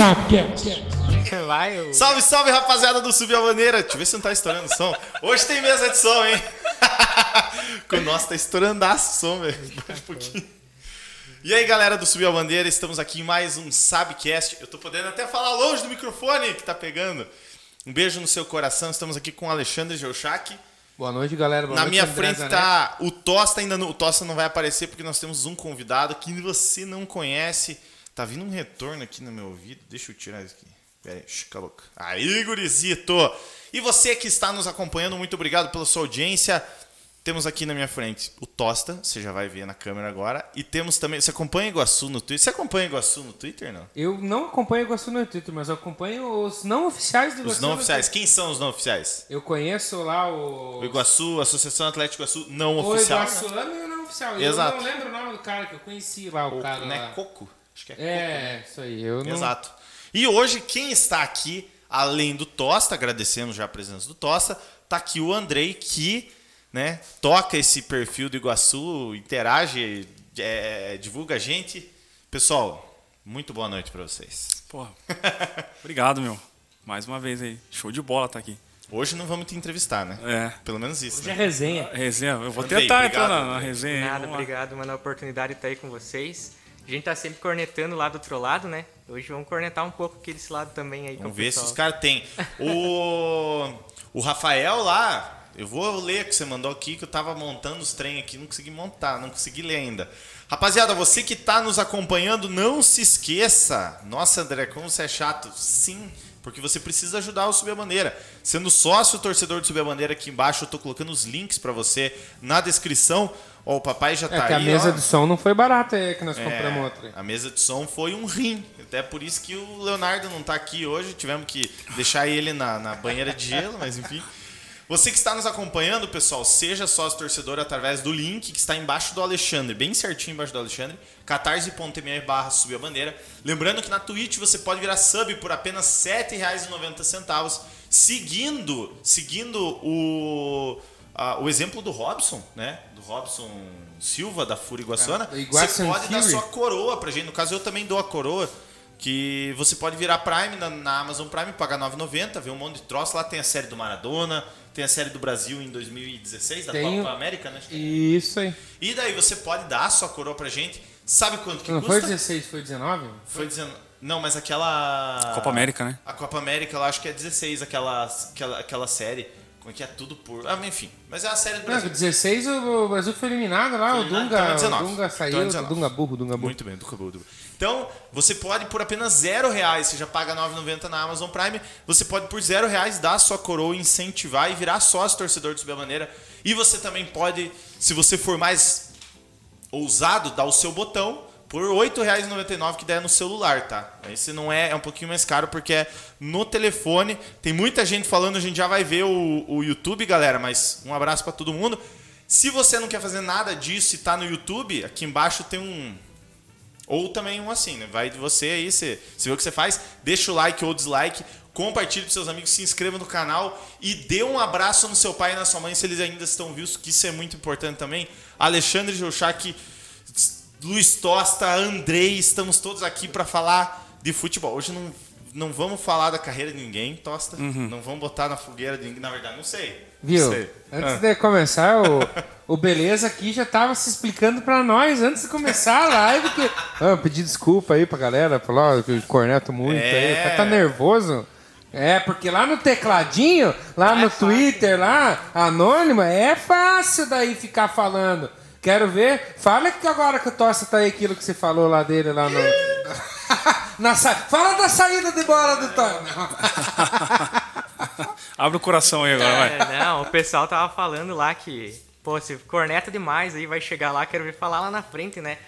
Sapcast. Vai, eu... Salve, salve, rapaziada do Subir a Bandeira. Deixa eu ver se não tá estourando o som. Hoje tem mesa de som, hein? Com o nosso tá estourando o som, velho. Um pouquinho. E aí, galera do Subir a Bandeira, estamos aqui em mais um Sabcast. Eu tô podendo até falar longe do microfone que tá pegando. Um beijo no seu coração. Estamos aqui com o Alexandre Geuchac. Boa noite, galera. Boa Na noite, minha André frente Zanetti. tá o Tosta ainda não, o Tosta não vai aparecer porque nós temos um convidado que você não conhece. Tá vindo um retorno aqui no meu ouvido. Deixa eu tirar isso aqui. Pera aí, cala boca. Aí, gurizito! E você que está nos acompanhando, muito obrigado pela sua audiência. Temos aqui na minha frente o Tosta, você já vai ver na câmera agora. E temos também. Você acompanha Iguaçu no Twitter? Você acompanha Iguaçu no Twitter, não? Eu não acompanho o Iguaçu no Twitter, mas eu acompanho os não oficiais do Os Iguaçu. não no oficiais. Quem são os não oficiais? Eu conheço lá o. O Iguaçu, Associação Atlético Iguaçu, não O oficial. Iguaçuano e o não oficial. Exato. Eu não lembro o nome do cara que eu conheci lá, o, O, cara. né. Coco? Acho que é, É, isso aí. Eu não... Exato. E hoje, quem está aqui, além do Tosta, agradecendo já a presença do Tosta, tá aqui o Andrei, que né, toca esse perfil do Iguaçu, interage, é, divulga a gente. Pessoal, muito boa noite para vocês. Porra. Obrigado, meu. Mais uma vez aí. Show de bola tá aqui. Hoje não vamos te entrevistar, né? É. Pelo menos isso. Hoje é Né? resenha. Resenha, eu vou Andrei, tentar obrigado, entrar na, na resenha. Nada, obrigado, mano, a oportunidade de estar aí com vocês. A gente tá sempre cornetando lá do outro lado, né? Hoje vamos cornetar um pouco aqui desse lado também aí Vamos ver se os caras têm. O, o Rafael lá, eu vou ler que você mandou aqui, que eu tava montando os trem aqui, não consegui montar, não consegui ler ainda. Rapaziada, você que tá nos acompanhando, não se esqueça. Nossa, André, como você é chato. Sim, porque você precisa ajudar o Subir a Bandeira. Sendo sócio torcedor do Subir a Bandeira, aqui embaixo eu tô colocando os links pra você na descrição. Ó, o papai já É tá que a aí. mesa ó. de som não foi barata aí que nós É, compramos outra. A mesa de som foi um rim. Até por isso que o Leonardo não tá aqui hoje. Tivemos que deixar ele na, na banheira de gelo, mas enfim. Você que está nos acompanhando, pessoal, seja sócio torcedor através do link que está embaixo do Alexandre, bem certinho embaixo do Alexandre, catarse.me barra subir a bandeira. Lembrando que na Twitch você pode virar sub por apenas R$ 7,90, seguindo, seguindo o, a- o exemplo do Robson, né? Do Robson Silva, da Fúria Iguaçuana. É, Você pode dar Fury. sua coroa pra gente. No caso, eu também dou a coroa. Que você pode virar Prime na, na Amazon Prime, pagar R$ 9,90, ver um monte de troço. Lá tem a série do Maradona, tem a série do Brasil em 2016, da Tem o- Copa América, né? Acho que é. Isso aí. E daí você pode dar a sua coroa pra gente. Sabe quanto que Não custa? foi 16, foi 19? Foi dizendo. Não, mas aquela. Copa América, né? A Copa América, eu acho que é 16, aquela, aquela, aquela série. Como é que é tudo por. Ah, enfim. Mas é a série do Não, Brasil. 16 o Brasil foi eliminado lá, Foi o Dunga, então é 19. o Dunga Então saiu, é 19. Dunga burro, Dunga burro. Muito bem, do Cabo, do Então, você pode por apenas zero reais, você já paga R$ 9,90 na Amazon Prime, você pode por zero reais dar a sua coroa, incentivar e virar sócio torcedor de Subir a Bandeira. E você também pode, se você for mais ousado, dar o seu botão por R$ 8,99 que der no celular, tá? Esse não é, é um pouquinho mais caro porque é no telefone. Tem muita gente falando, a gente já vai ver o, o YouTube, galera, mas um abraço pra todo mundo. Se você não quer fazer nada disso e tá no YouTube, aqui embaixo tem um, ou também um assim, né? Vai de você aí, você, você vê o que você faz, deixa o like ou dislike, compartilhe com seus amigos, se inscreva no canal e dê um abraço no seu pai e na sua mãe se eles ainda estão vivos, que isso é muito importante também. Alexandre Geuchac, Luiz Tosta, Andrei, estamos todos aqui para falar de futebol. Hoje não, não vamos falar da carreira de ninguém, Tosta. Não vamos botar na fogueira de ninguém. Na verdade, não sei. Viu? Não sei. Antes Ah. de começar, o, o Beleza aqui já tava se explicando pra nós antes de começar a live. Que, ah, pedir desculpa aí pra galera, falar que eu corneto muito aí. O cara tá É. nervoso. É, porque lá no tecladinho, lá no Twitter, lá, anônimo, é fácil daí ficar falando. Quero ver. Fala que agora que o Tosta tá aí aquilo que você falou lá dele lá no. Na sa... Fala da saída de bola do Tosta. Abre o coração aí agora, vai. É, não, o pessoal tava falando lá que, pô, se corneta demais aí vai chegar lá, quero ver falar lá na frente, né?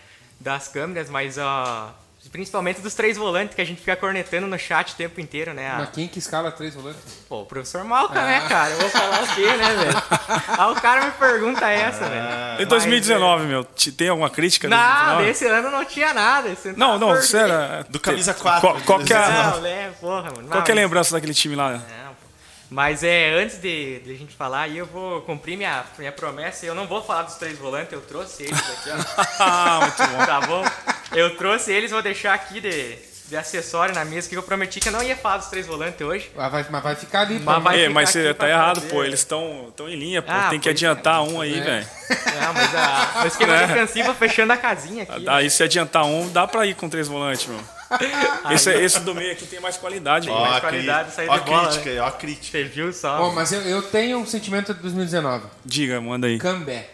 Das câmeras, mas ó. Principalmente dos três volantes que a gente fica cornetando no chat o tempo inteiro, né? Mas Ah, quem que escala três volantes? pô, o professor Malca, né, cara? Eu vou falar o quê, né, velho? Aí o cara me pergunta essa, velho. Em 2019, meu, te- tem alguma crítica? Não, 2019? desse ano não tinha nada. esse ano Não, não, sério. Do camisa te- 4, Qual, qual que é a, Não, né, porra, mano. qual que é a mas- lembrança daquele time lá? Não, pô. Mas é, antes de, de a gente falar aí, eu vou cumprir minha, minha promessa. Eu não vou falar dos três volantes, eu trouxe eles aqui, ó. Ah, muito bom. tá bom? Eu trouxe eles, vou deixar aqui de, de acessório na mesa que eu prometi que eu não ia falar dos três volantes hoje. Mas vai, mas vai ficar ali. Mas vai. É, ficar mas você tá errado, fazer. pô. Eles estão tão em linha, pô. Ah, Tem que é. adiantar um aí, É. velho. Não, mas a, o esquema Né? defensivo fechando a casinha aqui. Aí se adiantar um, dá pra ir com três volantes, meu. Esse, esse do meio aqui tem mais qualidade. Tem mais a qualidade cri- sair ó de a bola, crítica né? aí, ó a crítica. Você viu só? Bom, mas eu, eu tenho um sentimento de 2019. Diga, manda aí. Cambé.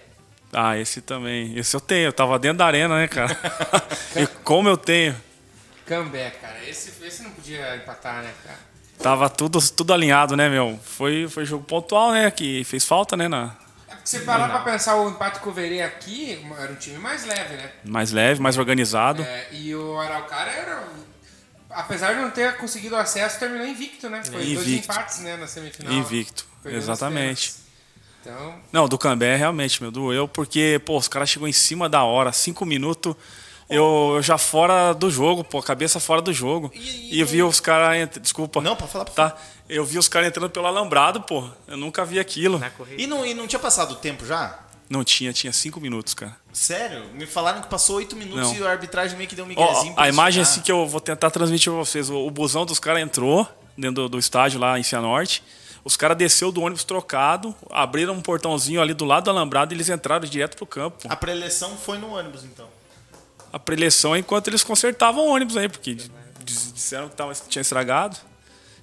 Ah, esse também. Esse eu tenho. Eu tava dentro da arena, né, cara? e como eu tenho. Cambé, cara. Esse, esse não podia empatar, né, cara? Tava tudo, tudo alinhado, né, meu? Foi, foi jogo pontual, né? Que fez falta, né? Na, Você parar pra pensar, o empate com o Verê aqui era um time mais leve, né? mais leve, mais organizado. É, e o Araucária era. Apesar de não ter conseguido acesso, terminou invicto, né? Foi dois Invicto. empates, né, na semifinal. Invicto. Exatamente. Então, Não, do Cambé realmente, meu, doeu, porque, pô, os caras chegou em cima da hora, cinco minutos, eu, eu já fora do jogo, pô, cabeça fora do jogo. E- E, eu vi os caras, desculpa. Não, pode falar, pode Tá, eu vi os caras entrando pelo alambrado, pô, eu nunca vi aquilo. E não, e não tinha passado o tempo já? Não tinha, tinha cinco minutos, cara. Sério? Me falaram que passou oito minutos Não. e a arbitragem meio que deu um miguezinho. pra a imagem assim que eu vou tentar transmitir pra vocês, o, o busão dos caras entrou dentro do, do estádio lá em Cianorte, os caras desceu do ônibus trocado, abriram um portãozinho ali do lado do alambrado e eles entraram direto pro campo. A preleção foi no ônibus, então. a preleção enquanto eles consertavam o ônibus aí, porque disseram que tava, tinha estragado.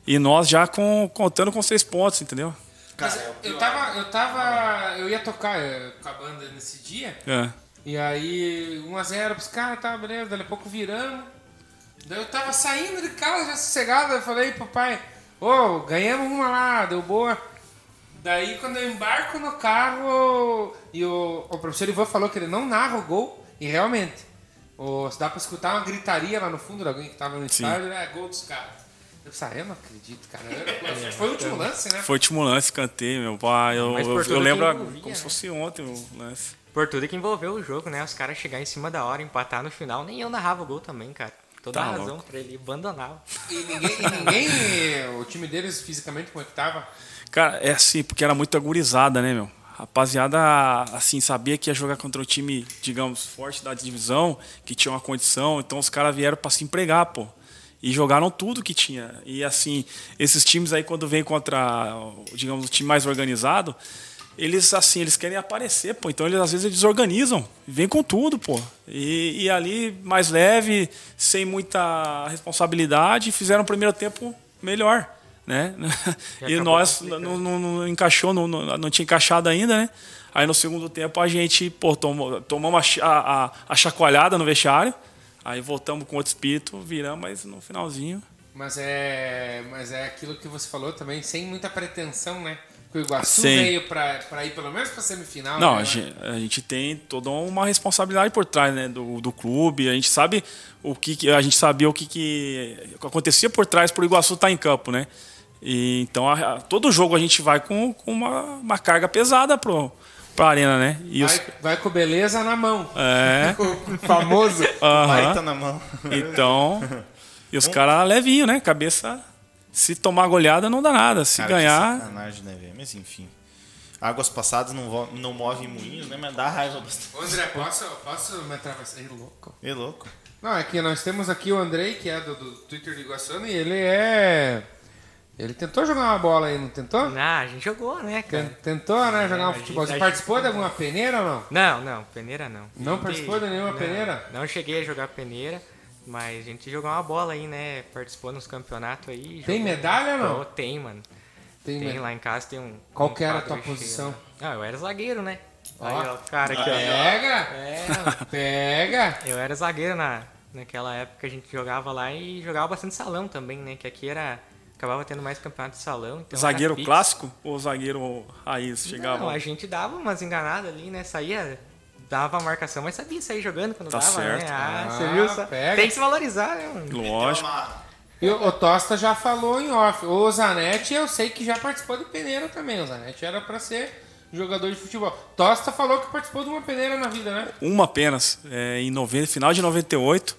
E nós já com, contando com seis pontos, entendeu? Cara, é eu tava. Eu tava. Eu ia tocar eh, com a banda nesse dia. É. E aí, 1x0 pros caras, tá, beleza, daqui a pouco virando. Daí eu tava saindo de casa já sossegado, eu falei pro pai, ô, ganhamos uma lá, deu boa. Daí quando eu embarco no carro, e o, o professor Ivan falou que ele não narra o gol, e realmente, o, dá pra escutar uma gritaria lá no fundo de alguém que tava no estádio, é gol dos caras. Eu ah, eu não acredito, cara. Eu- Foi o último lance, né? Foi o último lance, cantei, meu pai. Eu, por eu, eu que lembro envolvia, como né? se fosse ontem o lance. Por tudo que envolveu o jogo, né? Os caras chegar em cima da hora, empatar no final. Nem eu narrava o gol também, cara. Toda Tá a razão louco. pra ele abandonar. E ninguém, e ninguém, o time deles fisicamente como é que tava? Cara, é assim, porque era muito agorizada, né, meu? Rapaziada, assim, sabia que ia jogar contra um time, digamos, forte da divisão, que tinha uma condição, então os caras vieram pra se empregar, pô. E jogaram tudo que tinha. E assim, esses times aí, quando vem contra, digamos, o time mais organizado, eles, assim, eles querem aparecer, pô. Então, eles, às vezes, eles organizam. Vem com tudo, pô. E, e ali, mais leve, sem muita responsabilidade, fizeram o primeiro tempo melhor, né? E E nós não, não, não encaixou, não, não, tinha encaixado ainda, né? Aí, no segundo tempo, a gente, pô, tomou, tomamos a, a, a chacoalhada no vestiário. Aí voltamos com outro espírito, viramos, mas no finalzinho... Mas é, mas é aquilo que você falou também, sem muita pretensão, né? Que o Iguaçu Sim. veio pra, pra ir pelo menos pra semifinal. Não, né? a gente, a gente tem toda uma responsabilidade por trás né, do, do clube. A gente sabe o que, a gente sabia o que, que acontecia por trás por Iguaçu estar em campo, né? E, então a- a- todo jogo a gente vai com, com uma, uma carga pesada pro pra arena, né? E os, Vai, vai com beleza na mão. é, O famoso. aham. Vai tá na mão. então e os caras levinho, né? Cabeça se tomar goleada não dá nada, se Cara, ganhar sacanagem, né, velho? Mas enfim. Águas passadas não, não movem moinhos, né? Mas dá raiva bastante. André, posso, posso me atravessar? Ih, louco. É louco. Não, é que nós temos aqui o Andrei, que é do, do Twitter do Iguaçu, e ele é. Ele tentou jogar uma bola aí, não tentou? Ah, a gente jogou, né, cara? Tentou, né? Jogar um a futebol. gente- Você a participou gente- de alguma peneira ou não? Não, não, peneira não. Não gente- participou de nenhuma não, peneira? Não cheguei a jogar peneira, mas a gente jogou uma bola aí, né? Participou nos campeonatos aí. Tem jogou- medalha ou não? Pô, Tem, mano. Tem, Tem lá em casa, tem um. Qual um que era a tua cheio, posição? né? Ah, eu era zagueiro, né? Ó. Aí, ó, cara aqui, ó. Pega! É, Pega! eu era zagueiro na, naquela época, a gente jogava lá e jogava bastante salão também, né? Que aqui era. Acabava tendo mais campeonato de salão. Então zagueiro clássico ou zagueiro raiz chegava. Não, a gente dava umas enganadas ali, né? Saía, dava a marcação, mas sabia sair jogando quando Tá dava, certo. né? Ah, Ah, você viu? só? Tem que se valorizar, né, mano? Lógico. E o, Tosta já falou em off. O Zanetti eu sei que já participou de peneira também. O Zanetti era pra ser jogador de futebol. Tosta falou que participou de uma peneira na vida, né? Uma apenas, é, em 90, final de 98,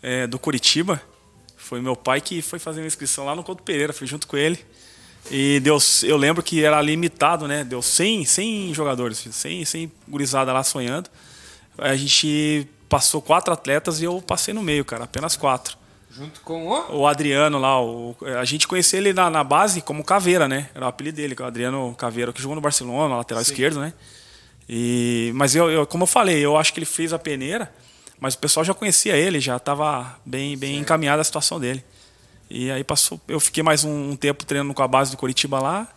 é, do Curitiba. Foi meu pai que foi fazer a inscrição lá no Couto Pereira, fui junto com ele. E deu, eu lembro que era limitado, né? Deu 100, 100 jogadores, 100, 100 gurizada lá sonhando. A gente passou quatro atletas e eu passei no meio, cara, apenas quatro. Junto com o. O Adriano lá, o, a gente conhecia ele na, na base como Caveira, né? Era o apelido dele, é o Adriano Caveira, que jogou no Barcelona, lateral esquerdo, né? E, mas eu, eu, como eu falei, eu acho que ele fez a peneira, mas o pessoal já conhecia ele, já estava bem, bem encaminhada a situação dele. E aí passou, eu fiquei mais um, um tempo treinando com a base do Curitiba lá,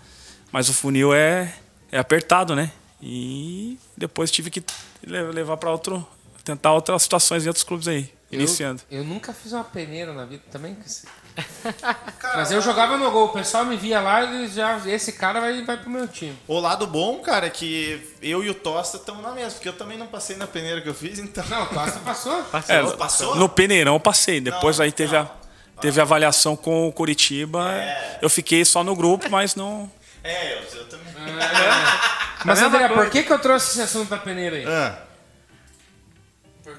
mas o funil é, é apertado, né? E depois tive que le- levar para outro, tentar outras situações em outros clubes aí, iniciando. Eu, eu nunca fiz uma peneira na vida também. Se- Mas eu jogava no gol, o pessoal me via lá e já. Esse cara vai, vai pro meu time. O lado bom, cara, é que eu e o Tosta estamos na mesma, porque eu também não passei na peneira que eu fiz, então. Não, o Costa passou. Passou. É, passou? No Peneirão eu passei. Depois Não, aí teve, não. a, teve a avaliação com o Curitiba. É. Eu fiquei só no grupo, mas não. É, eu, eu também. Mas mesma André, coisa. por que, que eu trouxe esse assunto da peneira aí? Ah,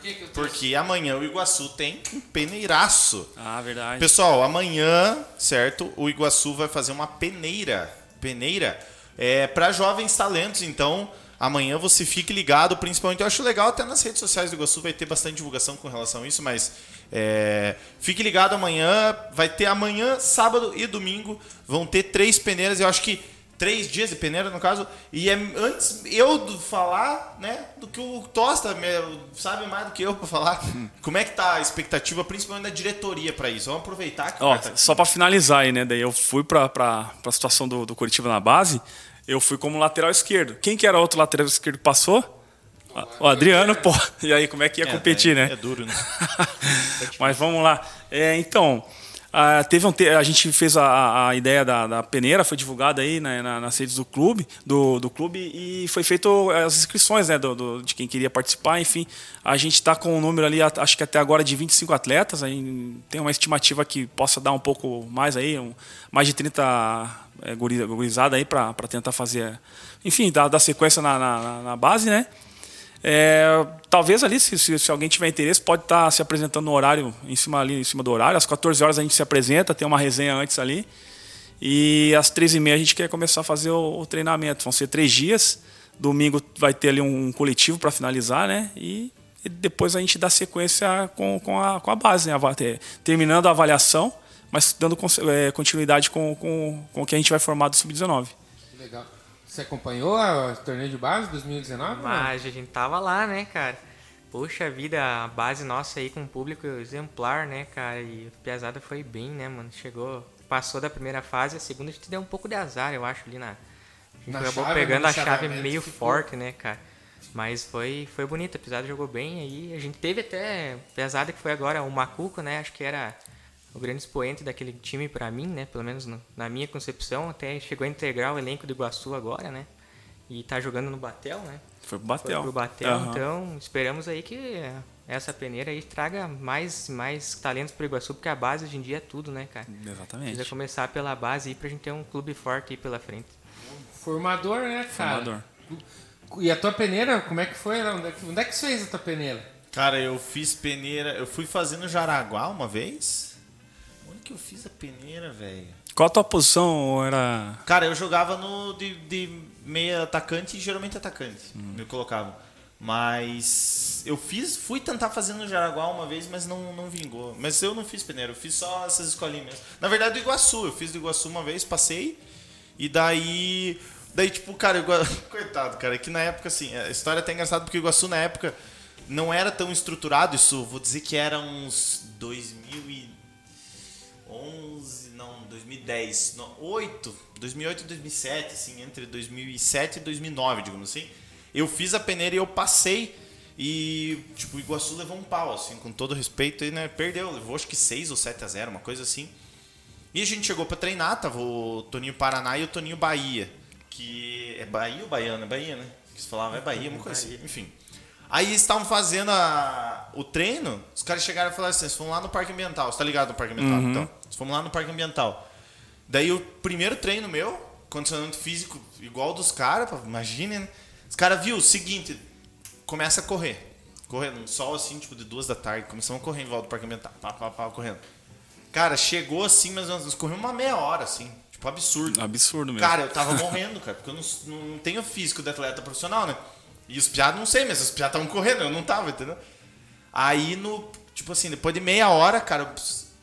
que, que eu trouxe? porque amanhã o Iguaçu tem um peneiraço. Ah, verdade. Pessoal, amanhã, certo? O Iguaçu vai fazer uma peneira. Peneira é para jovens talentos. Então, amanhã você fique ligado. Principalmente, eu acho legal até nas redes sociais do Iguaçu vai ter bastante divulgação com relação a isso. Mas é, fique ligado amanhã. Vai ter amanhã, sábado e domingo. Vão ter três peneiras. Eu acho que três dias de peneira, no caso. E é antes eu do falar, né, do que o Tosta sabe mais do que eu para falar. Como é que tá a expectativa, principalmente da diretoria para isso? Vamos aproveitar que Ó, tá só pra finalizar aí, né? Daí eu fui pra, pra, pra situação do, do Curitiba na base. Eu fui como lateral esquerdo. Quem que era outro lateral esquerdo que passou? O Adriano, pô. E aí, como é que ia competir, é, né? É duro, né? Mas vamos lá. É, então, ah, teve um te- a gente fez a- a, ideia da, da peneira, foi divulgada aí né, na- nas redes do clube, do, do clube e foi feito as inscrições né, do, do- de quem queria participar. Enfim, a gente está com um número ali, acho que até agora de 25 atletas. Aí tem uma estimativa que possa dar um pouco mais aí, um- mais de 30 é, guri- gurizada aí para tentar fazer, enfim, dar, dar sequência na- na- na base, né? É, talvez ali, se, se, se alguém tiver interesse, pode estar se apresentando no horário, em cima ali, em cima do horário. Às 14 horas a gente se apresenta, tem uma resenha antes ali. E às 13h30 a gente quer começar a fazer o, o treinamento. Vão ser três dias. Domingo vai ter ali um coletivo para finalizar, né? E, e depois a gente dá sequência com, com, a, com a base, né? Terminando a avaliação, mas dando é, continuidade com, com, com o que a gente vai formar do Sub-19. Que legal. Você acompanhou o torneio de base 2019? Mas a gente tava lá, né, cara? Poxa vida, a base nossa aí com um público exemplar, né, cara? E a Piazada foi bem, né, mano? Chegou, passou da primeira fase, a segunda a gente deu um pouco de azar, eu acho, ali na. A gente acabou pegando a chave meio forte, né, cara? Mas foi, foi bonito, a Piazada jogou bem aí. A gente teve até Piazada que foi agora o Macuco, né? Acho que era o grande expoente daquele time pra mim, né? Pelo menos no- na minha concepção. Até chegou a integrar o elenco do Iguaçu agora, né? E tá jogando no Batel, né? Foi pro Foi Batel. pro Batel, Aham. então esperamos aí que essa peneira aí traga mais, mais talentos pro Iguaçu, porque a base hoje em dia é tudo, né, cara? Precisa Exatamente. começar pela base aí pra gente ter um clube forte aí pela frente. Formador, né, cara? Formador. E a tua peneira, como é que foi? Onde é que, onde é que você fez a tua peneira? Cara, eu fiz peneira. Eu fui fazer no Jaraguá uma vez. Que eu fiz a peneira, velho? Qual a tua posição era. Cara, eu jogava no de, de meia atacante e geralmente atacante. Me colocavam. Mas eu fiz, fui tentar fazer no Jaraguá uma vez, mas não, não vingou. Mas eu não fiz peneira, eu fiz só essas escolinhas mesmo. Na verdade, do Iguaçu, eu fiz do Iguaçu uma vez, passei. E daí. Daí, tipo, cara, coitado, cara, que na época, assim, a história é até engraçada porque o Iguaçu na época não era tão estruturado, isso, vou dizer que era uns 2011, não, 2010, não, 8, 2008 e 2007, assim, entre 2007 e 2009, digamos assim. Eu fiz a peneira e eu passei e, tipo, o Iguaçu levou um pau, assim, com todo respeito, e, né, perdeu, levou acho que 6 ou 7 a 0, uma coisa assim. E a gente chegou pra treinar, tava o Toninho Paraná e o Toninho Bahia. Que é Bahia ou Baiana? É Bahia, né? Que você falava, é Bahia, uma coisa assim. Enfim. Aí estavam fazendo a- o treino, os caras chegaram e falaram assim: vocês foram lá no Parque Ambiental, você tá ligado no Parque Ambiental? Então, vocês fomos lá no Parque Ambiental. Daí o primeiro treino meu, condicionamento físico igual dos caras, imagine, né? Os caras viu o seguinte, começa a correr. Correndo, um sol assim, tipo, de duas da tarde, começamos a correr em volta do Parque Ambiental, pá, pá, pá, correndo. Cara, chegou assim, mas nós corremos uma meia hora, assim. Tipo, absurdo. Absurdo mesmo. Cara, eu tava morrendo, cara, porque eu não, não tenho físico de atleta profissional, né? E os piados, não sei, mas os piados estavam correndo, eu não tava, entendeu? Aí, no, tipo assim, depois de meia hora, cara,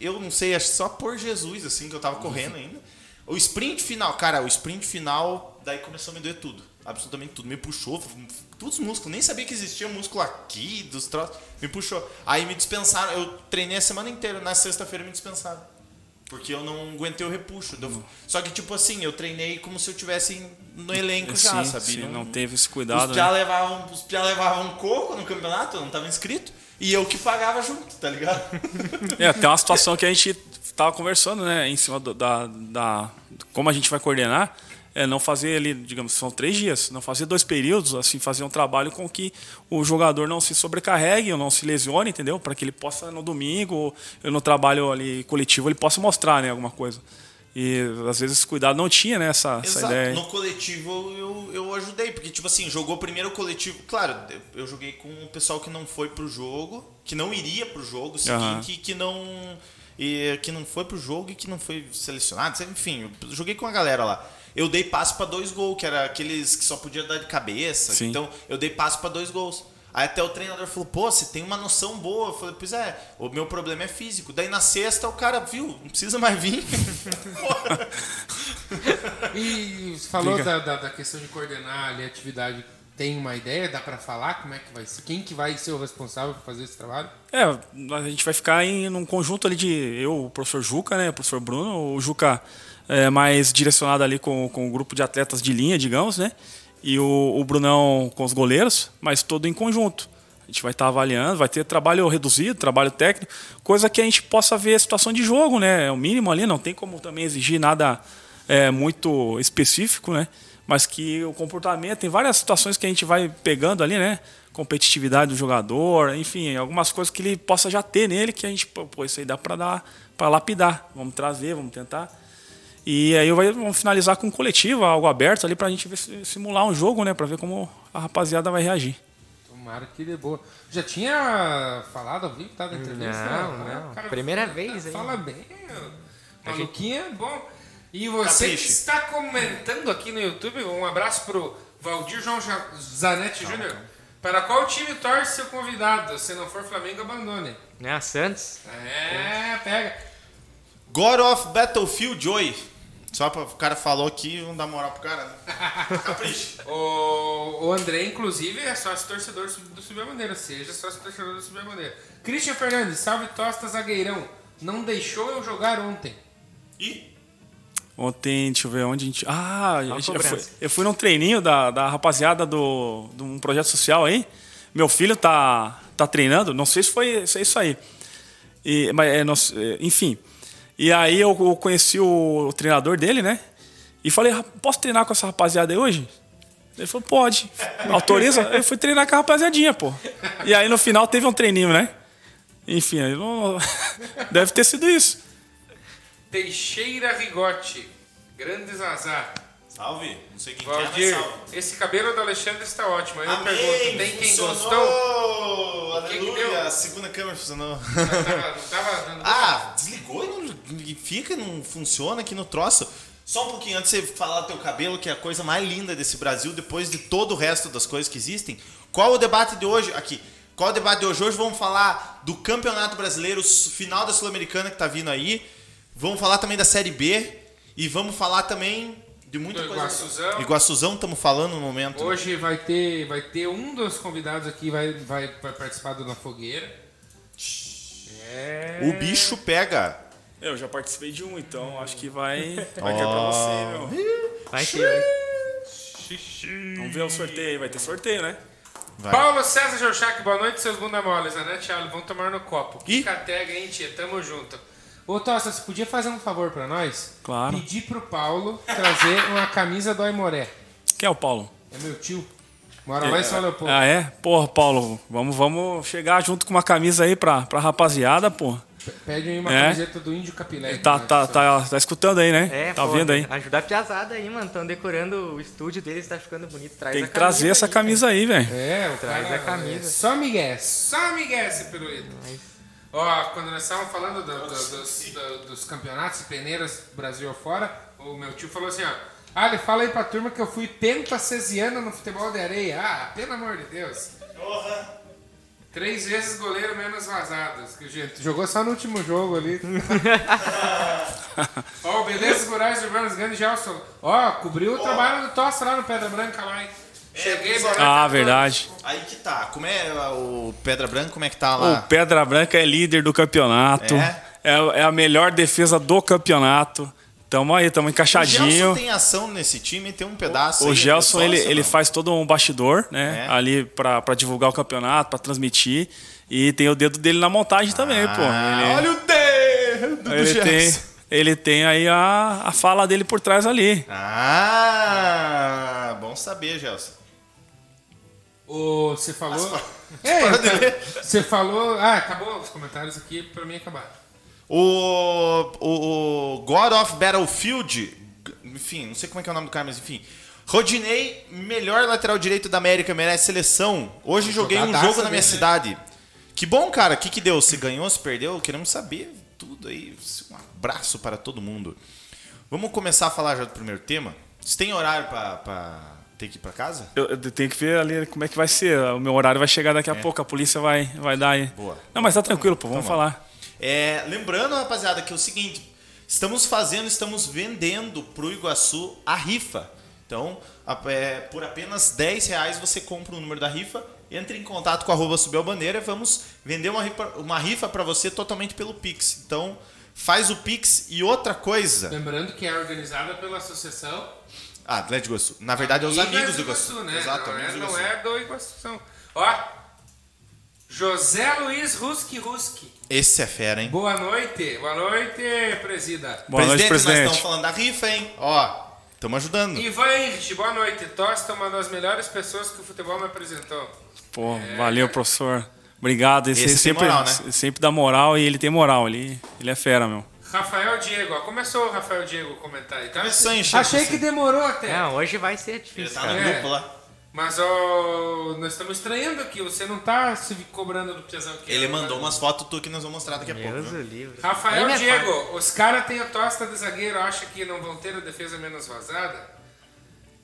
eu não sei, acho só por Jesus, assim, que eu tava correndo ainda. O sprint final, cara, o sprint final, daí começou a me doer tudo. Absolutamente tudo. Me puxou, todos os músculos. Nem sabia que existia músculo aqui, dos troços. Me puxou. Aí me dispensaram. Eu treinei a semana inteira. Na sexta-feira me dispensaram. Porque eu não aguentei o repuxo. Uhum. Só que, tipo assim, eu treinei como se eu tivesse no elenco já, Sim, sabe? sim, não teve esse cuidado, Os piá né? levavam, os piá levavam um coco no campeonato, eu não tava inscrito. E eu que pagava junto, tá ligado? É, tem uma situação que a gente tava conversando, né, em cima do- da, da como a gente vai coordenar, é não fazer ali, digamos, são três dias, não fazer dois períodos, assim, fazer um trabalho com que o jogador não se sobrecarregue, ou não se lesione, entendeu? Para que ele possa no domingo, no trabalho ali coletivo, ele possa mostrar, né, alguma coisa. E às vezes cuidado não tinha, né, essa, essa Exato. ideia. aí. No coletivo eu, eu ajudei, porque, tipo assim, jogou primeiro o coletivo. Claro, eu joguei com o pessoal que não foi pro jogo, que não iria pro jogo seguinte, e que não. E que não foi pro jogo e que não foi selecionado. Enfim, eu joguei com a galera lá. Eu dei passo pra dois gols, que era aqueles que só podia dar de cabeça. Sim. Então, eu dei passo pra dois gols. Aí até o treinador falou, pô, você tem uma noção boa. Eu falei, pois é, o meu problema é físico. Daí na sexta o cara, viu, não precisa mais vir. E você falou da, da, da questão de coordenar ali a atividade. Tem uma ideia? Dá pra falar como é que vai ser? Quem que vai ser o responsável por fazer esse trabalho? É, a gente vai ficar em num conjunto ali de eu, o professor Juca, né, o professor Bruno, o Juca é mais direcionado ali com, com o grupo de atletas de linha, digamos, né, e o, o Brunão com os goleiros, mas todo em conjunto. A gente vai estar avaliando, vai ter trabalho reduzido, trabalho técnico, coisa que a gente possa ver a situação de jogo, né, é o mínimo ali, não tem como também exigir nada é, muito específico, né, mas que o comportamento, tem várias situações que a gente vai pegando ali, né? Competitividade do jogador, enfim, algumas coisas que ele possa já ter nele que a gente, pô, isso aí dá para dar, para lapidar. Vamos trazer, vamos tentar. E aí vai- vamos finalizar com um coletivo, algo aberto ali pra gente ver, simular um jogo, né? Pra ver como a rapaziada vai reagir. Tomara que dê boa. Já tinha falado ao vivo, tá? Da entrevista? Não, né? não. O cara Primeira fala- vez, hein? Fala bem. Maluquinho é bom. E você que está comentando aqui no YouTube, um abraço pro Valdir João Zanetti Júnior. Para qual time torce seu convidado? Se não for Flamengo, abandone. Né, a Santos? É, pega. God of Battlefield Joy. Só pra, o cara falou aqui, vamos dar moral pro cara, né? Capricha. O, o André, inclusive, é sócio torcedor do Subir a Bandeira. Seja sócio torcedor do Subir a Bandeira. Christian Fernandes, salve Tosta Zagueirão. Não deixou eu jogar ontem. Ih, Ontem, deixa eu ver onde a gente. Ah, a gente- eu, fui, eu fui num treininho da, da rapaziada do, de um projeto social aí. Meu filho tá, tá treinando, não sei se foi se é isso aí. E, mas, é, nós- é, enfim. E aí eu, eu conheci o, o treinador dele, né? E falei, "Ra- posso treinar com essa rapaziada aí hoje? Ele falou, pode. Autoriza? Eu fui treinar com a rapaziadinha, pô. E aí no final teve um treininho, né? Enfim, aí não- deve ter sido isso. Teixeira Rigotti. Grandes azar. Salve. Não sei quem que é, mas Valdir, salve. esse cabelo do Alexandre está ótimo. Aí eu Amém, pergunto, tem quem gostou? que que Aleluia, deu? a segunda câmera funcionou. Não tava, não tava dando ah, desligou e, não, fica, não funciona aqui no troço. Só um pouquinho antes de você falar do teu cabelo, que é a coisa mais linda desse Brasil, depois de todo o resto das coisas que existem. Qual o debate de hoje? Aqui. Qual o debate de hoje? Hoje vamos falar do Campeonato Brasileiro, final da Sul-Americana que tá vindo aí. Vamos falar também da Série B. E vamos falar também de muita Do coisa. Iguaçuzão. Iguaçuzão, estamos falando no momento. Hoje vai ter, vai ter um dos convidados aqui vai, vai, vai participar do Na Fogueira. É. O bicho pega. Eu já participei de um, então acho que vai, vai cair pra você, meu. Vai ter. Vamos ver o sorteio aí, vai ter sorteio, né? Vai. Paulo César Jorchak, boa noite, seus bunda moles. Anete Alves, vamos tomar no copo. Que Ih. catega, hein, tia? Tamo junto. Ô, Tosta, você podia fazer um favor pra nós? Claro. Pedir pro Paulo trazer uma camisa do Aimoré. Quem é o Paulo? É meu tio. Mora lá em São Leopoldo. Ah, é? Porra, Paulo, vamos, vamos chegar junto com uma camisa aí pra, pra rapaziada, pô. Pede aí uma É. camiseta do Índio Capilé. Tá, tá, tá, tá escutando aí, né? É, tá pô, vendo aí? Ajudar a piazada aí, mano. Estão decorando o estúdio deles, tá ficando bonito. Traz Tem a que trazer essa aí, camisa aí, velho. É, o Traz cara, a camisa. é Só Miguel, só Miguel esse pirulito. Ó, quando nós estávamos falando do- do- dos, do- dos campeonatos peneiras Brasil afora, o meu tio falou assim, ó. Ah, ele fala aí pra turma que eu fui pentacesiano no futebol de areia. Ah, pelo amor de Deus. Três vezes goleiro menos vazados. Que gente jogou só no último jogo ali. Ó, o Belezas Rurais Urbanos Grande Gelson. Ó, cobriu o trabalho do Tossa lá no Pedra Branca lá, hein? Cheguei, noite Ah, verdade. Aí que tá. Como é o Pedra Branca, como é que tá O lá? Pedra Branca é líder do campeonato. É? É, é a melhor defesa do campeonato. Tamo aí, tamo O encaixadinho. Gelson tem ação nesse time, tem um pedaço O aí, Gelson, é ele, sócio, ele não? faz todo um bastidor, né? É? Ali pra, pra divulgar o campeonato, pra transmitir. E tem o dedo dele na montagem também, pô. Ah, Ele, Olha o dedo do ele Gelson. tem, ele tem aí a, a fala dele por trás ali. Ah, bom saber, Gelson. O, você falou. É, ler? você falou. Ah, acabou os comentários aqui, pra mim acabaram. O, o, o God of Battlefield, enfim, não sei como é que é o nome do cara, mas enfim. Rodinei, melhor lateral direito da América, merece seleção. Hoje joguei um jogo na minha né? cidade. Que bom, cara. O que, que deu? Se ganhou, se perdeu? Queremos saber tudo aí. Um abraço para todo mundo. Vamos começar a falar já do primeiro tema. Você tem horário pra ter que ir pra casa? Eu, eu tenho que ver ali como é que vai ser. O meu horário vai chegar daqui a pouco, a polícia vai, vai dar aí. É. Boa. Não, mas tá tranquilo, pô, vamos Tá falar. É, lembrando, rapaziada, que é o seguinte: estamos fazendo, estamos vendendo pro Iguaçu a rifa. Então, a- é, por apenas 10 reais você compra o número da rifa, entre em contato com a arroba Subiu a Bandeira e vamos vender uma rifa, uma rifa para você totalmente pelo Pix. Então, faz o Pix e outra coisa. Lembrando que é organizada pela associação. Ah, Atlético Iguaçu. Na verdade, é os amigos do Iguaçu. né? Exato, não, amigos é, do não Iguaçu. é do Iguaçu. são- Ó, José Luiz Ruski Ruski. Esse é fera, hein? Boa noite, boa noite, presida. Boa noite, nós presidente. estamos falando da rifa, hein? Ó, estamos ajudando. Ivan Henrich, boa noite. Tosta, uma das melhores pessoas que o futebol me apresentou. Pô, valeu, professor. Obrigado. Esse, Esse tem sempre, moral, né? sempre dá moral e ele tem moral. Ele, ele é fera, meu. Rafael Diego, ó, começou o Rafael Diego comentar aí, tá? Começou a encher Achei que demorou até. Não, hoje vai ser Ele difícil. tá cara. no É. grupo lá. Mas ó, nós estamos estranhando aqui, você não tá se cobrando do tesão aqui. Ele mandou umas fotos tu que nós vamos mostrar daqui a pouco. Deus viu? o livre. Rafael me Diego, os caras têm a tosta de zagueiro, acha que não vão ter a defesa menos vazada?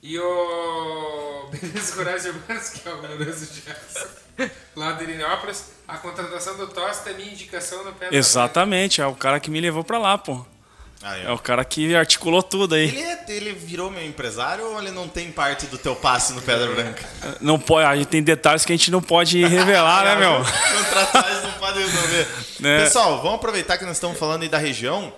E o Beleza Rurais Urbanos, que é o glorioso Gerson, lá de Irinópolis, a contratação do Tosta é minha indicação no pé da Exatamente, é o cara que me levou pra lá, pô. Aí, É ó. o cara que articulou tudo aí. Ele, é- ele virou meu empresário ou ele não tem parte do teu passe no Pedra Branca? Não pode, a gente tem detalhes que a gente não pode revelar, né, meu? Contratados não podem resolver. Né? Pessoal, vamos aproveitar que nós estamos falando aí da região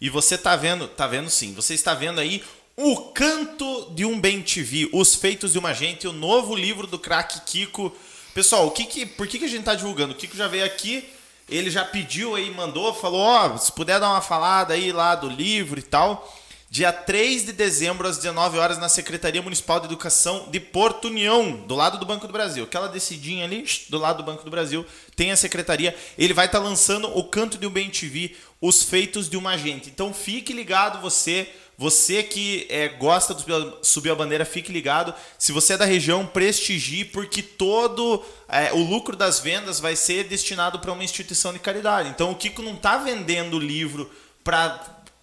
e você tá vendo, tá vendo sim, você está vendo aí o Canto de um Bem TV, Os Feitos de uma Gente, o novo livro do craque Kiko. Pessoal, o que que, por que, que a gente tá divulgando? O Kiko já veio aqui, ele já pediu aí, mandou, falou, ó, se puder dar uma falada aí lá do livro e tal. Dia 3 de dezembro, às 19 horas, na Secretaria Municipal de Educação de Porto União, do lado do Banco do Brasil. Aquela descidinha ali, do lado do Banco do Brasil, tem a secretaria. Ele vai estar lançando o Canto de um Bem TV, Os Feitos de uma Gente. Então fique ligado você, você que é, gosta do Subir a Bandeira, fique ligado. Se você é da região, prestigie, porque todo é, o lucro das vendas vai ser destinado para uma instituição de caridade. Então o Kiko não está vendendo o livro para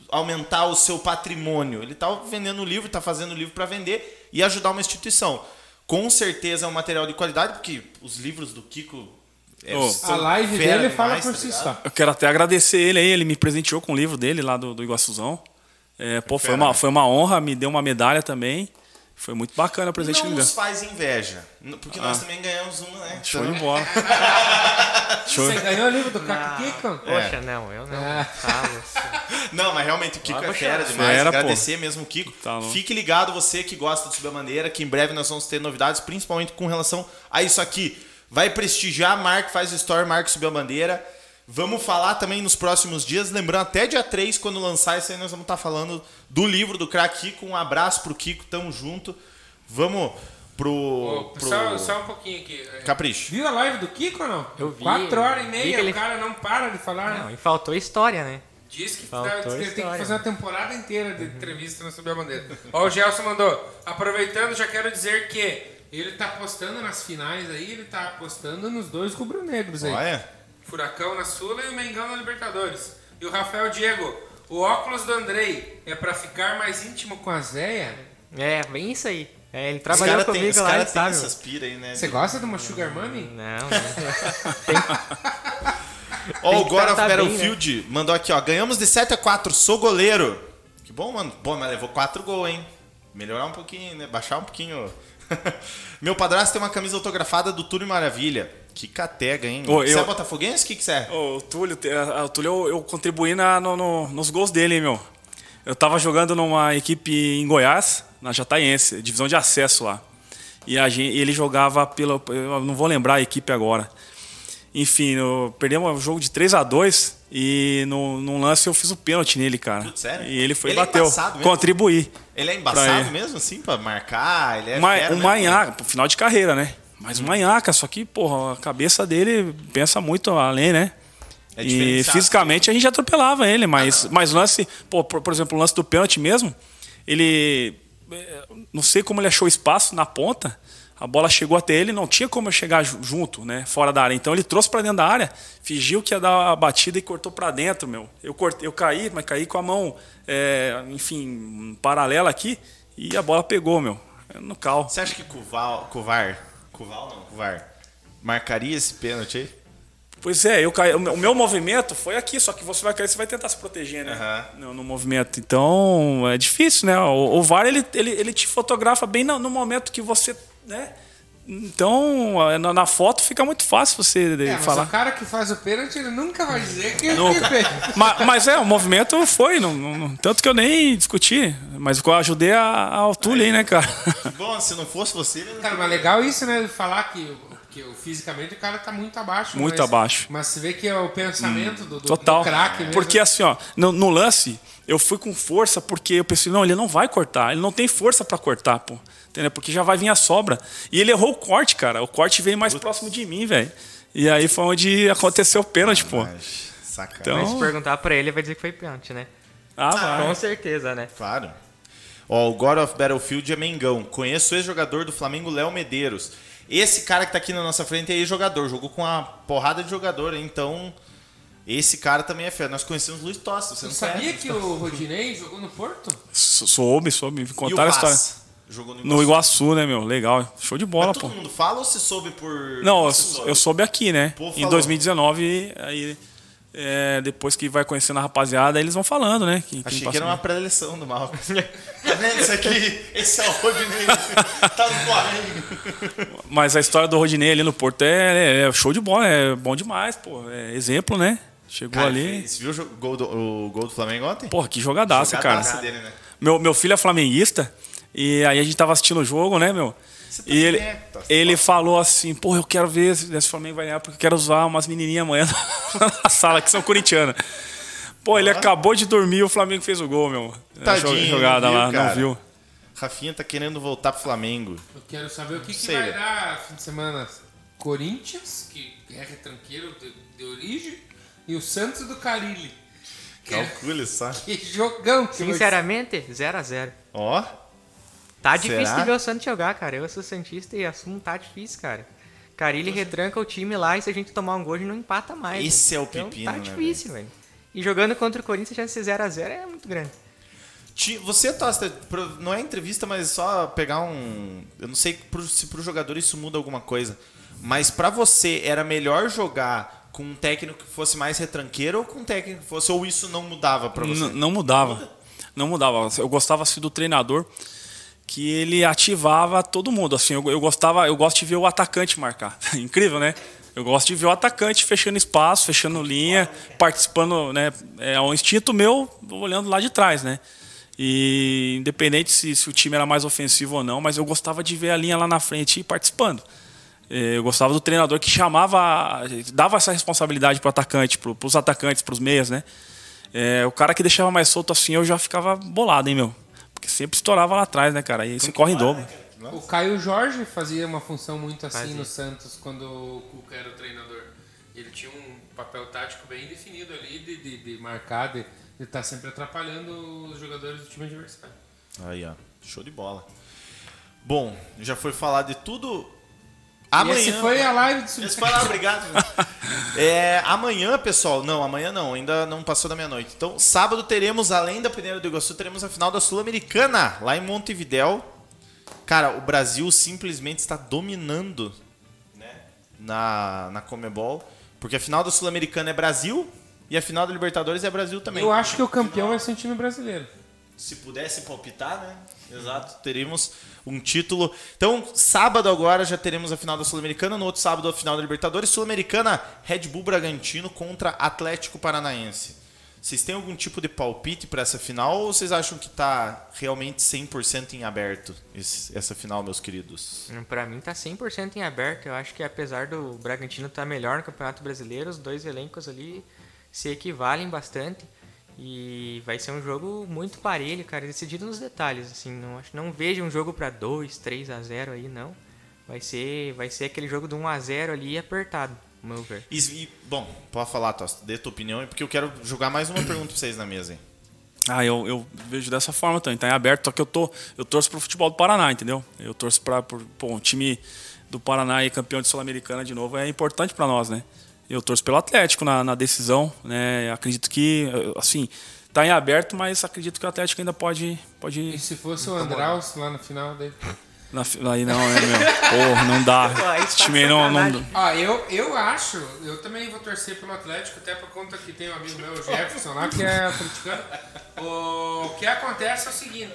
aumentar o seu patrimônio. Ele está vendendo o livro, está fazendo o livro para vender e ajudar uma instituição. Com certeza é um material de qualidade, porque os livros do Kiko. é, são A live dele fala demais, por tá si só. Eu quero até agradecer ele aí, ele me presenteou com o livro dele lá do, do Iguaçuzão. É, pô, foi uma, né? foi uma honra, me deu uma medalha também. Foi muito bacana o presente que Não ele me nos faz inveja, porque nós também ganhamos uma, né? Ah. Show Então, de bola. Show. Você ganhou o livro do Caco Kiko? Poxa, não, eu não. Ah. Falo. Não, mas realmente o Kiko é fera demais. Fera, pô. Agradecer mesmo o Kiko. Tá. Fique ligado, você que gosta do Subir a Bandeira, que em breve nós vamos ter novidades, principalmente com relação a isso aqui. Vai prestigiar, Mark faz story, Mark Subiu a Bandeira. Vamos falar também nos próximos dias, lembrando até dia 3, quando lançar isso aí, nós vamos estar falando do livro do craque Kiko. Um abraço pro Kiko, tamo junto. Vamos pro. Ô, pro... só, só um pouquinho aqui. Capricho. Viu a live do Kiko ou não? Eu vi. Quatro horas e meia, ele- o cara não para de falar. Não, e faltou história, né? Diz que, dá- diz que ele tem que história. fazer uma temporada inteira de entrevista no Subir a Bandeira. Ó, o Gelson mandou. Aproveitando, já quero dizer que ele tá apostando nas finais aí, ele tá apostando nos dois rubro-negros aí. Olha. Furacão na Sula e o Mengão na Libertadores. E o Rafael Diego, o óculos do Andrei é pra ficar mais íntimo com a Zéia? É, bem isso aí. É, ele trabalhou têm comigo os lá, cara ele tem sabe. essas pira aí, né? Você gosta de uma Sugar Mommy? Não, não. Ó, Tem o God of bem, né? Battlefield mandou aqui, ó. Ganhamos de 7 a 4, sou goleiro. Que bom, mano. Bom, mas levou 4 gols, hein? Melhorar um pouquinho, né? Baixar um pouquinho. Meu padrasto tem uma camisa autografada do Túlio Maravilha. Que catega, hein? Ô, Você eu- é botafoguense? O que, que você é? Ô, O Túlio, o Túlio eu, eu contribuí na- no- no- nos gols dele, hein, meu. Eu tava jogando numa equipe em Goiás, na Jataiense, divisão de acesso lá. E a gente, ele jogava pelo. Eu não vou lembrar a equipe agora. Enfim, perdemos um jogo de 3 a 2 e no, num lance eu fiz o pênalti nele, cara. Putz, sério? E ele foi Ele é bateu. mesmo? Contribuí. Ele é embaçado mesmo, assim, pra marcar? Ele é um mesmo? manhaca, pro final de carreira, né? Mas um manhaca, só que, porra, a cabeça dele pensa muito além, né? É e fisicamente a gente atropelava ele, mas, mas lance, pô, por, por exemplo, o lance do pênalti mesmo, ele. eh, Não sei como ele achou espaço na ponta, a bola chegou até ele, não tinha como eu chegar ju- junto, né? Fora da área. Então ele trouxe pra dentro da área, fingiu que ia dar a batida e cortou pra dentro, meu. Eu, cortei, eu caí, mas caí com a mão, eh, enfim, paralela aqui, e a bola pegou, meu. No cal. Você acha que Cuval, Cuvar, Cuval não, Cuvar, marcaria esse pênalti aí? Pois é, eu caí, o meu- movimento foi aqui, só que você vai cair, você vai tentar se proteger, né? Aham. No, no movimento. Então, é difícil, né? O, o VAR, ele, ele, ele te fotografa bem no, no momento que você, né? Então, na, na foto fica muito fácil você É, mas falar. o cara que faz o pênalti, ele nunca vai dizer que ele Nunca. fez. mas, mas é, o movimento foi, não, não- tanto que eu nem discuti, mas eu ajudei a, a aí, né, cara? Bom, se não fosse você, não Cara, mas legal isso, né? Falar que, que fisicamente o cara tá muito abaixo. Muito mas- abaixo. Mas você vê que é o pensamento do, do, Total. do craque mesmo. Porque assim, ó, no, no lance, eu fui com força porque eu pensei, não, ele não vai cortar, ele não tem força pra cortar, pô. Entendeu? Porque já vai vir a sobra. E ele errou o corte, cara. O corte veio mais próximo de mim, velho. E aí foi onde aconteceu o pênalti, pô. Sacanagem. Então- Mas se perguntar pra ele, ele vai dizer que foi pênalti, né? Ah, vai. Com certeza, né? Claro. Ó, o God of Battlefield é Mengão. Conheço o ex-jogador do Flamengo, Léo Medeiros. Esse cara que tá aqui na nossa frente é ex-jogador. Jogou com uma porrada de jogador, então... Esse cara também é fera. Nós conhecemos o Luiz Tosta. Você Você não sabia conhece? que o Rodinei jogou no Porto? Sou- Soube, soube. Me contaram a história. Jogou no No Iguaçu, né, meu? Legal. Show de bola, Mas pô. todo mundo fala ou se soube por... Não, eu, você soube? eu soube aqui, né? Pô, Em falou. 2019, aí. é, depois que vai conhecendo a rapaziada, eles vão falando, né? Quem- quem Achei que passa era uma bem. pré-eleição do Malcom. tá vendo isso aqui? Esse é o Rodinei. tá no Flamengo. Mas a história do Rodinei ali no Porto é, é show de bola, é bom demais, pô. É exemplo, né? Chegou Cara, ali. Você viu o gol do, o gol do Flamengo ontem? Porra, que jogadaça, Jogadaça cara. dele, né? Meu, meu filho é flamenguista e aí a gente tava assistindo o jogo, né, meu? Você tá E ele, certo, ele falou assim, pô, eu quero ver se esse Flamengo vai ganhar, porque eu quero usar umas menininhas amanhã na sala, que são corintianas. Pô, ele acabou de dormir e o Flamengo fez o gol, meu. Tadinho, Jogada não viu, lá, cara? não viu. Rafinha tá querendo voltar pro Flamengo. Eu quero saber o que, que vai dar fim de semana. Corinthians, que é retranqueiro de, de origem, e o Santos do Carilli. Que, Calcule só. que jogão que Sinceramente, 0x0. Ó, Tá Será? difícil de ver o Santos jogar, cara. Eu sou Santista e assumo tá difícil, cara. Carilli retranca o time lá e se a gente tomar um gol, a gente não empata mais. Esse velho. é o pepino, Então, né, tá difícil, velho. E jogando contra o Corinthians, a chance de ser 0x0 é muito grande. você, Tosta, não é entrevista, mas só pegar um. Eu não sei se pro jogador isso muda alguma coisa. Mas pra você, era melhor jogar com um técnico que fosse mais retranqueiro ou com um técnico que fosse. Ou isso não mudava pra você? N- Não mudava. Não mudava. Eu gostava assim do treinador que ele ativava todo mundo. Assim, eu, eu gostava, eu gosto de ver o atacante marcar. Incrível, né? Eu gosto de ver o atacante fechando espaço, fechando linha, participando, né? É um instinto meu olhando lá de trás, né? E independente se, se o time era mais ofensivo ou não, mas eu gostava de ver a linha lá na frente e participando. Eh, Eu gostava do treinador que chamava, dava essa responsabilidade para o atacante, para os atacantes, para os meias, né? É, o cara que deixava mais solto assim, eu já ficava bolado, hein, meu? Porque sempre estourava lá atrás, né, cara? E você corre em dobro. O Caio Jorge fazia uma função muito assim Fazia. no Santos quando o Cuca era o treinador. Ele tinha um papel tático bem definido ali de, de, de marcar, de estar sempre atrapalhando os jogadores do time adversário. Aí, ó. Show de bola. Bom, já foi falar de tudo. Amanhã. esse foi a live do Esse foi lá, obrigado. É, amanhã, pessoal. Não, amanhã não, ainda não passou da meia-noite. Então, sábado teremos, além da Peneira do Iguaçu, teremos a final da Sul-Americana, lá em Montevidéu. Cara, o Brasil simplesmente está dominando né, na, na Comebol, porque a final da Sul-Americana é Brasil e a final da Libertadores é Brasil também. Eu acho que o campeão vai ser um time brasileiro. Se pudesse palpitar, né? Exato, teríamos um título. Então, sábado agora já teremos a final da Sul-Americana, no outro sábado a final da Libertadores. Sul-Americana, Red Bull Bragantino contra Atlético Paranaense. Vocês têm algum tipo de palpite para essa final ou vocês acham que está realmente 100% em aberto esse, essa final, meus queridos? Pra mim tá 100% em aberto. Eu acho que apesar do Bragantino estar melhor no Campeonato Brasileiro, os dois elencos ali se equivalem bastante. E vai ser um jogo muito parelho, cara, decidido nos detalhes, assim, não acho, não vejo um jogo para 2, 3 a 0 aí não. Vai ser, vai ser aquele jogo de 1 a 0 ali apertado, ao meu ver. E, e, bom, pode falar, Tosta, dê tua opinião, porque eu quero jogar mais uma pergunta pra vocês na mesa aí. Ah, eu, eu vejo dessa forma também, tá em aberto, só que eu tô eu torço pro futebol do Paraná, entendeu? Eu torço para um time do Paraná e campeão de Sul-Americana de novo é importante para nós, né? Eu torço pelo Atlético na, na decisão, né? Acredito que, assim, tá em aberto, mas acredito que o Atlético ainda pode. pode E se fosse o Andraus lá na final daí? na, aí não, é meu. Porra, não dá. Pô, aí Esse tá time não, não. Ó, eu, eu acho, eu também vou torcer pelo Atlético, até por conta que tem um amigo meu, o Jefferson, lá, que é atleticano. O que acontece é o seguinte,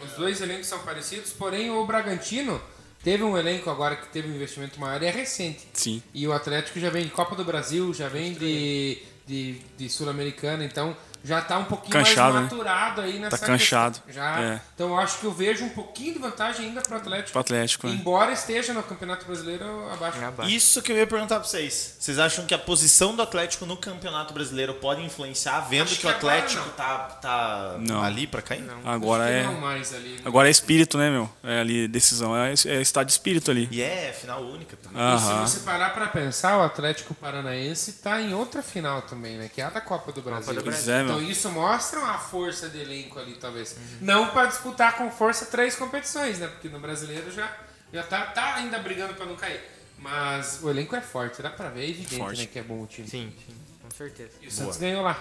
os dois elencos são parecidos, porém o Bragantino teve um elenco agora que teve um investimento maior e é recente. Sim. E o Atlético já vem de Copa do Brasil, já vem de, de, de Sul-Americana, então já tá um pouquinho Canchado, né? mais maturado aí nessa Tá canchado. questão. Já, É. Então eu acho que eu vejo um pouquinho de vantagem ainda pro Atlético. Pro Atlético, né? Embora esteja no Campeonato Brasileiro abaixo. Abaixo. Isso que eu ia perguntar pra vocês. Vocês acham que a posição do Atlético no Campeonato Brasileiro pode influenciar, vendo que, que o agora Atlético não. tá, tá Não. ali pra cair? Agora Acho que é. não mais ali, né? Agora é espírito, né, meu? É ali, decisão. É, é estado de espírito ali. E é final única também. E se você parar pra pensar, o Atlético Paranaense tá em outra final também, né? Que é a da Copa do Brasil. do Brasil. É, então isso mostra a força de elenco ali, talvez. Não pra disputar com força três competições, né? Porque no brasileiro já, já tá, tá ainda brigando pra não cair. Mas o elenco é forte, dá pra ver, é evidente, Forte. né? Que é bom o time. Sim, sim, com certeza. E o Santos ganhou lá.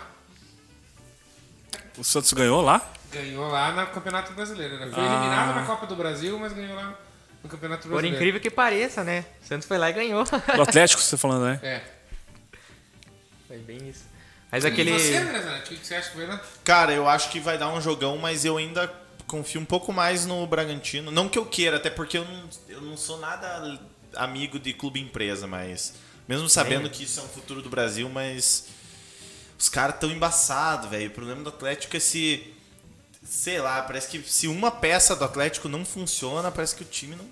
O Santos ganhou lá? Ganhou lá no Campeonato Brasileiro, né? Foi Ah. eliminado na Copa do Brasil, mas ganhou lá no Campeonato Por Brasileiro. incrível que pareça, né? O Santos foi lá e ganhou. Do Atlético, você tá falando, né? É. Foi bem isso. Mas E aquele. você, André o que você acha que vai lá? Cara, eu acho que vai dar um jogão, mas eu ainda confio um pouco mais no Bragantino. Não que eu queira, até porque eu não, eu não sou nada amigo de clube empresa, mas. Mesmo sabendo que isso é um futuro do Brasil, mas. Os caras tão embaçados, velho. O problema do Atlético é se. Sei lá, parece que se uma peça do Atlético não funciona, parece que o time não,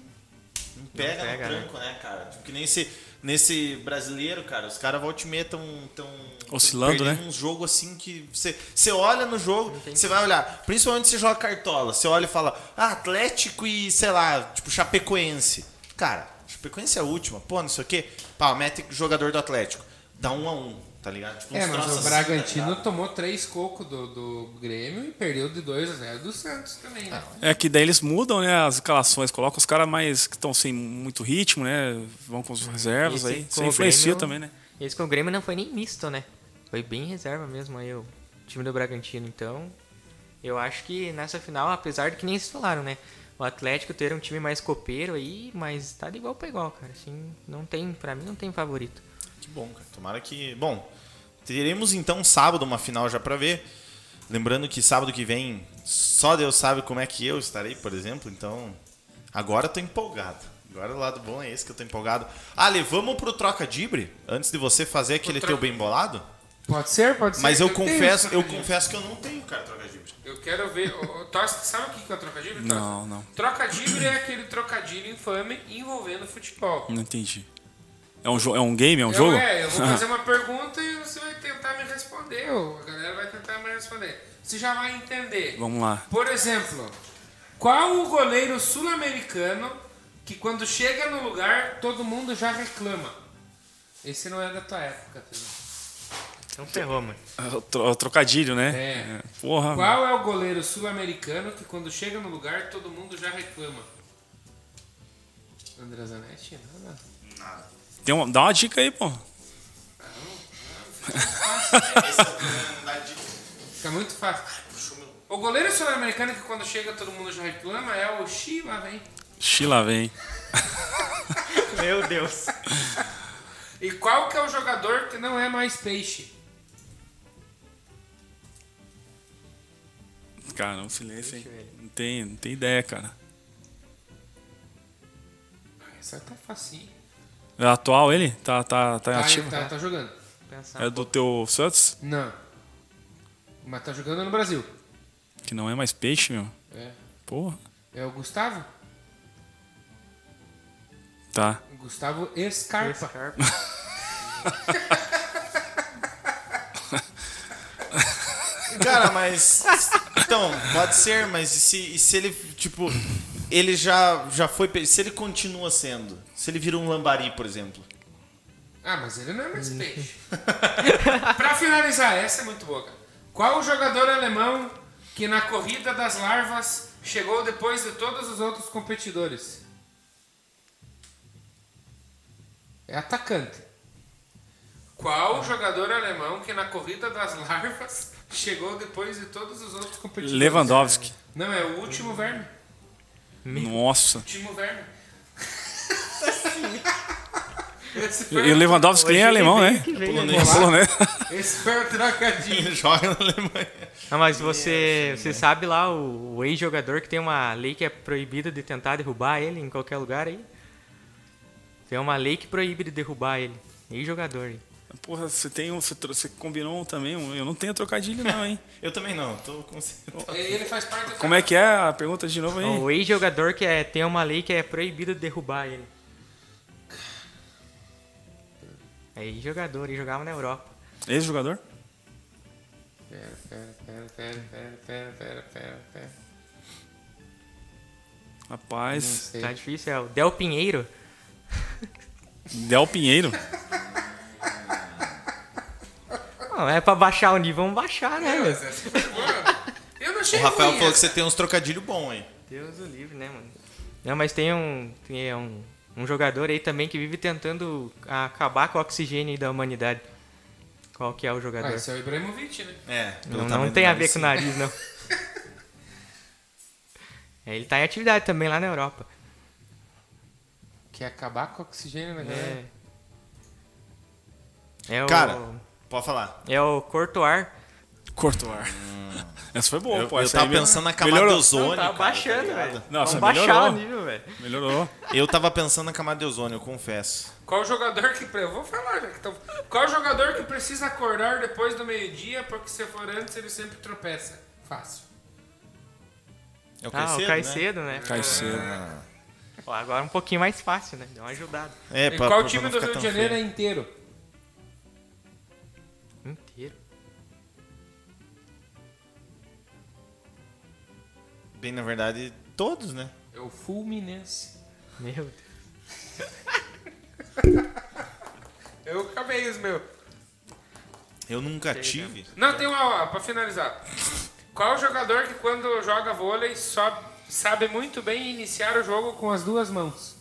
não pega, pega, no né? tranco, né, cara? Tipo, que nem esse, nesse brasileiro, cara, os caras volta e meia tão, tão Oscilando, perdendo né? um jogo assim que você, você olha no jogo, você vai olhar, principalmente se você joga cartola, você olha e fala, ah, Atlético e, sei lá, tipo, Chapecoense. Cara, Chapecoense é a última, pô, não sei o quê. Pá, mete jogador do Atlético. Dá um a um, tá ligado? Tipo, É, uns mas o assim, Bragantino tá ligado? tomou três cocos do, do Grêmio e perdeu de 2 a 0 do Santos também, né? É que daí eles mudam, né, as escalações, colocam os caras mais que estão sem muito ritmo, né? Vão com os reservas Esse aí. Isso influencia Grêmio- também, né? Esse com o Grêmio não foi nem misto, né? Foi bem reserva mesmo aí o time do Bragantino. Então, eu acho que nessa final, apesar de que nem vocês falaram, né? O Atlético ter um time mais copeiro aí, mas tá de igual pra igual, cara. Assim, não tem, pra mim não tem favorito. Que bom, cara. Tomara que. Bom, teremos então sábado uma final já pra ver. Lembrando que sábado que vem só Deus sabe como é que eu estarei, por exemplo. Então, agora eu tô empolgado. Agora o lado bom é esse que eu tô empolgado. Ale, vamos pro troca dibre antes de você fazer aquele troca- teu bem bolado? Pode ser, pode ser. Mas eu, tenho confesso, eu confesso que eu não tenho, cara, troca dibre. Eu quero ver. Tosta, sabe o que é o trocadilho? Tosta? Não, não. Trocadilho é aquele trocadilho infame envolvendo futebol. Não entendi. É um, é um game? É um Eu, jogo? é, eu vou fazer uma pergunta e você vai tentar me responder. ou a galera vai tentar me responder. Você já vai entender. Vamos lá. Por exemplo, qual o goleiro sul-americano que quando chega no lugar todo mundo já reclama? Esse não é da tua época, filho. Então ferrou, mano. É o tro- o trocadilho, né? É. Porra. Qual é o goleiro sul-americano que quando chega no lugar todo mundo já reclama? André Zanetti? Nada. Tem uma- dá uma dica aí, pô. Fica muito fácil. O goleiro sul-americano que quando chega todo mundo já reclama é o Xi lá vem. Xila vem. Meu Deus. E qual que é o jogador que não é mais peixe? Cara, um silêncio, hein? Não tem, não tem ideia, cara. Essa tá facinho. É atual ele? Tá, tá, tá Tá, ativo? tá, tá jogando. Pensar. É do teu Santos? Não. Mas tá jogando no Brasil. Que não é mais peixe, meu. É. Porra. É o Gustavo? Tá. Gustavo Scarpa. Scarpa. Cara, mas. Então, pode ser, mas e se, e se ele, tipo. Ele já, já foi. Se ele continua sendo. Se ele vira um lambari, por exemplo. Ah, mas ele não é mais peixe. pra finalizar, essa é muito boa. cara. Qual o jogador alemão que na corrida das larvas chegou depois de todos os outros competidores? É atacante. Qual o jogador alemão que na corrida das larvas chegou depois de todos os outros competidores? Lewandowski. Não, é o último verme. Nossa. Verme. Esse E o Lewandowski nem é alemão, né? Que veio, né? Polonês. É polonês. esse foi o trocadilho. Ele joga na Alemanha. Ah, mas você, você sabe lá o, o ex-jogador que tem uma lei que é proibida de tentar derrubar ele em qualquer lugar aí? Tem uma lei que proíbe de derrubar ele. Ex-jogador aí. Porra, você tem um. Você, você combinou um também. um- Eu não tenho trocadilho, não, hein? Eu também não, tô com. Ele faz parte do Como é que é a pergunta de novo aí? O ex-jogador que é, tem uma lei que é proibida de derrubar ele. É ex-jogador, ele jogava na Europa. Ex-jogador? Pera, pera, pera, pera, pera, pera, pera, pera, pera. Rapaz. Tá difícil, é o Del Pinheiro. Del Pinheiro. Não, é pra baixar o nível, vamos baixar, né? meu? Mas essa foi boa. Eu não achei O Rafael ruim falou que você tem uns trocadilhos bons aí. Deus o livre, né, mano? Não, mas tem um, tem um, um jogador aí também que vive tentando acabar com o oxigênio aí da humanidade. Qual que é o jogador? Ah, esse é o Ibrahimovic, né? É, pelo não, não tem a ver com o nariz, não. É, ele tá em atividade também lá na Europa. Quer acabar com o oxigênio na galera. É. É o. Cara, Pode falar. É o Courtois. Cortou o ar. Essa foi boa, eu pô. eu tava pensando na melhorou. camada de Não, ozônio. tá cara, baixando, tá ligado? velho. Nossa, Vamos baixar melhorou. o nível, velho. Melhorou. Eu tava pensando na camada de ozônio, eu confesso. Qual jogador que. Eu vou falar já que tão... Qual jogador que precisa acordar depois do meio-dia, porque se for antes ele sempre tropeça? Fácil. É o Ah, o Caicedo, né? Caicedo, né? Cai cedo. Ó, agora um pouquinho mais fácil, né? Deu uma ajudada. É, pra- qual pra time não do Rio de Janeiro é? Inteiro. Bem, na verdade, todos, né? É o Fulminense. Meu Deus. Eu acabei os meus. Eu nunca tive. Não, tem uma, ó, pra finalizar. Qual jogador que quando joga vôlei só sabe muito bem iniciar o jogo com as duas mãos?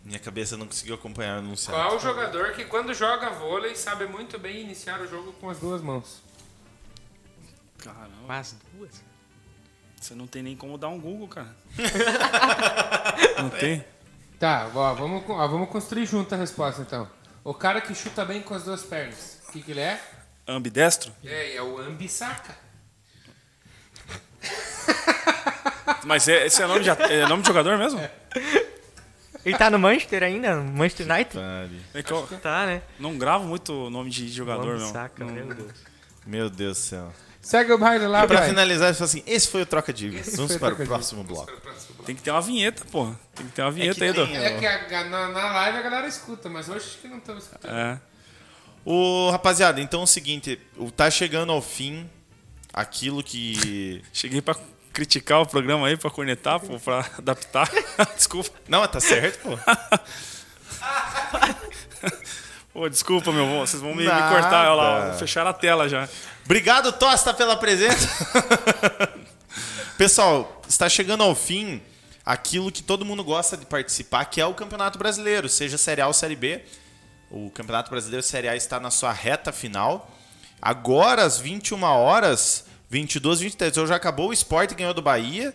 Minha cabeça não conseguiu acompanhar o anunciado. Qual jogador que quando joga vôlei sabe muito bem iniciar o jogo com as duas mãos? Caramba. Mas duas? Você não tem nem como dar um Google, cara. não tem? Tá, ó, vamos, ó, vamos construir junto a resposta então. O cara que chuta bem com as duas pernas. O que, que ele é? Ambidestro? É, é o Ambissaca. Mas é- esse é nome de, é nome de jogador mesmo? Ele tá no Manchester ainda? No Manchester United? Pare. É que eu Tá, né? não gravo muito nome de jogador, não. saca, meu Deus. Meu Deus do céu. Segue o baile lá, E pra finalizar, ele falou assim: esse foi o troca de Esse Vamos foi o para o próximo bloco. Tem que ter uma vinheta, pô. Tem que ter uma vinheta que aí, tem, do. É que a- na, na live a galera escuta, mas hoje acho que não estamos escutando. É. Ô, rapaziada, então é o seguinte: o- tá chegando ao fim aquilo que. Cheguei pra criticar o programa aí, pra cornetar, pô, pra adaptar. desculpa. Não, tá certo, pô. Pô, desculpa, meu vô. Vocês vão me, me cortar. Olha lá, fecharam a tela já. Obrigado, Tosta, pela presença. Pessoal, está chegando ao fim aquilo que todo mundo gosta de participar, que é o Campeonato Brasileiro, seja Série A ou Série B. O Campeonato Brasileiro Série A está na sua reta final. Agora, às 21 horas, 22, 23, hoje já acabou o Sport ganhou do Bahia.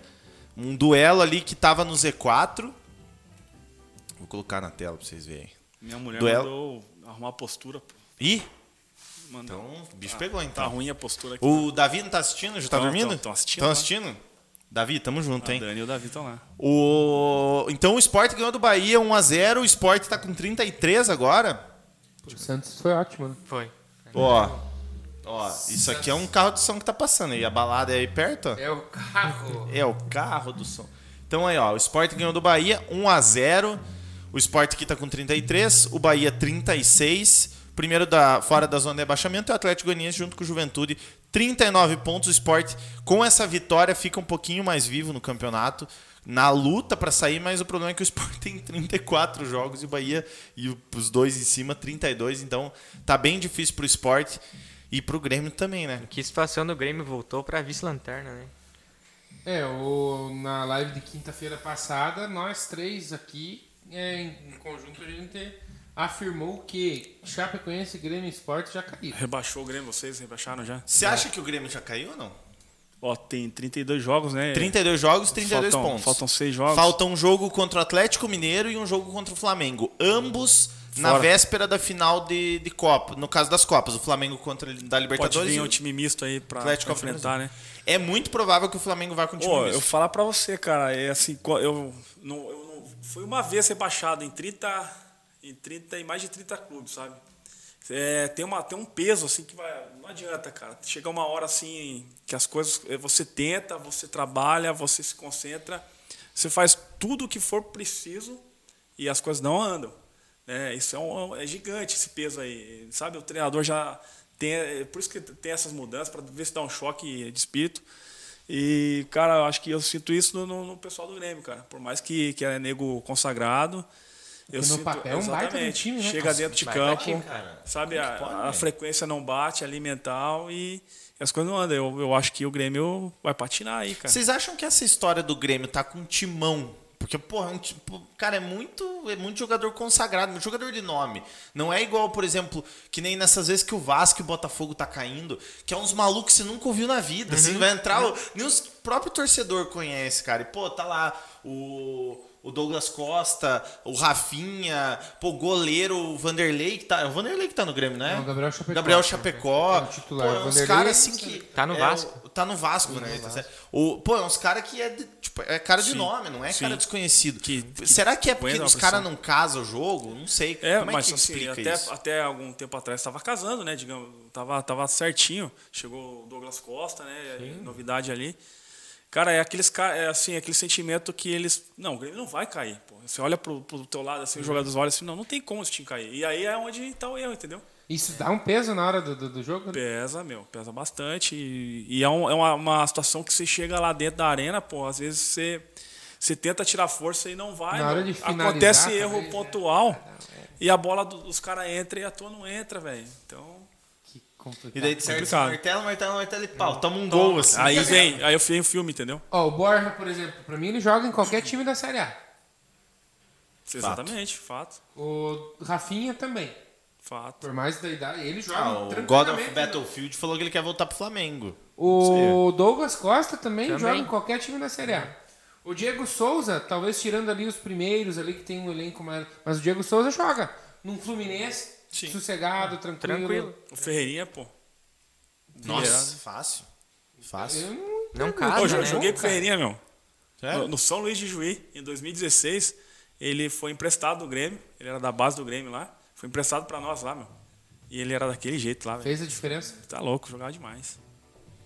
Um duelo ali que tava no Z4. Vou colocar na tela pra vocês verem. Minha mulher Duelo. mandou arrumar a postura, pô. Ih, Mandou. então o bicho pegou Tá então. ruim a postura aqui. O Davi não tá assistindo? Já tá Tão, dormindo? tão, tão assistindo Tão lá. assistindo? Davi, tamo junto, A hein? Dani e o Davi estão lá. O... Então o Sport ganhou do Bahia 1x0. O Sport tá com 33 agora. O Santos foi ótimo, né? Foi. Ó. Ó, isso aqui é um carro de som que tá passando aí. A balada é aí perto. É o carro. É o carro do som. Então aí, ó, o Sport ganhou do Bahia 1 a 0. O Sport aqui tá com 33, o Bahia 36. Primeiro da fora da zona de rebaixamento é o Atlético Goianiense junto com o Juventude, 39 pontos. O Sport com essa vitória fica um pouquinho mais vivo no campeonato, na luta para sair, mas o problema é que o Sport tem 34 jogos e o Bahia e o- os dois em cima 32, então tá bem difícil pro Sport e pro Grêmio também, né? Que situação do Grêmio voltou pra vice-lanterna, né? É, o, na live de quinta-feira passada, nós três aqui, é, em, conjunto, a gente afirmou que Chapecoense, Grêmio e Sport já caíram. Rebaixou o Grêmio, vocês rebaixaram já? Você acha que o Grêmio já caiu ou não? Ó, tem 32 jogos, né? 32 jogos, 32 faltam, pontos. Faltam 6 jogos. Falta um jogo contra o Atlético Mineiro e um jogo contra o Flamengo. Ambos na Fora. véspera da final de, de Copa. No caso das Copas, o Flamengo contra da Pode Libertadores vir e um o time misto aí pra, Atlético pra enfrentar, né? É muito provável que o Flamengo vá com o time Pô, misto. eu falar pra você, cara, é assim, eu não, eu fui uma vez rebaixado em 30 em 30 em mais de 30 clubes, sabe? É, tem uma tem um peso assim que vai, não adianta, cara. Chega uma hora assim que as coisas eh, você tenta, você trabalha, você se concentra, você faz tudo o que for preciso e as coisas não andam. né? isso é, um, é gigante esse peso aí, sabe? O treinador já tem, é por isso que tem essas mudanças para ver se dá um choque de espírito. E, cara, eu acho que eu sinto isso no, no- no pessoal do Grêmio, cara. Por mais que, que é nego consagrado. Eu no sinto, papel é um baita de um exatamente. time, né, Chega dentro de campo, time, sabe? A, pode, a frequência não bate ali mental e, e as coisas não andam. Eu, eu acho que o Grêmio vai patinar aí, cara. Vocês acham que essa história do Grêmio tá com timão? Porque, porra, é um tipo, cara, é muito, é muito jogador consagrado, muito jogador de nome. Não é igual, por exemplo, que nem nessas vezes que o Vasco e o Botafogo tá caindo, que é uns malucos que você nunca ouviu na vida. Assim, vai entrar. o- nem os próprio torcedor conhece, cara. E, pô, tá lá o. O Douglas Costa, o Rafinha, pô, o goleiro o Vanderlei, que tá. É o Vanderlei que tá no Grêmio, né? Não, o Gabriel Chapecó. Gabriel Chapecó. É o titular. Pô, é uns Vanderlei caras é assim que. Tá no é, Vasco. o- Tá no Vasco, né? O, pô, é uns caras que é, de- tipo, é cara de Sim, nome, não é sim. cara desconhecido. Que- que Será que é porque os caras não casam o jogo? Não sei. É, Como é mas que assim, explica até, isso? até algum tempo atrás estava casando, né? Digamos, tava, tava certinho. Chegou o Douglas Costa, né? Novidade ali. Cara, é aqueles é assim, aquele sentimento que eles. Não, o Grêmio não vai cair, pô. Você olha pro, pro teu lado, assim, os jogadores olham assim, não, não tem como esse time cair. E aí é onde tá o erro, entendeu? Isso dá um peso na hora do, do, do jogo? né? Pesa, meu, pesa bastante. E, e é, um- é uma, uma situação que você chega lá dentro da arena, pô, às vezes você, você tenta tirar força e não vai. Na hora de finalizar, Acontece erro talvez, né? pontual e a bola do- dos caras entra e a tua não entra, velho. Então. Complicado. E daí de certo, martelo, martelo, martelo e pau. Toma um gol, assim. Aí vem, aí eu fiz o filme, entendeu? Ó, o Borja, por exemplo, pra mim ele joga em qualquer time da Série A. Exatamente, fato. O Rafinha também. Fato. Por mais da idade, ele joga Ah, o God of tranquilamente. Battlefield falou que ele quer voltar pro Flamengo. O Douglas Costa também, Também. joga em qualquer time da Série A. O Diego Souza, talvez tirando ali os primeiros ali que tem um elenco mais. Mas o Diego Souza joga num Fluminense, Sim. sossegado, tranquilo. Tranquilo. O Ferreirinha, pô. Nossa, fácil. Fácil. Eu não, Não Pô, eu né? joguei com o Ferreirinha, meu. No, no São Luís de Juí, em 2016, ele foi emprestado do Grêmio. Ele era da base do Grêmio lá. Foi emprestado pra nós lá, meu. E ele era daquele jeito lá, velho. fez a diferença. Tá louco, jogava demais.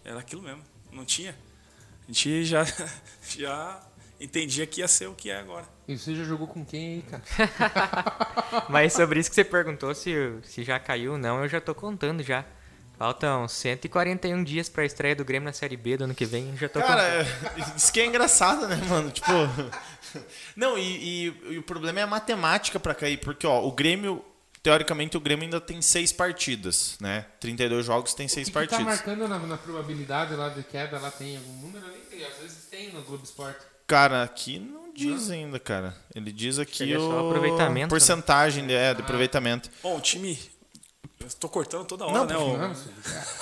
Era aquilo mesmo. Não tinha. A gente já, já entendia que ia ser o que é agora. E você já jogou com quem aí, cara? Mas sobre isso que você perguntou se, se já caiu ou não, eu já tô contando já. Faltam 141 dias pra estreia do Grêmio na Série B do ano que vem, já tô Cara, contando. é- isso que é engraçado, né, mano? Tipo. Não, e, e- e o problema é a matemática pra cair, porque, ó, o Grêmio. Teoricamente, o Grêmio ainda tem seis partidas, né? 32 jogos tem seis O que, que tá partidas. marcando na, na probabilidade lá de queda? Lá tem algum número ali? Às vezes tem no Globo Esporte. Cara, aqui não diz ainda, cara. Ele diz aqui Seria o aproveitamento, né? porcentagem de, é, de aproveitamento. Bom, o time. Eu tô cortando toda hora, Não, né? por O, Não,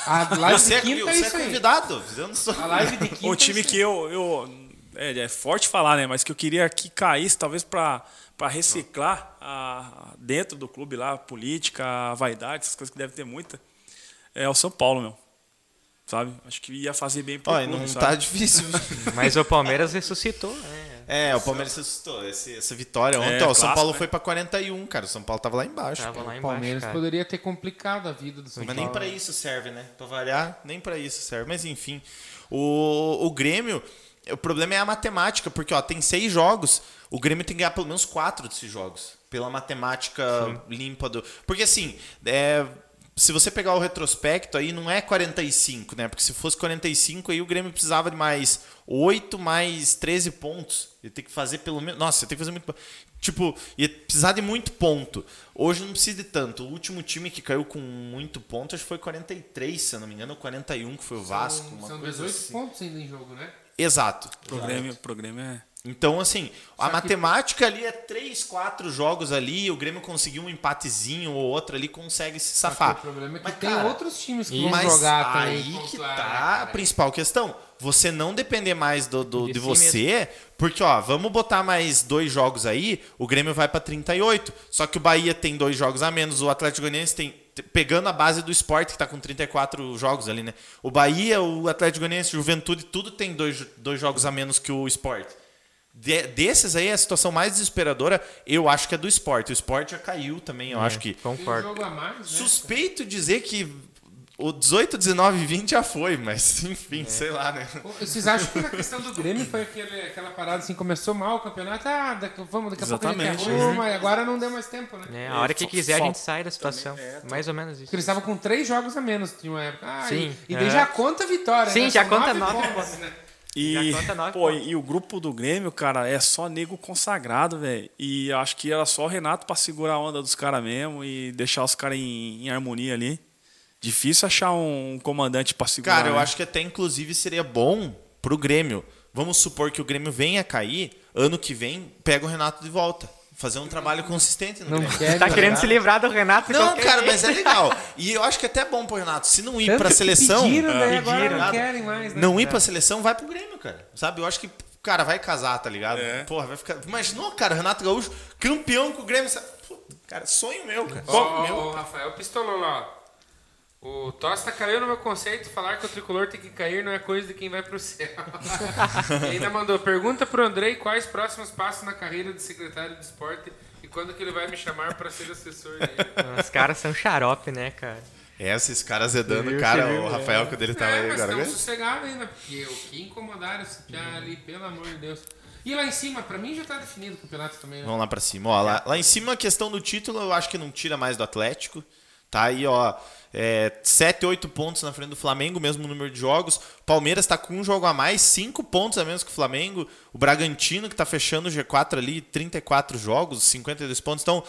A live Você, de é, quinta é é isso aí. convidado. Eu não sou... A live de quinta o é time isso que eu, eu. é, é forte falar, né? Mas que eu queria que caísse, talvez para reciclar a, dentro do clube lá, a política, a vaidade, essas coisas que deve ter muita, é o São Paulo, meu. Sabe? Acho que ia fazer bem pro Olha, clube, não sabe? tá difícil. Mas o Palmeiras ressuscitou, né? É, o Palmeiras ressuscitou. Esse- essa vitória ontem, É, ó, o São Paulo né? foi pra 41, cara. O São Paulo tava lá embaixo. Tava lá O embaixo, Palmeiras cara. poderia ter complicado a vida do São Mas Paulo. nem pra isso serve, né? Pra variar, nem pra isso serve. Mas enfim, o, o Grêmio, o problema é a matemática, porque ó, tem seis jogos, o Grêmio tem que ganhar pelo menos quatro desses jogos. Pela matemática limpa do. Porque assim, é, se você pegar o retrospecto aí, não é 45, né? Porque se fosse 45, aí o Grêmio precisava de mais 8 mais 13 pontos. Ia ter que fazer pelo menos. Nossa, ia ter que fazer muito. Tipo, ia precisar de muito ponto. Hoje não precisa de tanto. O último time que caiu com muito ponto, acho que foi 43, se eu não me engano, ou 41, que foi o Vasco. uma São coisa 18 assim. pontos ainda em jogo, né? Exato. Pro Grêmio, pro Grêmio é. Então, assim, a matemática ali é 3, 4 jogos ali, o Grêmio conseguiu um empatezinho ou outro ali, consegue se safar. O problema é que Mas, tem cara, outros times que vão jogar também. aí que tá né, a cara? principal questão. Você não depender mais do, do- De de si você, porque, ó, vamos botar mais dois jogos aí, o Grêmio vai pra 38. Só que o Bahia tem dois jogos a menos, o Atlético Goianiense tem. Pegando a base do esporte, que tá com 34 jogos ali, né? O Bahia, o Atlético Goianiense, Juventude, tudo tem dois, dois jogos a menos que o esporte. De- desses aí, a situação mais desesperadora, eu acho que é do esporte. O esporte já caiu também, eu acho que. Concordo. jogo a mais, né? Suspeito dizer que o 18, 19 e 20 já foi, mas enfim, sei lá, né? Vocês acham que a questão do Grêmio foi aquele, aquela parada assim, começou mal o campeonato, ah, daqui, vamos, daqui a pouco a gente Exatamente. arruma, e agora não deu mais tempo, né? É, a hora que quiser a gente sai da situação. Mais ou menos isso. Porque eles estavam com três jogos a menos de uma época. Ah, Sim, e, e daí é. já conta a vitória. Sim, né? já São conta nove pontos. né? E, nove pô, e o grupo do Grêmio, cara, é só nego consagrado, velho. E acho que era só o Renato pra segurar a onda dos caras mesmo e deixar os caras em, em harmonia ali. Difícil achar um comandante pra segurar. Cara, eu né? acho que até inclusive seria bom pro Grêmio. Vamos supor que o Grêmio venha cair, ano que vem, pega o Renato de volta. Fazer um trabalho consistente no Não Grêmio. quer. Tá querendo se livrar do Renato? de Não, cara, jeito. mas é legal. E eu acho que é até bom pro Renato. Se não ir Tanto pra que seleção. Pediram, Ah, agora pediram, não querem mais, né? Não ir pra seleção, vai pro Grêmio, cara. Sabe? Eu acho que, cara, vai casar, tá ligado? É. Porra, vai ficar. Imaginou, cara, o Renato Gaúcho, campeão com o Grêmio. Pô, Cara, sonho meu, cara. Ó, Sonho ó, meu. ó, Rafael pistolou lá. O Tosta caiu no meu conceito, falar que o tricolor tem que cair não é coisa de quem vai pro céu. e ainda mandou, pergunta pro Andrei quais próximos passos na carreira de secretário de esporte e quando que ele vai me chamar pra ser assessor dele. Os caras são xarope, né, cara? É, esses caras zedando, Viu, cara, viu, o é. Rafael, quando ele tava é, aí mas agora. estão sossegados ainda, porque o que incomodaram esse piá ali, pelo amor de Deus. E lá em cima, pra mim já tá definido o campeonato também, né? Vamos lá pra cima. Ó, lá, lá em cima a questão do título eu acho que não tira mais do Atlético. Tá aí, ó, é, 7, 8 pontos na frente do Flamengo, mesmo número de jogos. Palmeiras tá com um jogo a mais, 5 pontos a menos que o Flamengo. O Bragantino, que tá fechando o G4 ali, 34 jogos, 52 pontos. Então,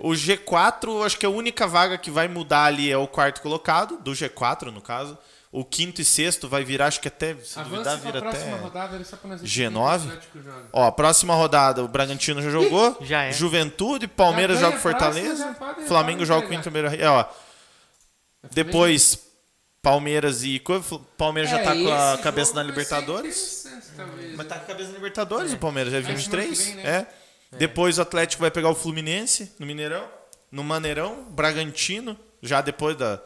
o G4, eu acho que a única vaga que vai mudar ali é o quarto colocado, do G4 no caso. O quinto e sexto vai virar, acho que até, se duvidar, Avança pra vira próxima até... rodada ali só pra nós ver G9? quem que o Atlético joga. Ó, próxima rodada, o Bragantino já jogou. Já é. Juventude, Palmeiras Já joga com Fortaleza. Flamengo joga com o. Inter. É, ó. Depois, Palmeiras e. Palmeiras já É, tá com a cabeça na Libertadores. interessante, talvez, Mas né? tá com a cabeça na Libertadores, o Palmeiras já é Aí semana que 23. vem, né? É. Depois o Atlético vai pegar o Fluminense no Mineirão. No Maneirão, Bragantino, já depois da,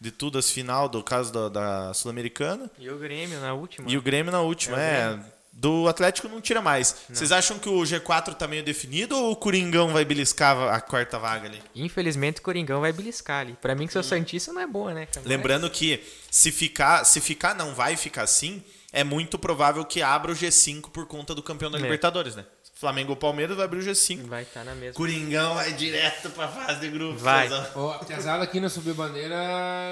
de tudo, as final do caso da, da Sul-Americana. E o Grêmio na última. E o Grêmio na última, é. Do Atlético não tira mais. Vocês acham que o G4 tá meio definido ou o Coringão vai beliscar a quarta vaga ali? Infelizmente o Coringão vai beliscar ali. Pra mim que sou Santista não é boa, né? Lembrando que se ficar, se ficar não vai ficar assim, é muito provável que abra o G5 por conta do campeão da É. Libertadores, né? Flamengo ou Palmeiras vai abrir o G5. Vai estar na mesma. Coringão vai direto pra fase de grupos. Vai. Fazão. Ó, a piazada aqui no Subir Bandeira,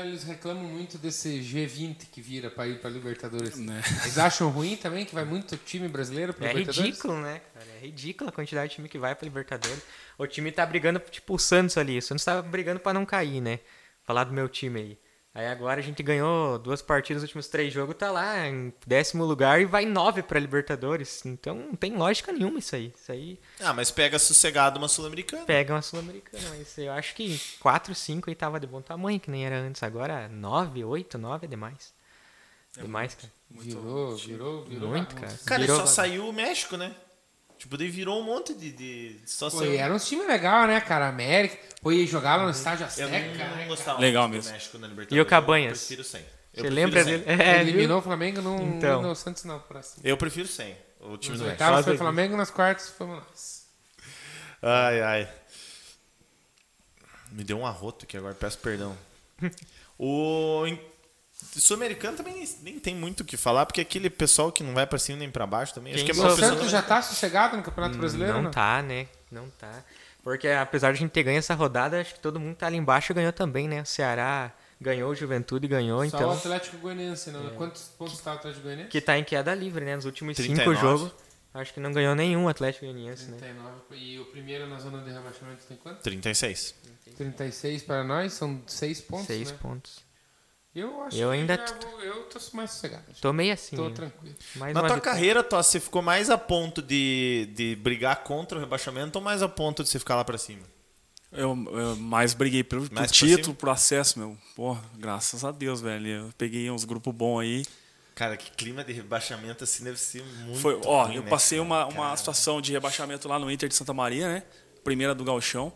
eles reclamam muito desse G20 que vira pra ir pra Libertadores. Né. Eles acham ruim também, que vai muito time brasileiro pra É Libertadores? ridículo, né, cara? É ridículo a quantidade de time que vai pra Libertadores. O time tá brigando, tipo, o Santos ali. O Santos tá brigando pra não cair, né? Falar do meu time aí. Aí agora a gente ganhou duas partidas nos últimos três jogos, tá lá em décimo lugar e vai nove pra Libertadores. Então não tem lógica nenhuma isso aí. Isso aí Ah, mas pega sossegado uma Sul-Americana. pega uma Sul-Americana. Mas eu acho que quatro, cinco aí tava de bom tamanho, que nem era antes. Agora nove, oito, nove é demais. Demais, cara. Virou, virou, virou. Muito, cara. Cara, Virou só saiu o México, né? Tipo, daí virou um monte de, de situação. Pô, e era um time legal, né, cara? América. Pô, jogar lá no estádio Eu Azteca, não, né? não gostava Legal muito do mesmo. México na Libertadores. E o Cabanhas? Eu prefiro sem. Eu Você prefiro lembra sem. dele? É, viu? Eliminou o Flamengo no, Então. no Santos, não, próximo. Eu prefiro sem. O time Nos do México. oitavos foi aí. Flamengo, nas quartas fomos nós. Ai, ai. Me deu um arroto aqui agora, peço perdão. o Sul-Americano também nem, nem tem muito o que falar, porque aquele pessoal que não vai pra cima nem pra baixo também. Acho Quem que é O pessoa Santos já tá sossegado no Campeonato Brasileiro, Não não? tá, né? Não tá. Porque apesar de a gente ter ganho essa rodada, acho que todo mundo tá ali embaixo ganhou também, né? O Ceará ganhou, o Juventude ganhou, Só então. o Atlético Goianiense, não. Quantos pontos tá o Atlético Goianiense? Que tá em queda livre, né? Nos últimos 39. cinco jogos. Acho que não ganhou nenhum o Atlético Goianiense, né? 39. E o primeiro na zona de rebaixamento tem quanto? 36. 36 para nós, são 6 pontos, Seis né? pontos. Eu acho Eu que ainda já t- vou, eu tô mais sossegado. Tô meio assim. Tô ainda. tranquilo. Mais Na tua vitória. carreira, Tosse, você ficou mais a ponto de, de brigar contra o rebaixamento ou mais a ponto de você ficar lá pra cima? Eu, eu mais briguei pelo, Mais título, cima? por acesso, meu. Porra, graças a Deus, velho. Eu peguei uns grupos bons aí. Cara, que clima de rebaixamento assim deve ser muito. Foi, ó, ruim, eu né, passei cara? uma, uma Cara, situação de rebaixamento lá no Inter de Santa Maria, né? Primeira do Galchão.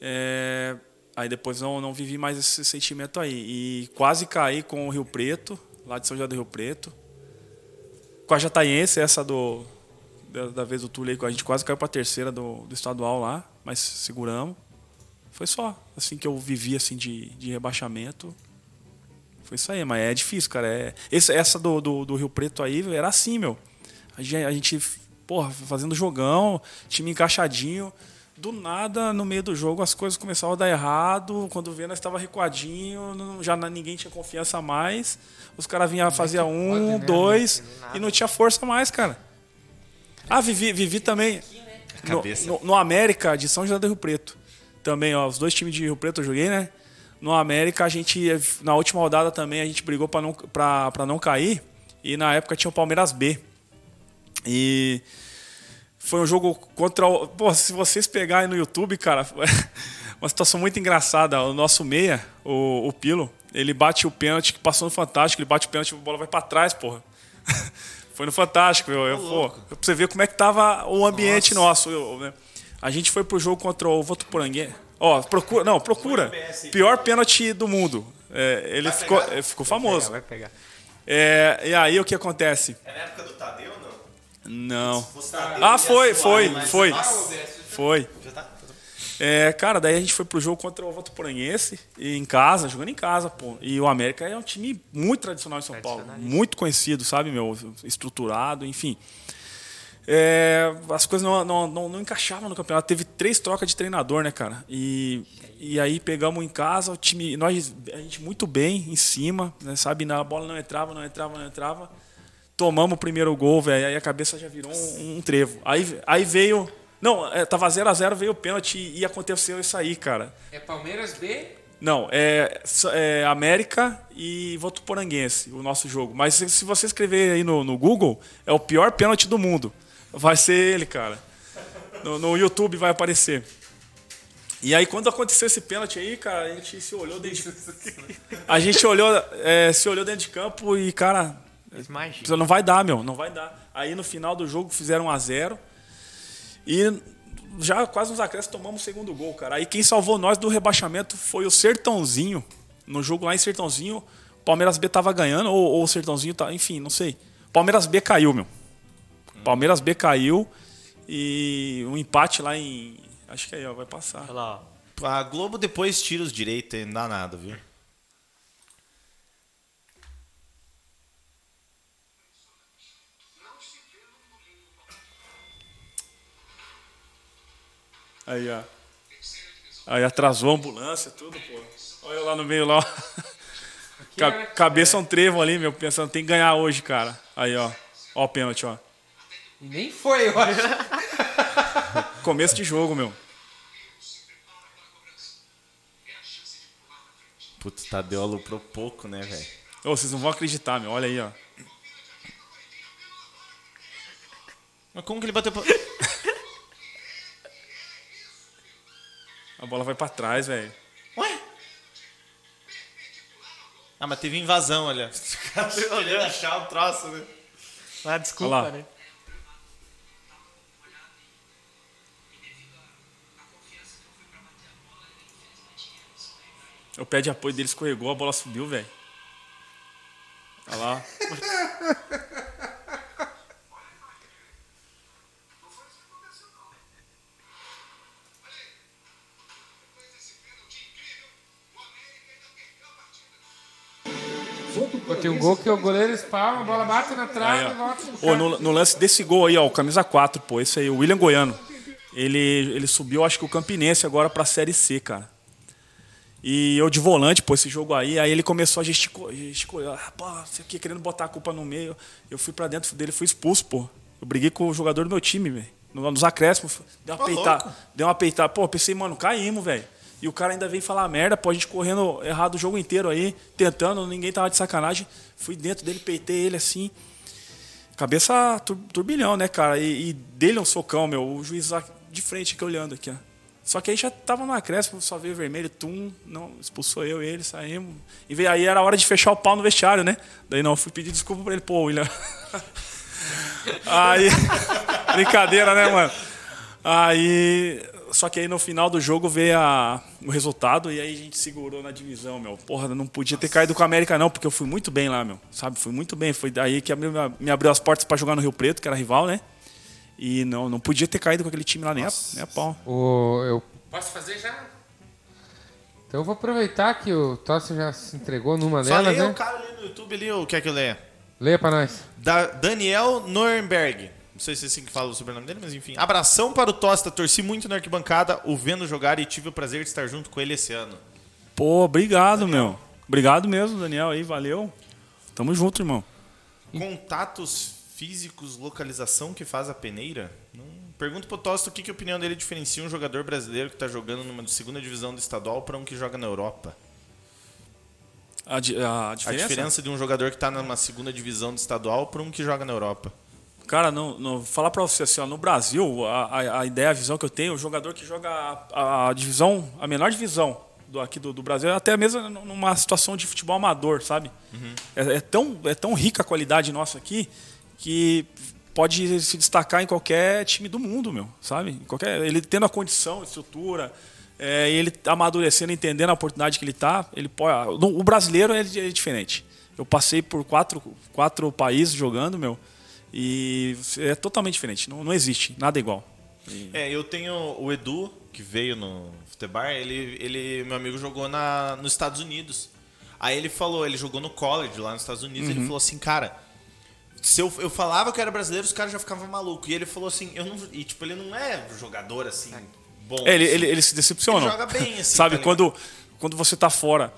É, aí depois não, não vivi mais esse sentimento aí. E quase caí com o Rio Preto, lá de São José do Rio Preto. Com a Jataiense, essa do. Da, da vez do aí, a gente quase caiu pra terceira do, do estadual lá, mas seguramos. Foi só, assim que eu vivi assim de, de rebaixamento. Foi isso aí, mas é difícil, cara. É, esse, essa do, do, do Rio Preto aí era assim, meu. A gente, a gente, porra, fazendo jogão, time encaixadinho. Do nada, no meio do jogo, as coisas começavam a dar errado. Quando vê, nós estava recuadinho, não- já ninguém tinha confiança mais. Os caras vinham fazer um, pode, né, dois, e não tinha força mais, cara. Ah, vivi, vivi também. No, cabeça. no- no América de São José do Rio Preto. Também, ó, os dois times de Rio Preto eu joguei, né? No América, a gente, na última rodada também, a gente brigou pra não, pra, pra não cair. E na época tinha o Palmeiras B. E foi um jogo contra o. Pô, se vocês pegarem no YouTube, cara, uma situação muito engraçada. O nosso meia, o, o Pilo, ele bate o pênalti que passou no Fantástico, ele bate o pênalti e a bola vai pra trás, porra. Foi no Fantástico, eu, eu, pô, pra você ver como é que tava o ambiente nosso. eu, né? A gente foi pro jogo contra o Votuporangue. Ó, procura, não, procura. Pior pênalti do mundo. É, ele ficou, é, ficou famoso. Vai pegar. É, e aí o que acontece? É na época do Tadeu não? Tadeu, Ah, foi, foi, foi. Nossa, Foi. Tá? É, cara, daí a gente foi pro jogo contra o Votuporanguense, e em casa, jogando em casa, pô. E o América é um time muito tradicional em São Paulo, muito conhecido, sabe, meu? Estruturado, enfim. É, as coisas não, não, não, não encaixavam no campeonato. Teve três trocas de treinador, né, cara? E, e aí pegamos em casa, o time, nós, a gente muito bem em cima, né, sabe? Na bola não entrava, não entrava, não entrava. Tomamos o primeiro gol, velho, aí a cabeça já virou um, um trevo. Aí, aí veio. Não, é, tava 0 a 0 veio o pênalti e aconteceu isso aí, cara. É Palmeiras B? Não, é, é América e Votuporanguense, o nosso jogo. Mas se, se você escrever aí no, no Google, é o pior pênalti do mundo. Vai ser ele, cara. No, no YouTube vai aparecer. E aí, quando aconteceu esse pênalti aí, cara, a gente se olhou dentro de... A gente olhou, é, se olhou dentro de campo e, cara, Fez magia. não vai dar, meu, não vai dar. Aí no final do jogo fizeram 1 a 0 e já quase nos acréscimos tomamos o segundo gol, cara. Aí quem salvou nós do rebaixamento foi o Sertãozinho. No jogo lá em Sertãozinho, o Palmeiras B tava ganhando, ou, ou o Sertãozinho tá, enfim, não sei. Palmeiras B caiu, meu. Palmeiras B caiu e um empate lá em. Acho que aí, ó, vai passar. Olha lá, ó. A Globo depois tira os direitos e não dá nada, viu? Aí, ó. Aí atrasou a ambulância, tudo, pô. Olha lá no meio lá. era- cabeça um trevo ali, meu, pensando, tem que ganhar hoje, cara. Aí, ó. Ó o pênalti, ó. Nem foi, eu acho. Começo de jogo, meu. Putz, Tadeu aluprou pouco, né, velho? Ô, vocês não vão acreditar, meu. Olha aí, ó. Mas como que ele bateu pra... A bola vai pra trás, velho. Ué? Ah, mas teve invasão, olha. Os caras querendo achar o troço, né? Ah, desculpa, Olha lá. né? O pé de apoio dele escorregou, a bola subiu, velho. Olha lá. Pô, tem um gol que o goleiro espalma, a bola bate na trave Aí, e volta pro no, no lance desse gol aí, ó, o camisa 4, pô, esse aí, o William Goiano. Ele, ele subiu, acho que o Campinense agora pra Série C, cara. E eu de volante, pô, esse jogo aí, aí ele começou a gesticular, gesticular pô, você aqui querendo botar a culpa no meio. Eu fui pra dentro dele, fui expulso, pô. Eu briguei com o jogador do meu time, velho. No- Nos acréscimos, deu uma peitada. Deu uma peitada. Pô, pensei, mano, caímos, velho. E o cara ainda veio falar merda, pô, a gente correndo errado o jogo inteiro aí, tentando, ninguém tava de sacanagem. Fui dentro dele, peitei ele assim. Cabeça tur- turbilhão, né, cara? E, e dele um socão, meu. O juiz lá de frente aqui olhando aqui, ó. Só que aí já tava no acréscimo, só veio vermelho, tum, não, expulsou eu e ele, saímos. E veio, aí era hora de fechar o pau no vestiário, né? Daí não, fui pedir desculpa pra ele, pô, William. aí. Brincadeira, né, mano? Aí. Só que aí no final do jogo veio a- o resultado e aí a gente segurou na divisão, meu. Porra, não podia ter caído com a América, não, porque eu fui muito bem lá, meu. Sabe? Fui muito bem. Foi daí que abriu, me abriu as portas pra jogar no Rio Preto, que era rival, né? E não, não podia ter caído com aquele time lá nem a, nem a pau. O, eu posso fazer já? Então eu vou aproveitar que o Tossi já se entregou numa Só delas, leia né? o cara ali no YouTube ali, o que é que eu leia? Leia pra nós. Da Daniel Nuremberg. Não sei se é assim que fala o sobrenome dele, mas enfim. Abração para o Tosta. Torci muito na arquibancada, o vendo jogar e tive o prazer de estar junto com ele esse ano. Pô, obrigado, meu. Obrigado mesmo, Daniel aí, valeu. Tamo junto, irmão. Contatos físicos, localização que faz a peneira? Não... Pergunto pro Tosta o que, que a opinião dele diferencia um jogador brasileiro que está jogando numa segunda divisão do estadual para um que joga na Europa. A, di- a A diferença? diferença de um jogador que está numa segunda divisão do estadual para um que joga na Europa. Cara, não, falar pra você assim, ó, no Brasil, a, a, ideia, a visão que eu tenho, o jogador que joga a, a divisão, a menor divisão do, aqui do, do Brasil, até mesmo numa situação de futebol amador, sabe? É, é tão, é tão rica a qualidade nossa aqui que pode se destacar em qualquer time do mundo, meu, sabe? Em qualquer, ele tendo a condição, a estrutura, é, ele amadurecendo, entendendo a oportunidade que ele tá, ele pode. no- O brasileiro é, é diferente. Eu passei por quatro, quatro países jogando, meu, e é totalmente diferente. Não, não existe nada igual. É, eu tenho o Edu, que veio no Futebar, ele, ele meu amigo jogou na, nos Estados Unidos. Aí ele falou, ele jogou no college lá nos Estados Unidos, Uhum. ele falou assim, cara, se eu, eu falava que eu era brasileiro, os caras já ficavam malucos. E ele falou assim, eu não. E tipo, ele não é jogador assim, bom. É, ele, assim. ele, ele se decepciona. Ele joga bem, assim, Sabe, tá quando, quando você tá fora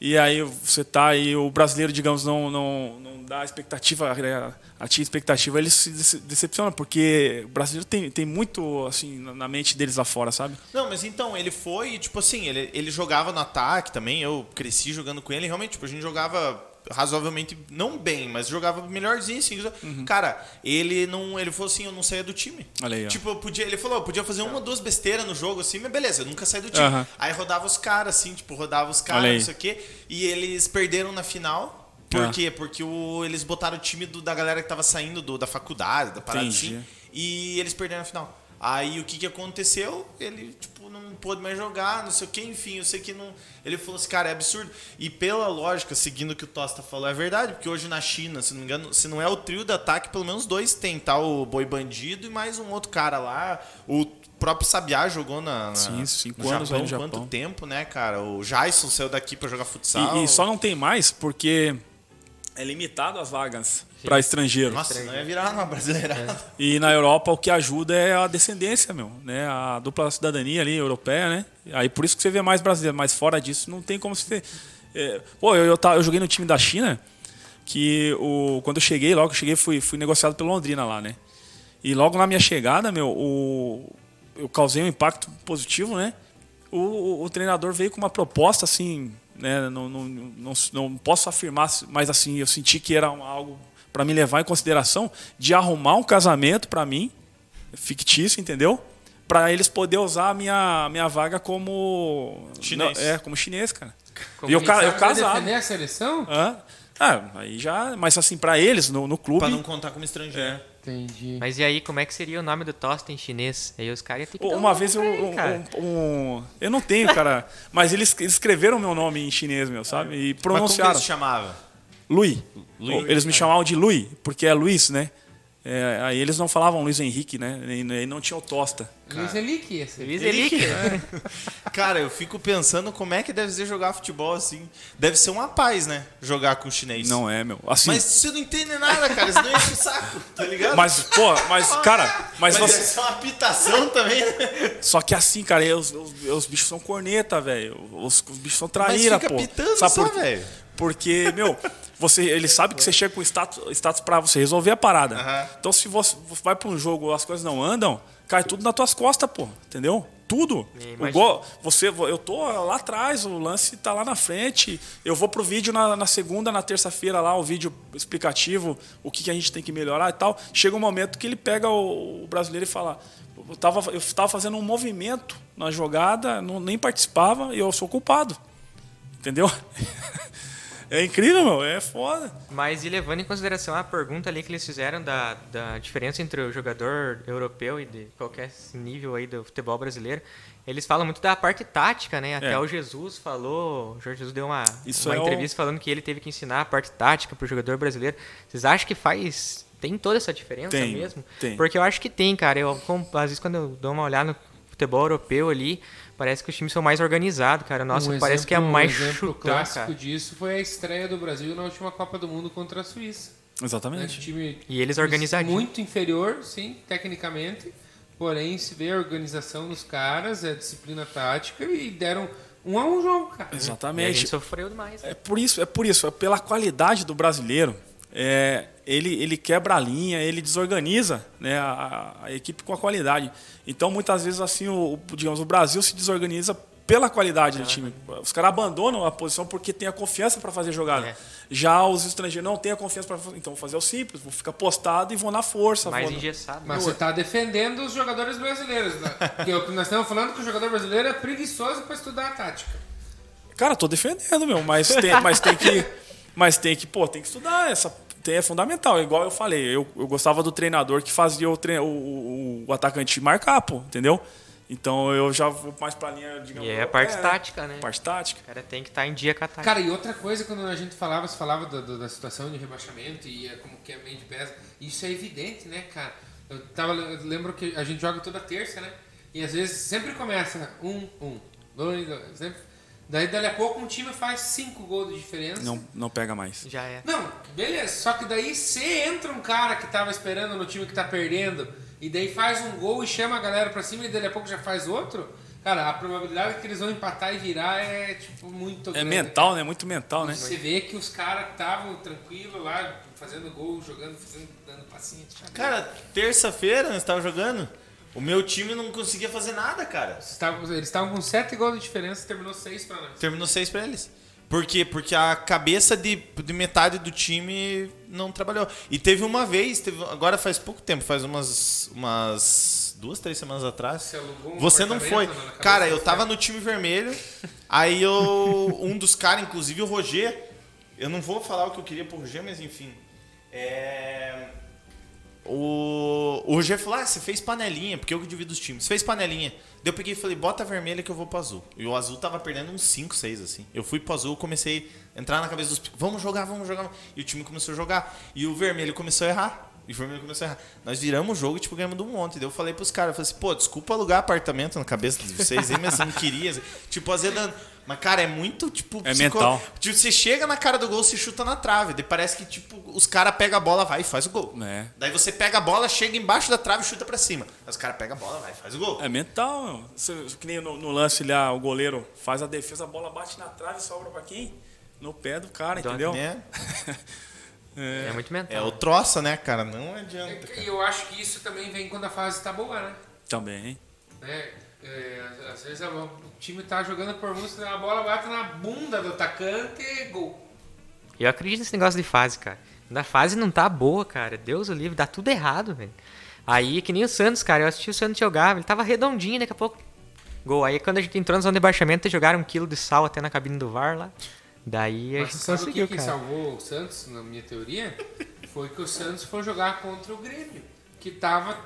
e aí você tá e o brasileiro, digamos, não, não dá expectativa, né, atinge expectativa, ele se dece- decepciona, porque o brasileiro tem, tem muito, assim, na- mente deles lá fora, sabe? Não, mas então, ele foi, e, tipo assim, ele, ele jogava no ataque também, eu cresci jogando com ele, realmente, tipo, a gente jogava razoavelmente, não bem, mas jogava melhorzinho, assim. Cara, ele não, ele falou assim, eu não saía do time. Olha aí, ó. Tipo, podia, ele falou, eu podia fazer uma ou duas besteiras no jogo, assim, mas beleza, eu nunca saí do time. Aham. Aí rodava os caras, assim, tipo, rodava os caras, aí. não sei o quê, e eles perderam na final. Por Ah. quê? Porque o, eles botaram o time do- da galera que tava saindo do- da faculdade, da parada assim, e eles perderam a final. Aí o que, que aconteceu? Ele, tipo, não pôde mais jogar, não sei o que, enfim, eu sei que não. Ele falou assim, cara, é absurdo. E pela lógica, seguindo o que o Tosta falou, é verdade, porque hoje na China, se não me engano, se não é o trio de ataque, pelo menos dois tem, tá? O Boi Bandido e mais um outro cara lá. O próprio Sabiá jogou na. na- Sim, cinco no anos aí no Quanto Japão. tempo, né, cara? O Jason saiu daqui pra jogar futsal. E, e só não tem mais porque é limitado as vagas para estrangeiro. Nossa, não ia virar uma brasileira. E na Europa o que ajuda é a descendência, meu, né? A dupla cidadania ali europeia, né? Aí por isso que você vê mais brasileiro, mas fora disso não tem como você ter. É, pô, eu, eu, eu joguei no time da China, que o, quando eu cheguei, logo que eu cheguei, fui, fui negociado pelo Londrina lá, né? E logo na minha chegada, meu, o, eu causei um impacto positivo, né? O, o, o treinador veio com uma proposta assim, né? Não, não, não, não posso afirmar, mas assim, eu senti que era algo para me levar em consideração de arrumar um casamento para mim, fictício, entendeu? Para eles poderem usar a minha, minha vaga como Chinês. Não, é, como chinês, cara. E eu, eu casado. defender a seleção? Hã? Ah, aí já. Mas assim, pra eles, no, no clube. Pra não contar como estrangeiro. Entendi. Mas e aí, como é que seria o nome do tosta em chinês? Aí os caras iam ter que dar um Uma vez eu. ele, um- um- um- eu não tenho, cara. mas eles eles escreveram meu nome em chinês, meu, sabe? E Mas como que pronunciaram. ele se chamava? Louis. Louis. Eles me chamavam de Louis, porque é Luiz, né? É, aí eles não falavam Luiz Henrique, né? E, e não tinha o Tosta. Luiz Elique, esse. Luiz Elique. Cara, eu fico pensando como é que deve ser jogar futebol assim. Deve ser uma paz, né? Jogar com chinês. Não é, meu. Assim, Mas você não entende nada, cara. Você não enche o saco, tá ligado? mas, pô, mas, cara, mas, Mas você. deve ser uma apitação também, né? Só que assim, cara, os, os- os bichos são corneta, velho. Os, os bichos são Mas traíra, fica pô. pitando Sabe só, por quê? velho. Porque, meu, você, ele sabe que você chega com status, status pra você resolver a parada. Aham. Então, se você vai pra um jogo as coisas não andam, cai tudo nas tuas costas, pô. Entendeu? Tudo. O gol, você, eu tô lá atrás, o lance tá lá na frente. Eu vou pro vídeo na, na segunda, na terça-feira lá, o vídeo explicativo, o que, que a gente tem que melhorar e tal. Chega um momento que ele pega o, o brasileiro e fala: eu tava, eu tava fazendo um movimento na jogada, não, nem participava e eu sou culpado. Entendeu? É incrível, meu. É foda. Mas e levando em consideração a pergunta ali que eles fizeram da, da diferença entre o jogador europeu e de qualquer nível aí do futebol brasileiro, eles falam muito da parte tática, né? Até É. o Jesus falou, o Jorge Jesus deu uma, Isso uma é o- entrevista falando que ele teve que ensinar a parte tática pro jogador brasileiro. Vocês acham que faz tem toda essa diferença Tem, mesmo? tem. Porque eu acho que tem, cara. Eu às vezes quando eu dou uma olhada no futebol europeu ali, parece que os times são mais organizados, cara. Nossa, Um parece que é exemplo- mais um exemplo chutão, clássico cara. disso foi a estreia do Brasil na última Copa do Mundo contra a Suíça. Né, Exatamente. time E eles organizadinhos. Muito inferior, sim, tecnicamente. Porém, se vê a organização dos caras, a disciplina tática e deram um a um jogo, cara. E a Exatamente. gente sofreu demais. É por isso, é por isso, é pela qualidade do brasileiro. É, ele, ele quebra a linha, ele desorganiza né, a, a equipe com a qualidade. Então, muitas vezes, assim, o, o- digamos, o Brasil se desorganiza pela qualidade do time. Os caras abandonam a posição porque tem a confiança para fazer jogada. É. Já os estrangeiros não têm a confiança para fazer. Então, vou fazer o simples, vou ficar postado e vou na força. mais vou na- engessado. Mas você tá defendendo os jogadores brasileiros. Né? Porque o que nós estamos falando é que o jogador brasileiro é preguiçoso para estudar a tática. Cara, tô defendendo, meu, mas tem, mas tem que. Mas tem que, pô, tem que estudar. Essa, é fundamental. Igual eu falei, eu, eu gostava do treinador que fazia o, tre- o, o, o atacante marcar, pô, entendeu? Então eu já vou mais pra linha, digamos. E é a parte é, tática, né? Parte tática. O cara tem que estar em dia com a tática. Cara, e outra coisa, quando a gente falava, se falava do- do- da situação de rebaixamento e é como que a mente pesa, isso é evidente, né, cara? Eu, tava, eu lembro que a gente joga toda terça, né? E às vezes sempre começa um, um, dois, dois, sempre. Daí, dali a pouco, um time faz cinco gols de diferença. Não, não pega mais. Já é. Não, beleza. Só que daí se entra um cara que tava esperando no time que tá perdendo e daí faz um gol e chama a galera pra cima e dali a pouco já faz outro, cara, a probabilidade que eles vão empatar e virar é tipo muito É grande. mental, né? Muito mental, né? Você vê que os caras estavam tranquilos lá, fazendo gol, jogando, fazendo, dando passinho. Cara, terça-feira nós tava jogando. O meu time não conseguia fazer nada, cara. Eles estavam- com 7 gols de diferença e terminou 6 pra nós. Terminou seis pra eles. Por quê? Porque a cabeça de, de metade do time não trabalhou. E teve uma vez, teve, agora faz pouco tempo, faz umas, umas duas, três semanas atrás. Você alugou um Você não foi. Cara, eu tava no time vermelho. Aí eu, um dos caras, inclusive o Roger, eu não vou falar o que eu queria pro Roger, mas enfim. É, o, o Roger falou: Ah, você fez panelinha, porque eu que divido os times. Você fez panelinha. Daí eu peguei e falei: Bota vermelha que eu vou pro azul. E o azul tava perdendo uns 5, 6 assim. Eu fui pro azul, comecei a entrar na cabeça dos. Vamos jogar, vamos jogar. E o time começou a jogar. E o vermelho começou a errar. E o vermelho começou a errar. Nós viramos o jogo e, tipo, ganhamos de um monte. Daí eu falei pros caras: eu falei assim, Pô, desculpa alugar apartamento na cabeça de vocês aí, mas eu não queria. assim. Tipo, azedando. Mas, cara, é muito, tipo, É mental. Tipo, você chega na cara do gol, você chuta na trave. Daí parece que, tipo, os caras pegam a bola, vai e faz o gol. É. Daí você pega a bola, chega embaixo da trave e chuta pra cima. Aí os caras pegam a bola, vai e faz o gol. É mental, meu. Você- que nem no, no lance lá, o goleiro faz a defesa, a bola bate na trave e sobra pra quem? No pé do cara, Do- entendeu? Né? É, muito mental. É o troça, né, cara? Não adianta. E eu acho que isso também vem quando a fase tá boa, né? Também. né? É, às vezes a- o time tá jogando por música, a bola bate na bunda do atacante e gol. Eu acredito nesse negócio de fase, cara. Na fase não tá boa, cara. Deus o livre, dá tudo errado, velho. Aí, que nem o Santos, cara. Eu assisti o Santos jogar, ele tava redondinho, daqui a pouco. Gol. Aí quando a gente entrou na zona de baixamento, jogaram um quilo de sal até na cabine do VAR lá. Daí a Mas gente sabe o que, conseguiu, que cara. salvou o Santos, na minha teoria? Foi que o Santos foi jogar contra o Grêmio, que tava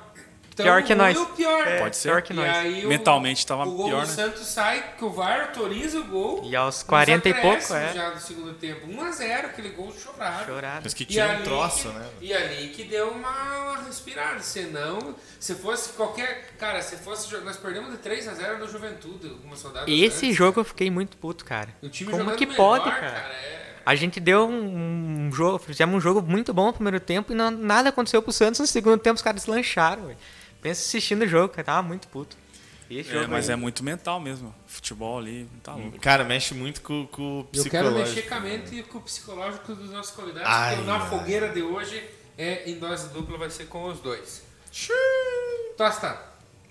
tão Pior que nós. pior. É, Pode ser. Pior que E nós. Mentalmente tava o gol pior, do né? Santos sai, que o VAR autoriza o gol. E aos nos 40 e pouco, é. já do segundo tempo. 1x0, aquele gol chorado. Chorado. Mas que ali um troço, que- né? E ali que deu uma, uma respirada. Senão, se fosse qualquer. Cara, se fosse. Nós perdemos de 3x0 no Juventude, algumas rodadas. Esse antes. jogo eu fiquei muito puto, cara. O time Como que melhor, pode, cara? é. A gente deu um, um jogo, fizemos um jogo muito bom no primeiro tempo e não- nada aconteceu pro Santos. No segundo tempo os caras lancharam, velho. Pensa assistindo o jogo, cara. Tava muito puto. Esse É, mas aí- é muito mental mesmo. Futebol ali, tá louco. Cara, mexe muito com, com o Eu quero psicológico. mexer com a mente e com o psicológico dos nossos convidados, Ai, na ai. fogueira de hoje é em dose dupla, vai ser com os dois. Tosta,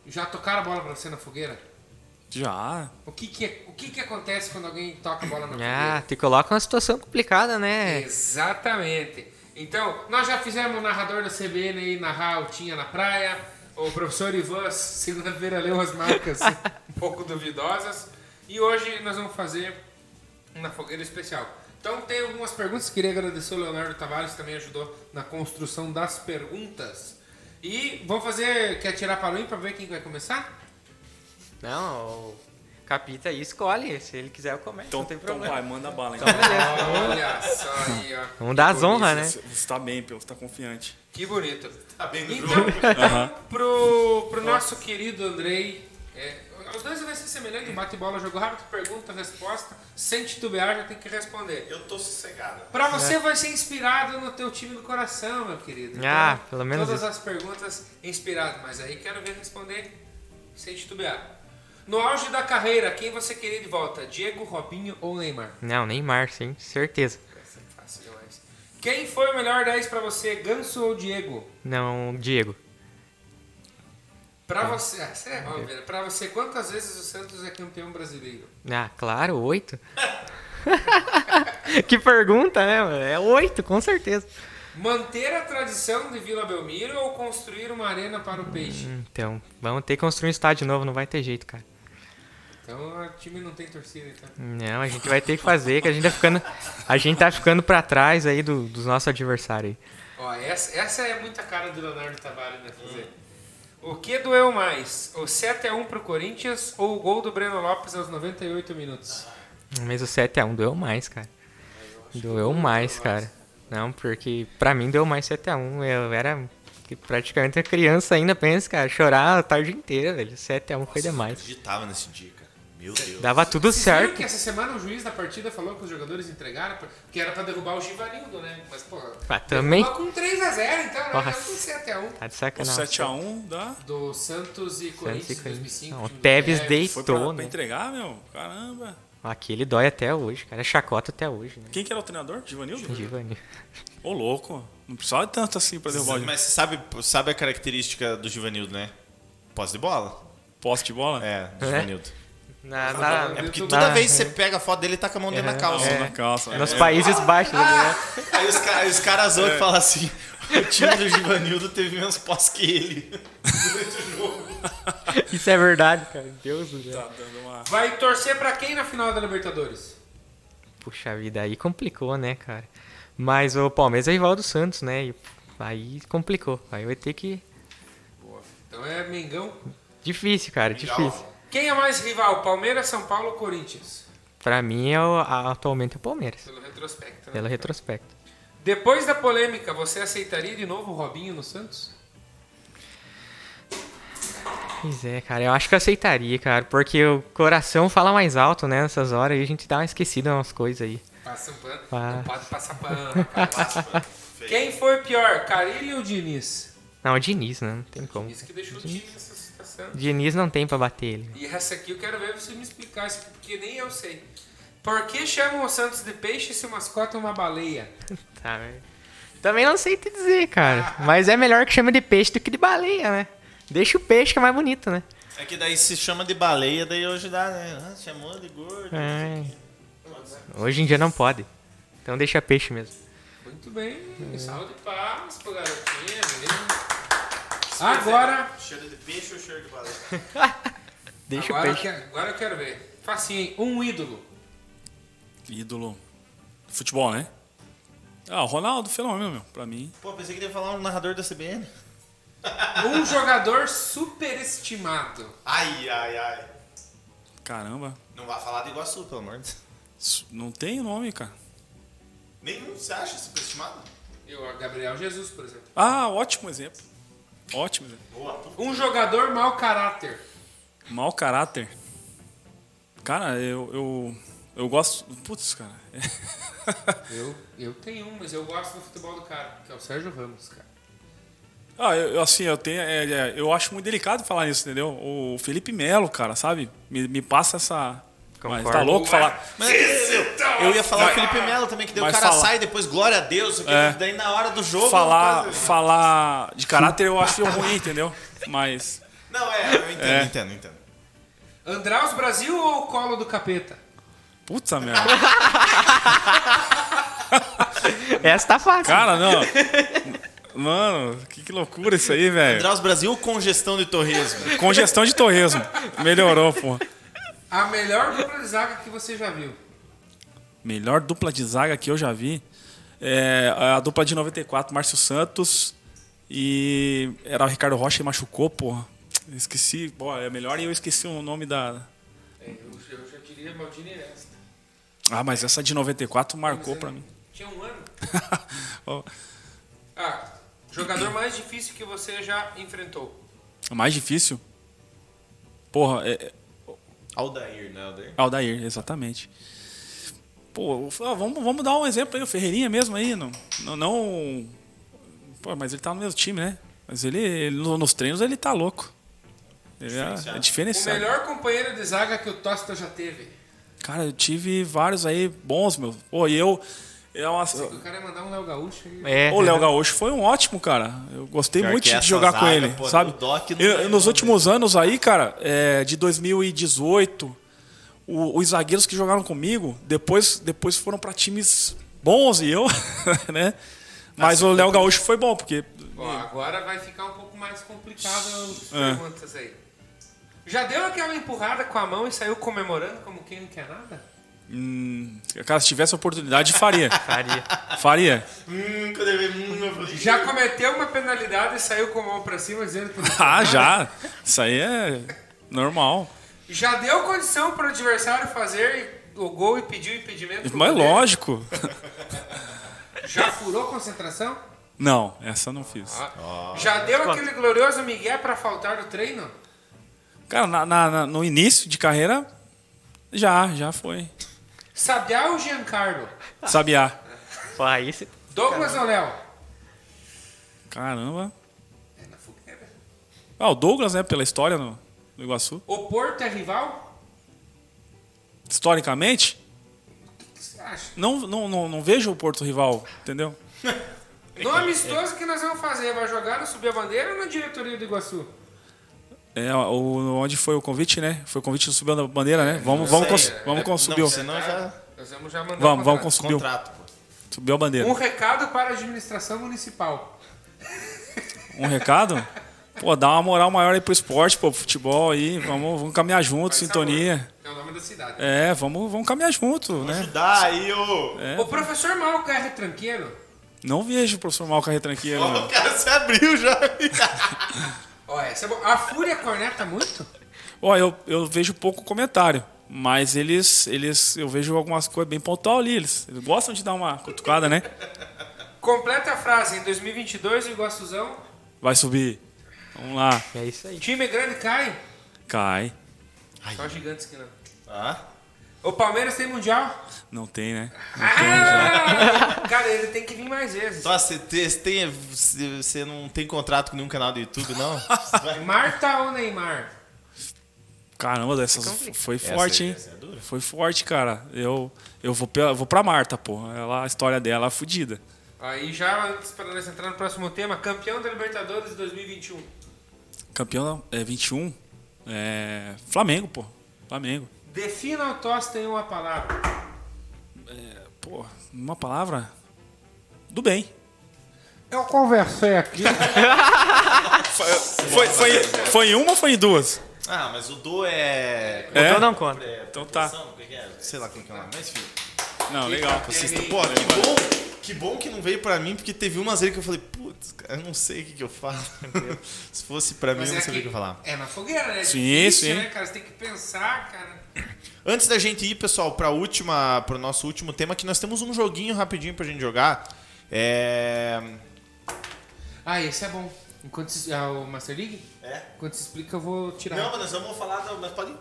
já tocaram a bola pra você na fogueira? Já. O que que, é- o que que acontece quando alguém toca a bola na Ah, fogueira? te coloca numa situação complicada, né? Exatamente. Então, nós já fizemos o narrador da CBN aí narrar o Tinha na praia. O professor Ivan, segunda-feira, leu as marcas um pouco duvidosas. E hoje nós vamos fazer uma fogueira especial. Então, tem algumas perguntas. Queria agradecer o Leonardo Tavares, que também ajudou na construção das perguntas. E vamos fazer. Quer tirar para o para ver quem vai começar? Não, Capita aí escolhe. Se ele quiser, eu começo. Então, não tem então problema. vai, manda bala. Então. Olha só aí, ó. Vamos dar as honras, né? Você, você tá bem, Pio, você tá confiante. Que bonito. Tá bem no Então, jogo. Aham. pro, pro nosso querido Andrei, é, os dois vai ser semelhante, bate bola, jogo rápido, pergunta, resposta, sem titubear, já tem que responder. Eu tô sossegado. Pra você vai ser inspirado no teu time do coração, meu querido. Então, Ah, pelo menos Todas isso. as perguntas inspirado, mas aí quero ver responder sem titubear. No auge da carreira, quem você queria de volta? Diego, Robinho ou Neymar? Não, Neymar, sim, certeza. Essa é fácil demais. Quem foi o melhor 10 pra você, Ganso ou Diego? Não, Diego. Pra você, ah, isso é né? Pra você, quantas vezes o Santos é campeão brasileiro? Ah, claro, oito. que pergunta, né? mano? É oito, com certeza. Manter a tradição de Vila Belmiro ou construir uma arena para o peixe? Então, vamos ter que construir um estádio novo, não vai ter jeito, cara. Então o time não tem torcida, então. Não, a gente vai ter que fazer, que a gente tá ficando, a gente tá ficando pra trás aí do- dos nossos adversários. Ó, essa, essa é muita cara do Leonardo Tavares, né, fazer. O que doeu mais? O 7x1 pro Corinthians ou o gol do Breno Lopes aos 98 minutos? Mas o 7x1 doeu mais, cara. Doeu mais, cara. Não, porque pra mim deu mais 7x1. Eu era que praticamente uma criança ainda, pensa, cara. Chorar a tarde inteira, velho. 7x1 foi Eu demais. acreditava nesse dia, cara. Meu Deus. Dava tudo Vocês viram certo. que essa semana o juiz da partida falou que os jogadores entregaram, que era pra derrubar o Givanildo, né? Mas, pô, Ah, também. com 3x0, então, né? Não com 7x1. Tá de sacanagem. 7x1 dá. Do Santos e Corinthians, Santos e Corinthians. 2005. Não, o Tevez deitou. Foi pra, Estou, pra né? entregar, meu? Caramba. Aquele dói até hoje, cara. É chacota até hoje, né? Quem que era o treinador? Givanildo? Givanni. Ô, louco. Não precisava de tanto assim pra derrubar o Mas você sabe, sabe a característica do Givanildo, né? Posse de bola. poste de bola. É, do É? Givanildo. Na, na- É porque Na- toda vez que você pega a foto dele, ele tá com a mão dentro da calça. É. na calça. nos É. Países Baixos. né? Aí os, os caras zoam e falam assim: o time do Givanildo teve menos posse que ele. Isso é verdade, cara. Deus do céu. Tá dando uma... Vai torcer pra quem na final da Libertadores? Puxa vida, aí complicou, né, cara? Mas o Palmeiras é rival do Santos, né? E aí complicou. Aí vai ter que. Boa. Então é Mengão. Difícil, cara, difícil. Quem é mais rival? Palmeiras, São Paulo ou Corinthians? Pra mim, é o, atualmente é o Palmeiras. Pelo retrospecto. né? Pelo retrospecto. Depois da polêmica, você aceitaria de novo o Robinho no Santos? Pois é, cara, eu acho que eu aceitaria, cara, porque o coração fala mais alto, né, nessas horas aí a gente dá uma esquecida umas coisas aí. Passa um pano. Ah. Não pode passar pano. rapaz. Quem foi pior, Carilli ou Diniz? Não, o Diniz, né, não tem como. Isso que deixou o time nessa situação. Diniz não tem pra bater ele. E essa aqui eu quero ver você me explicar porque nem eu sei. Por que chamam o Santos de peixe se o mascote é uma baleia? Tá, mas- Também não sei te dizer, cara, mas é melhor que chame de peixe do que de baleia, né? Deixa o peixe que é mais bonito, né? É que daí se chama de baleia, daí hoje dá, né? Ah, chamou de gordo. É. Hoje em dia não pode. Então deixa peixe mesmo. Muito bem, salve de palmas pro garotinho, beleza? Agora, Cheiro de peixe ou cheiro de baleia? Deixa agora, o eu peixe. quero, agora eu quero ver. Facinho, hein? Um ídolo. Ídolo. Futebol, né? Ah, o Ronaldo, fenômeno, meu. Pra mim. Pô, pensei que ele ia falar um narrador da CBN. Um jogador superestimado. Ai, ai, ai. Caramba. Não vai falar do Iguaçu, pelo amor de Deus. Isso Não tem nome, cara. Nenhum, você acha superestimado? Eu, Gabriel Jesus, por exemplo. Ah, ótimo exemplo. Ótimo exemplo. Boa. Um jogador mau caráter. Mau caráter. Cara, eu. Eu, eu gosto. Putz, cara. Eu, eu tenho um, mas eu gosto do futebol do cara, que é o Sérgio Ramos, cara. Ah, eu, eu, assim, eu tenho. é, é, eu acho muito delicado falar nisso, entendeu? O Felipe Melo, cara, sabe? Me, me passa essa. Mas Concordo. tá louco falar. Mas eu ia falar o Felipe Melo também, que daí o Mas cara fala. sai depois, glória a Deus, É. daí na hora do jogo. Falar, quase- falar de caráter eu acho ruim, entendeu? Mas. Não, é, eu entendo, É. entendo, entendo. Andraus Brasil ou Colo do Capeta? Puta merda. Essa tá fácil. Cara, não. Mano, que, que loucura isso aí, velho. Andraus Brasil com gestão de torresmo. Congestão de torresmo. Melhorou, pô. A melhor dupla de zaga que você já viu. Melhor dupla de zaga que eu já vi. É a dupla de 94, Márcio Santos. E era o Ricardo Rocha e machucou, porra. Esqueci. Pô, é melhor e eu esqueci o nome da. É, eu, eu já diria Maldini Nesta. Ah, mas essa de 94 marcou pra mim. Tinha um ano. Ó, Ah, jogador mais difícil que você já enfrentou. o mais difícil? Porra, é, é Aldair, né, Aldair? Aldair, exatamente. Pô, vamos, vamos dar um exemplo aí, o Ferreirinha mesmo aí. Não, não, não- Pô, mas ele tá no mesmo time, né? Mas ele, ele no- nos treinos ele tá louco. Ele é, é O diferenciado. melhor companheiro de zaga que o Tosta já teve. Cara, eu tive vários aí bons, meu. Pô, e eu. É uma, O cara ia mandar um Léo Gaúcho aí. É, o Léo Gaúcho foi um ótimo, cara. Eu gostei Pior muito de jogar com zaga, ele, pô, sabe? Eu- nos últimos anos aí, cara, é, de 2018, o- os zagueiros que jogaram comigo, depois, depois foram pra times bons e eu, né? Mas o Léo Gaúcho foi bom, porque Ó, agora vai ficar um pouco mais complicado as É. perguntas aí. Já deu aquela empurrada com a mão e saiu comemorando como quem não quer nada? hum, cara, se tivesse oportunidade, faria. Faria. faria. Hum, quando eu vi, hum, eu falei. Já cometeu uma penalidade e saiu com a mão pra cima dizendo que não quer Ah, já. Isso aí é normal. Já deu condição pro adversário fazer o gol e pedir o impedimento? Mas lógico. Já furou concentração? Não, essa eu não fiz. Já deu aquele glorioso migué pra faltar do treino? Cara, na- na- na- no início de carreira, já, já foi. Sabiá ou Giancarlo? Sabiá. Pô, aí você... Douglas ou Léo? Caramba. É na fogueira. Ah, o Douglas, né, pela história no, no Iguaçu. O Porto é rival? Historicamente, O que você acha? não, não, não, não vejo o Porto rival, entendeu? No amistoso que nós vamos fazer, vai jogar no Subir a Bandeira ou na diretoria do Iguaçu? É, o, onde foi o convite, né? Foi o convite do Subir a Bandeira, né? Vamos, vamos, cons, é. vamos com Não, subiu. senão já. Nós vamos já mandar Vamos, um vamos com contrato. subiu. Subiu a bandeira. Um recado para a administração municipal. Um recado? Pô, dá uma moral maior aí pro esporte, pô, pro futebol aí. Vamos, vamos caminhar junto, Faz sintonia. favor. É o nome da cidade. É, vamos, vamos caminhar junto, né? Dá aí, ô. É. O professor Malco é retranqueiro? Não vejo o professor Malca retranqueiro. Não. O cara se abriu já. Ó, essa é boa. A Fúria corneta muito? Ó, eu, eu vejo pouco comentário, mas eles, eles, eu vejo algumas coisas bem pontual ali. Eles, eles gostam de dar uma cutucada, né? Completa a frase. Em 2022, o Iguaçuzão, Vai subir. Vamos lá. É isso aí. time grande cai. Cai. Só gigantes que não. Ah, O Palmeiras tem Mundial? Não tem, né? Ah! Cara, ele tem que vir mais vezes. Nossa, você tem, você- não tem contrato com nenhum canal do YouTube, não? Marta ou Neymar? Caramba, essas foi forte, hein? essa é dura. Foi forte, cara. Eu, eu vou, pela- vou pra Marta, pô. Ela, a história dela é fodida. Aí já, antes para nós entrar no próximo tema, campeão da Libertadores 2021. Campeão é 21. É. Flamengo, pô. Flamengo. Defina o Tosta em uma palavra. Pô, uma palavra. Do bem. Eu conversei aqui. Foi, foi, foi em uma ou foi em duas? Ah, mas o do é. É? Então não conta. é Então tá. é que é? Sei lá como que é o nome, mas enfim. Não, legal. Assista. Pô, que bom, que bom que não veio pra mim, porque teve umas aí que eu falei, putz, cara, eu não sei o que, que eu falo. Se fosse pra mim, Mas eu não é sabia o que que eu falar. é na fogueira, né? É Sim, difícil, sim. né, cara? Você tem que pensar, cara. Antes da gente ir, pessoal, para última, para o nosso último tema, que nós temos um joguinho rapidinho pra gente jogar. É. Ah, esse é bom. Enquanto se, ah, o Master League? É. Enquanto se explica, eu vou tirar. Não, mas nós vamos falar. Do... Mas pode ir.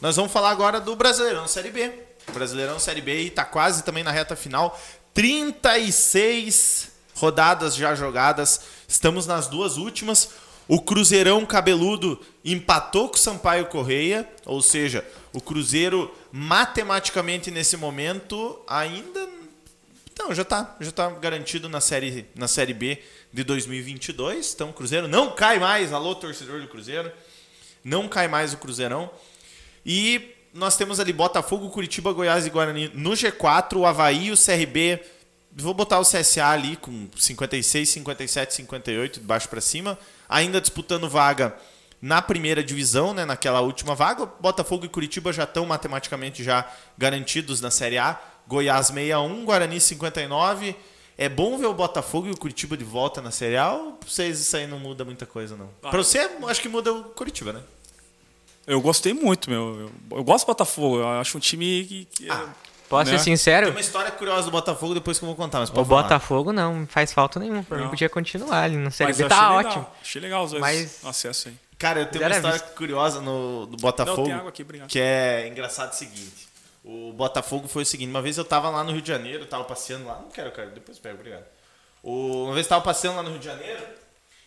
Nós vamos falar agora do Brasileirão Série B. O Brasileirão Série B e tá quase também na reta final. 36 rodadas já jogadas. Estamos nas duas últimas. O Cruzeirão Cabeludo empatou com o Sampaio Correia, ou seja, o Cruzeiro matematicamente nesse momento ainda não, já tá, já tá garantido na série na série B de 2022. Então o Cruzeiro não cai mais. Alô torcedor do Cruzeiro. Não cai mais o Cruzeirão. E nós temos ali Botafogo, Curitiba, Goiás e Guarani no G4, o Havaí, o CRB. Vou botar o CSA ali com 56, 57, 58, de baixo para cima. Ainda disputando vaga na primeira divisão, né, naquela última vaga. Botafogo e Curitiba já estão matematicamente já garantidos na Série A. Goiás 61, Guarani 59. É bom ver o Botafogo e o Curitiba de volta na Série A ou pra vocês isso aí não muda muita coisa, não? Ah. Pra você, acho que muda o Curitiba, né? Eu gostei muito, meu. Eu, gosto do Botafogo. Eu acho um time que. que é- Posso Né? ser sincero? Tem uma história curiosa do Botafogo depois que eu vou contar, mas O pode falar. Botafogo não faz falta nenhuma. Por mim podia continuar ali no Série Mas B. Tá legal. ótimo. Achei legal os dois Mas- acessos aí. Cara, eu tenho uma história vista. curiosa no, do Botafogo. Não, tem água aqui, obrigado. Que é engraçado o seguinte. O Botafogo foi o seguinte, uma vez eu tava lá no Rio de Janeiro, tava passeando lá. Não quero, cara, depois pego, obrigado. O- uma vez eu tava passeando lá no Rio de Janeiro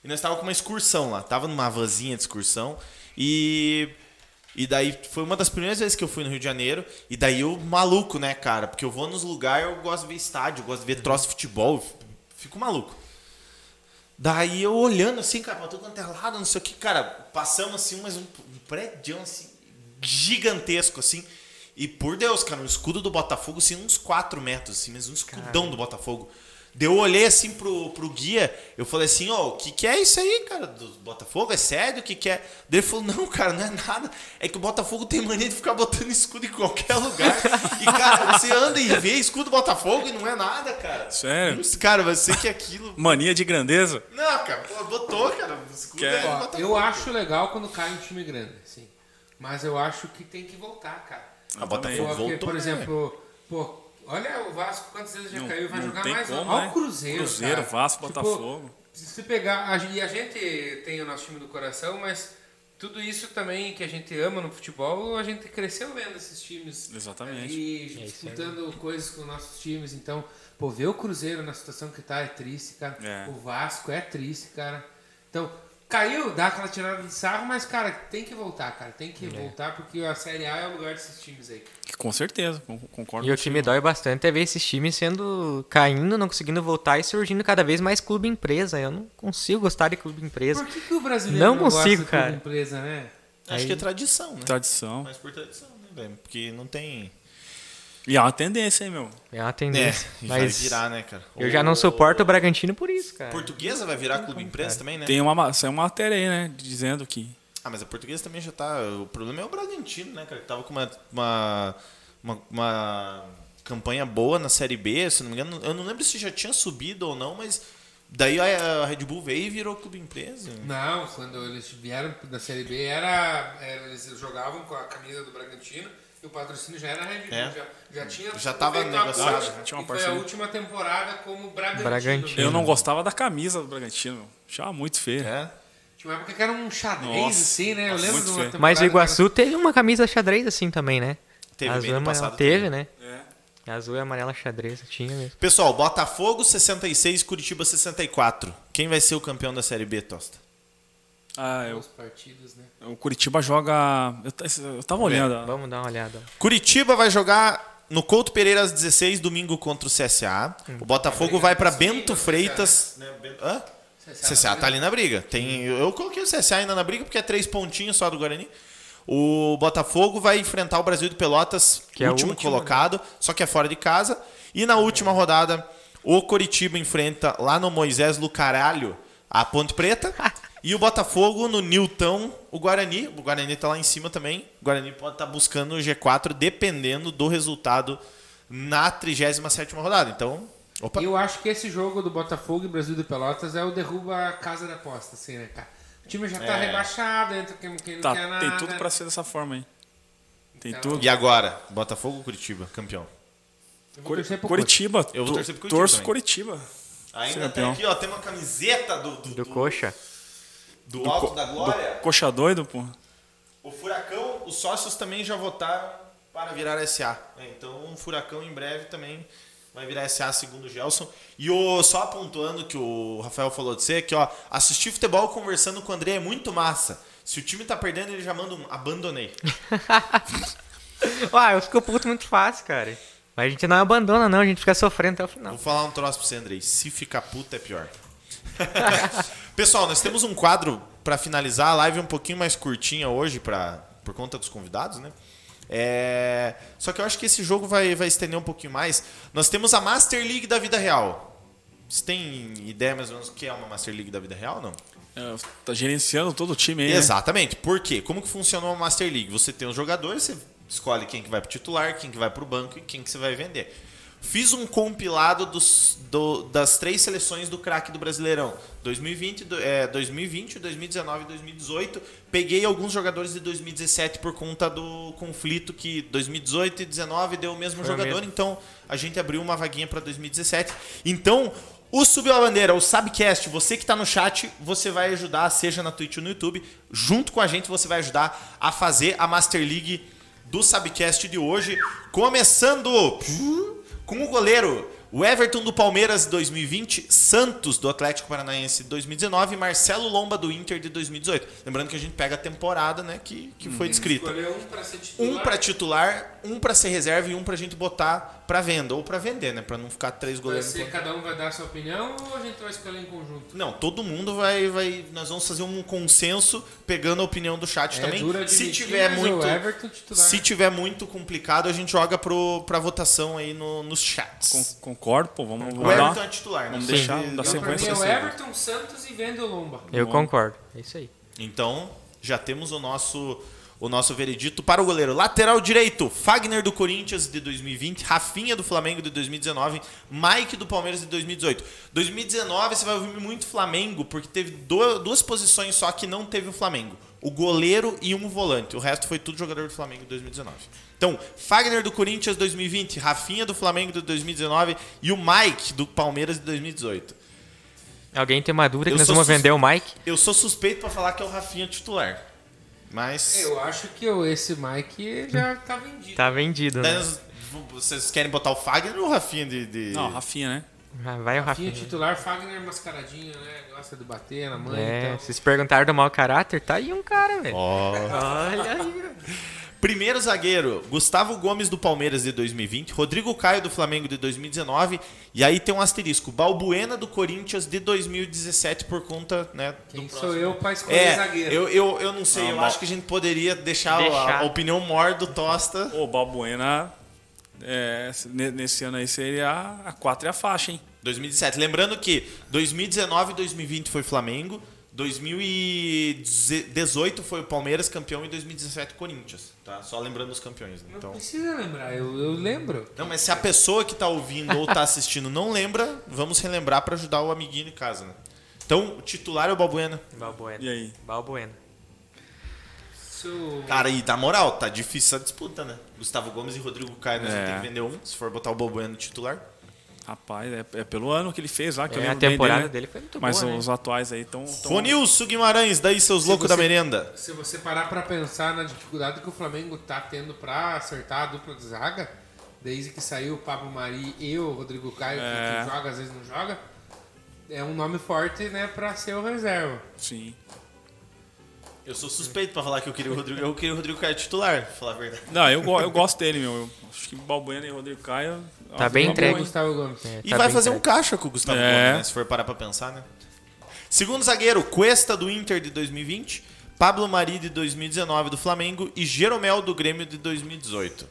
e nós tava com uma excursão lá. Tava numa vanzinha de excursão e. E daí foi uma das primeiras vezes que eu fui no Rio de Janeiro. E daí eu maluco, né, cara? Porque eu vou nos lugares, eu gosto de ver estádio, eu gosto de ver troço de futebol. Fico maluco. Daí eu olhando assim, cara, pra tudo quanto é lado, não sei o que, cara, passamos assim, mas um, um prédio assim, gigantesco, assim. E por Deus, cara, um escudo do Botafogo, assim, uns 4 metros, assim, mas um escudão do Botafogo. Daí eu olhei assim pro, pro guia, eu falei assim, ó, o que que é isso aí, cara, do Botafogo? É sério? O que que é? Daí ele falou, não, cara, não é nada. É que o Botafogo tem mania de ficar botando escudo em qualquer lugar. E, cara, você anda e vê escudo do Botafogo e não é nada, cara. Sério? Não- Cara, vai ser que aquilo... Mania de grandeza. Não, cara, botou, cara. O escudo Quer- é Ó, Botafogo. eu acho legal quando cai um time grande, sim. Mas eu acho que tem que voltar, cara. A Botafogo Porque, voltou, por né? exemplo, pô, olha o Vasco quantas vezes já Não- caiu, vai não jogar tem mais. como, olha né? o Cruzeiro. Cruzeiro, cara. Vasco, Tipo, Botafogo. Se pegar. e a gente tem o nosso time do coração, mas tudo isso também que a gente ama no futebol, a gente cresceu vendo esses times. Exatamente. Ali, É disputando coisas com nossos times. Então, pô, ver o Cruzeiro na situação que tá é triste, cara. É. O Vasco é triste, cara. Então, caiu, dá aquela tirada de sarro, mas, cara, tem que voltar, cara. Tem É. que voltar, porque a Série A é o lugar desses times aí. Com certeza, con- concordo. E o que me dói bastante é ver esses times sendo caindo, não conseguindo voltar e surgindo cada vez mais clube empresa. Eu não consigo gostar de clube empresa. Por que, que o brasileiro Não não, gosta consigo, de clube cara. empresa, né? Acho que é tradição, né? Tradição. Mas por tradição, né, velho? Porque não tem. E é uma tendência, hein, meu? É uma tendência. e vai mas virar, né, cara? eu já não suporto o Bragantino por isso, cara. Portuguesa vai virar clube empresa também, né? Tem uma, ma- saiu uma matéria aí, né? Dizendo que. Ah, mas a portuguesa também já tá. O problema é o Bragantino, né, cara? Que tava com uma, uma, uma, uma campanha boa na Série B, se não me engano. Eu não lembro se já tinha subido ou não, mas. Daí a Red Bull veio e virou clube empresa. Não, quando eles vieram da Série B, era, era- eles jogavam com a camisa do Bragantino o patrocínio já era Red Bull. É. Já, já tinha Já tava feito a negociado, tinha uma e foi a última temporada como Bragantino. Bragantino. Eu não gostava da camisa do Bragantino. Achava muito feio. É. Tinha uma época que era um xadrez, Nossa, assim, né? Eu lembro de uma Mas o Iguaçu teve uma camisa xadrez assim também, né? Teve, Azul bem e passado Teve, teve. né? É. Azul e amarela xadrez, tinha mesmo. Pessoal, Botafogo 66, Curitiba 64. Quem vai ser o campeão da Série B, Tosta? Ah, eu, os partidos, né? o Curitiba joga. Eu, eu tava olhando. Vamos dar uma olhada. Curitiba vai jogar no Couto Pereira às 16, domingo contra o CSA. O Botafogo vai para Bento Freitas. Né, Bento- Hã? CSA tá ali na briga. Tem, eu coloquei o CSA ainda na briga porque é três pontinhos só do Guarani. O Botafogo vai enfrentar o Brasil de Pelotas, Que é o último último, colocado, só que é fora de casa. E na última rodada, o Coritiba enfrenta lá no Moisés Lucaralho a Ponte Preta. E o Botafogo no Newton, o Guarani. O Guarani tá lá em cima também. O Guarani pode estar buscando o G4 dependendo do resultado na 37 rodada. Então, opa. E eu acho que esse jogo do Botafogo e Brasil de Pelotas é o derruba a casa da aposta, assim, né, cara? O time já tá É. rebaixado, entra quem, quem não Tá, quer nada. tem tudo pra ser dessa forma aí. Tem Então- tudo. E agora? Botafogo ou Curitiba, campeão? Eu vou torcer pro Curitiba. Eu vou torcer pro Curitiba Torço também. Curitiba. Ainda tem campeão. aqui, ó, tem uma camiseta do, do, Do do- coxa. Do Alto da Glória. Coxa doido, pô. O Furacão, os sócios também já votaram para virar SA. É, Então o Furacão em breve também vai virar SA, segundo o Gelson. E o, só apontando que o Rafael falou de ser, que ó, assistir futebol conversando com o André é muito massa. Se o time tá perdendo, ele já manda um abandonei. Ah, eu fico puto muito fácil, cara. Mas a gente não abandona, não. A gente fica sofrendo até o final. Vou falar um troço pra você, Andrei. Se ficar puta é pior. Pessoal, nós temos um quadro pra finalizar. A live é um pouquinho mais curtinha hoje pra, por conta dos convidados, né? É, Só que eu acho que esse jogo vai, vai estender um pouquinho mais. Nós temos a Master League da vida real. Você tem ideia mais ou menos o que é uma Master League da vida real, não? É, tá gerenciando todo o time aí. né? Exatamente. Por quê? Como que funciona uma Master League? Você tem os jogadores, você escolhe quem que vai pro titular, quem que vai pro banco e quem que você vai vender. Fiz um compilado dos, do- das três seleções do craque do Brasileirão. 2020, do- é, 2020, 2019 e 2018. Peguei alguns jogadores de 2017 por conta do conflito que 2018 e 2019 deu o mesmo Foi jogador. mesmo. Então a gente abriu uma vaguinha para 2017. Então o Subiu a Bandeira, o Sabcast, você que está no chat, você vai ajudar, seja na Twitch ou no YouTube, junto com a gente você vai ajudar a fazer a Master League do Sabcast de hoje, começando com o goleiro o Everton do Palmeiras de 2020, Santos do Atlético Paranaense de 2019 e Marcelo Lomba do Inter de 2018. Lembrando que a gente pega a temporada, né, que, que foi descrita. Escolher um pra ser titular. Um pra titular, um pra ser reserva e um pra gente botar pra venda ou pra vender, né, Pra não ficar três Vai goleiros. ser, cada um vai dar a sua opinião ou a gente vai escolher em conjunto? Não, todo mundo vai, vai. Nós vamos fazer um consenso pegando a opinião do chat É também. duro Se admitir, tiver mas muito, o Everton titular. se tiver muito complicado, a gente joga pro, pra votação aí no, nos chats. Con- concordo, pô. Vamos, o Everton é titular, né? Vamos Você- deixar- pra sequência é o nesse- Everton, Santos e vende o Lomba. Eu concordo. É isso aí. Então, já temos o nosso o nosso veredito para o goleiro. Lateral direito, Fagner do Corinthians de 2020, Rafinha do Flamengo de 2019, Mike do Palmeiras de 2018. 2019 você vai ouvir muito Flamengo, porque teve duas posições só que não teve o Flamengo. O goleiro e um volante. O resto foi tudo jogador do Flamengo de 2019. Então, Fagner do Corinthians 2020, Rafinha do Flamengo de 2019 e o Mike do Palmeiras de 2018. Alguém tem uma dúvida Eu que nós sou vamos vender o Mike? Eu sou suspeito para falar que é o Rafinha titular. Mas Eu acho que o- esse Mike já tá vendido. Tá vendido, né? nós- vocês querem botar o Fagner ou o Rafinha de. de- Não, Rafinha, né? Ah, Vai o Rafinha Rafinha. titular, Fagner mascaradinho, né? Gosta de bater na mãe É, então. vocês perguntaram do mau caráter, tá aí um cara, velho. Ó. Olha aí. Primeiro zagueiro, Gustavo Gomes do Palmeiras de 2020, Rodrigo Caio do Flamengo de 2019, e aí tem um asterisco, Balbuena do Corinthians de 2017 por conta, né, Quem do sou próximo. eu pra escolher É, zagueiro? eu, eu, eu não sei, Ah, eu mal- acho que a gente poderia deixar, a- Deixar. A, opinião mor do Tosta. O Balbuena, é, ne- nesse ano aí seria a 4 e a faixa, hein? 2017. Lembrando que 2019 e 2020 foi Flamengo, 2018 foi o Palmeiras campeão e 2017 Corinthians, tá? Só lembrando os campeões. né? Não Então, precisa lembrar, eu, eu lembro. não, mas se a pessoa que tá ouvindo ou tá assistindo não lembra, vamos relembrar para ajudar o amiguinho em casa, né? Então, o titular é o Balbuena. Balbuena. E aí? Balbuena. Cara, e na moral, tá difícil a disputa, né? Gustavo Gomes e Rodrigo Caio, nós É. vamos ter que vender um, se for botar o Balbuena no titular. Rapaz, é, é pelo ano que ele fez lá, que eu É, a lembro bem temporada dele, dele foi muito Mas boa, né? os atuais aí estão... Ronilson Guimarães, daí seus loucos da merenda. Se você parar pra pensar na dificuldade que o Flamengo tá tendo pra acertar a dupla de zaga, desde que saiu o Pablo Mari e o Rodrigo Caio, que- É. que, joga, às vezes não joga, é um nome forte, né, pra ser o reserva. Sim. Eu sou suspeito pra falar que eu queria o Rodrigo, eu queria o Rodrigo Caio titular, pra falar a verdade. Não, eu, eu gosto dele, meu. Eu acho que Balbuena e Rodrigo Caio... Tá bem uma entregue. Gustavo Gomes. É, E tá vai fazer um certo. caixa com o Gustavo É. Gomes, né? Se for parar pra pensar, né? Segundo zagueiro, Cuesta do Inter de 2020, Pablo Mari de 2019 do Flamengo e Jeromel do Grêmio de 2018.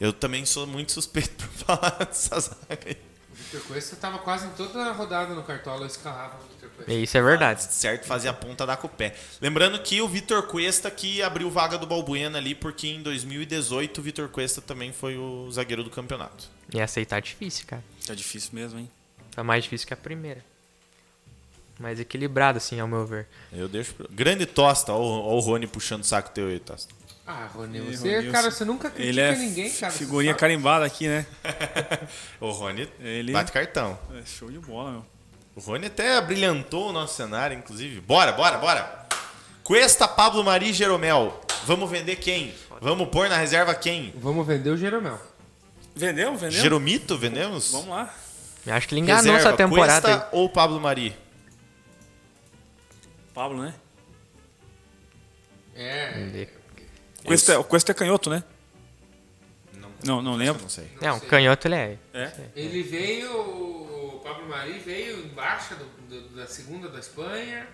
Eu também sou muito suspeito por falar dessa zaga aí. Vitor Cuesta tava quase em toda a rodada no Cartola, eu escalava o Vitor Cuesta. Isso é verdade. Certo, fazia a ponta da com o pé. Lembrando que o Vitor Cuesta que abriu vaga do Balbuena ali, porque em 2018 o Vitor Cuesta também foi o zagueiro do campeonato. E aceitar é difícil, cara. Tá difícil mesmo, hein? Tá mais difícil que a primeira. Mais equilibrado, assim, ao meu ver. Eu deixo. pro- Grande Tosta, ó, o- Rony puxando o saco teu aí, Tosta. Ah, Rony, você, Ronilson. cara, você nunca critica Ele é ninguém, cara. figurinha carimbada aqui, né? O Rony Ele- bate cartão. É show de bola, meu. O Rony até brilhantou o nosso cenário, inclusive. Bora, bora, bora. Cuesta, Pablo Mari e Jeromel. Vamos vender quem? Vamos pôr na reserva quem? Vamos vender o Jeromel. Vendeu, vendeu? Jeromito, vendemos? Vamos lá. Eu acho que ele enganou Reserva, essa temporada. Cuesta ou Pablo Mari? Pablo, né? É. Cuesta, o Cuesta é canhoto, né? Não, não lembro. Não sei. Não, canhoto ele é. É? Ele veio, o Pablo Mari veio em baixa do- do- da segunda da Espanha,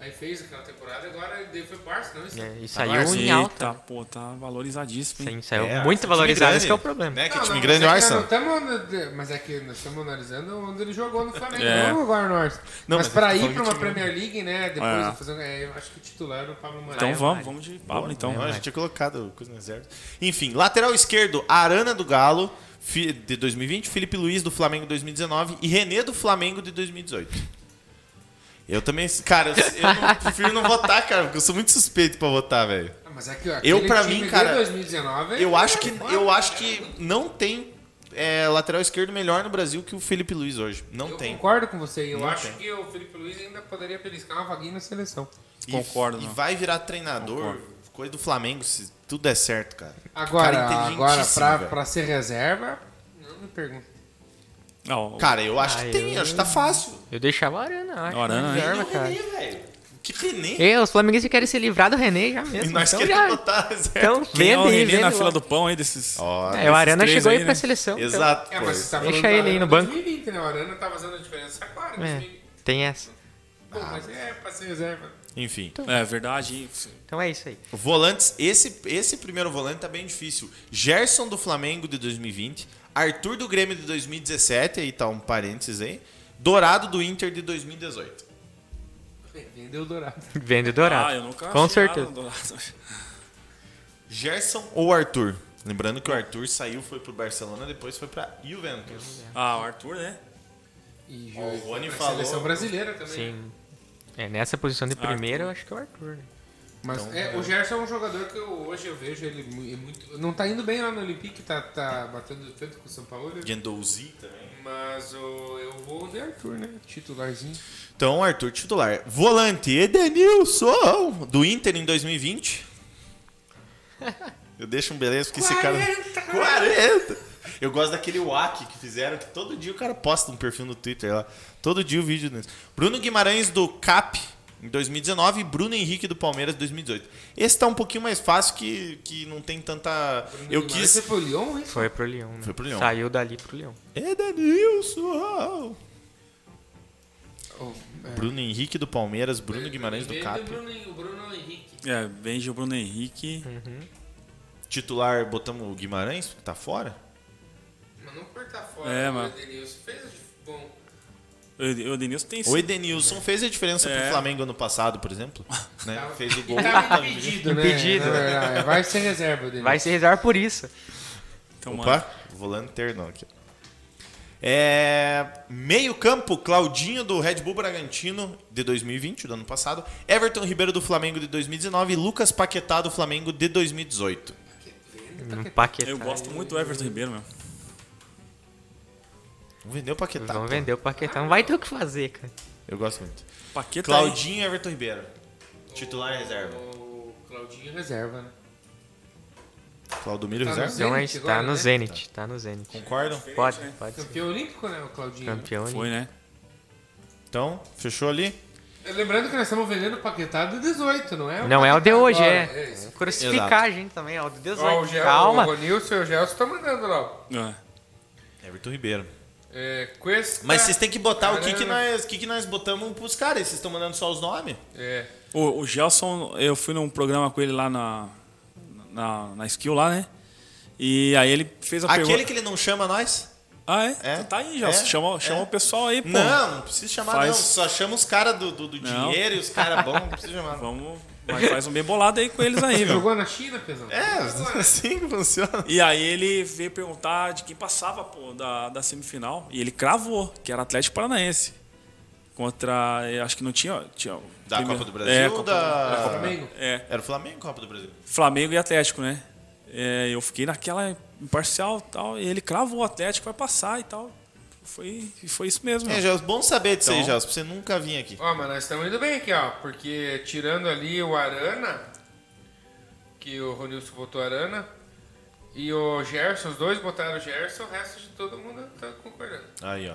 aí fez aquela temporada, agora ele foi pro Barça, não? Isso é, E Tá saiu em alta. Eita, pô, tá valorizadíssimo, hein? Sim, saiu É, muito time valorizado, grande, esse que é o problema. Né? Que Não, time não, grande é o mas é Arsenal. mas é que nós estamos analisando onde ele jogou no Flamengo, É. não agora no Arsenal. Não, mas mas pra eu tô ir pra uma Premier League, né, depois É. de fazer, é, eu acho que o titular era o Pablo Mari. Então vamos, vamos de Pablo, então. Não, a gente tinha colocado coisa no reserva. Enfim, lateral esquerdo, Arana do Galo, de 2020, Felipe Luiz do Flamengo 2019 e René do Flamengo de 2018. Eu também, cara, eu, eu não- prefiro não votar, cara, porque eu sou muito suspeito pra votar, velho. Ah, Mas é que Eu, pra time mim, de cara, 2019, Eu é acho que, eu acho que não tem é, lateral esquerdo melhor no Brasil que o Felipe Luiz hoje. Não Eu tem. concordo com você. Eu Não acho tem. que o Felipe Luiz ainda poderia beliscar uma vaguinha na seleção. E- Concordo, E não. vai virar treinador, Concordo. coisa do Flamengo, se tudo der certo, cara. Agora, Cara agora pra, pra ser reserva, não me pergunta. Não, Cara, eu acho Ah, que tem, eu- acho que tá fácil. Eu deixava o Arana, acho. O Arana, na né? reserva, E o cara. René, velho. Que René? E os flamenguistas querem se livrar do René já E mesmo. nós então queremos já. botar reserva. Então Quem é o vende, René vende na fila do pão aí desses... Ó, É, o Arana chegou aí, aí né? pra seleção. então- Exato. É, mas você tá Deixa ele aí Arana no banco. 2020, né? O Arana tá fazendo a diferença agora. É, 2020. tem essa. Pô, mas é pra ser reserva. Enfim. É verdade. Então é isso aí. Volantes, esse, esse primeiro volante tá bem difícil. Gerson do Flamengo de 2020, Arthur do Grêmio de 2017, aí tá um parênteses aí. Dourado do Inter de 2018. Vendeu o Dourado. Vende dourado. Ah, eu nunca Com certeza. nada do lado. Gerson ou Arthur? Lembrando que o Arthur saiu, foi pro Barcelona, depois foi pra Juventus. Ah, o Arthur, né? E o Rony falou- seleção brasileira também. Sim. É, nessa posição de primeiro, eu acho que é o Arthur, né? Mas Então, é, o Gerson é um jogador que eu, hoje eu vejo ele mu- é muito. Não tá indo bem lá no Olympique, tá, tá batendo tanto com o São Paulo. Gendouzi também. Mas o, eu vou de Arthur, né? Titularzinho. Então, Arthur titular. Volante, Edenilson, do Inter em 2020. Eu deixo um beleza porque esse cara... 40! Eu gosto daquele WAC que fizeram, que todo dia o cara posta um perfil no Twitter lá. Todo dia o vídeo desse. Bruno Guimarães do CAP em 2019 e Bruno Henrique do Palmeiras em 2018. Esse tá um pouquinho mais fácil que, que não tem tanta... Eu quis... Você foi o Lyon, hein? Foi pro Lyon, né? Foi pro Lyon. Saiu dali pro Lyon. Edenilson! Oh, é. Bruno Henrique do Palmeiras, Bruno Guimarães do CAP. O Bruno, Bruno Henrique. É, vende o Bruno Henrique. Titular, botamos o Guimarães, que tá fora? Mas não cortar fora. É, o Edenilson fez bom. O Ed- o Denilson tem O Edenilson fez a diferença É. pro Flamengo ano passado, por exemplo. Né? Fez o gol. Tava impedido, né? Impedido. Na verdade, Vai ser reserva Edenilson. Vai ser reserva por isso. Então, mano, Opa, volante terno aqui. É, meio campo, Claudinho do Red Bull Bragantino de 2020, do ano passado. Everton Ribeiro do Flamengo de 2019 e Lucas Paquetá do Flamengo de 2018. Um Paquetá. eu gosto muito do Everton Ribeiro, meu. Vamos vender o Paquetá. Vamos pô. vender o Paquetá. Não vai ter o que fazer, cara. Eu gosto muito. Paqueta Claudinho e Everton Ribeiro. Titular e reserva. O Claudinho reserva, né? Claudomiro Tá reserva? Então a gente agora, tá no né? Zenit. Tá no Zenit. Concordam? Pode, pode ser. Campeão olímpico, né? O Claudinho. Campeão. Foi, né? Então, fechou ali? Lembrando que nós estamos vendendo o Paquetá do 18, não é? Não é o de hoje, agora. é. isso. Crucificar Exato. a gente também, ó. O de 18. Ó, o Gel, Calma. O Ronilson e o Gelson estão mandando lá. É. Everton Ribeiro. É, Cuesta, Mas vocês têm que botar o que, que, nós, o que, que nós botamos pros caras. Vocês estão mandando só os nomes? É. O, o Gelson, eu fui num programa com ele lá na, na, na Skill lá, né? E aí ele fez a Aquele pergunta. que ele não chama nós? Ah, é? É? Então Tá aí, já. É? Chama, chama É. o pessoal aí, pô. Não, não precisa chamar Faz- não. Só chama os caras do, do, do dinheiro e os caras bons, não precisa chamar. Vamos. Mas faz um bem bolado aí com eles aí, meu. Jogou na China, pesão? É, assim que funciona. E aí ele veio perguntar de quem passava, pô, da, da semifinal. E ele cravou, que era Atlético Paranaense. Contra. Acho que não tinha. tinha Da primeiro- Copa do Brasil É, ou Copa da... Flamengo? É. Era o Flamengo Copa do Brasil. Flamengo e Atlético, né? É, eu fiquei naquela imparcial e tal. E ele cravou, o Atlético vai passar e tal. Foi, foi isso mesmo. É, bom saber disso aí, Então- Gelson, pra você nunca vir aqui. Ó, mas nós estamos indo bem aqui, ó. Porque tirando ali o Arana, que o Ronilson botou Arana, e o Gerson, os dois botaram o Gerson, o resto de todo mundo tá concordando. Aí, ó.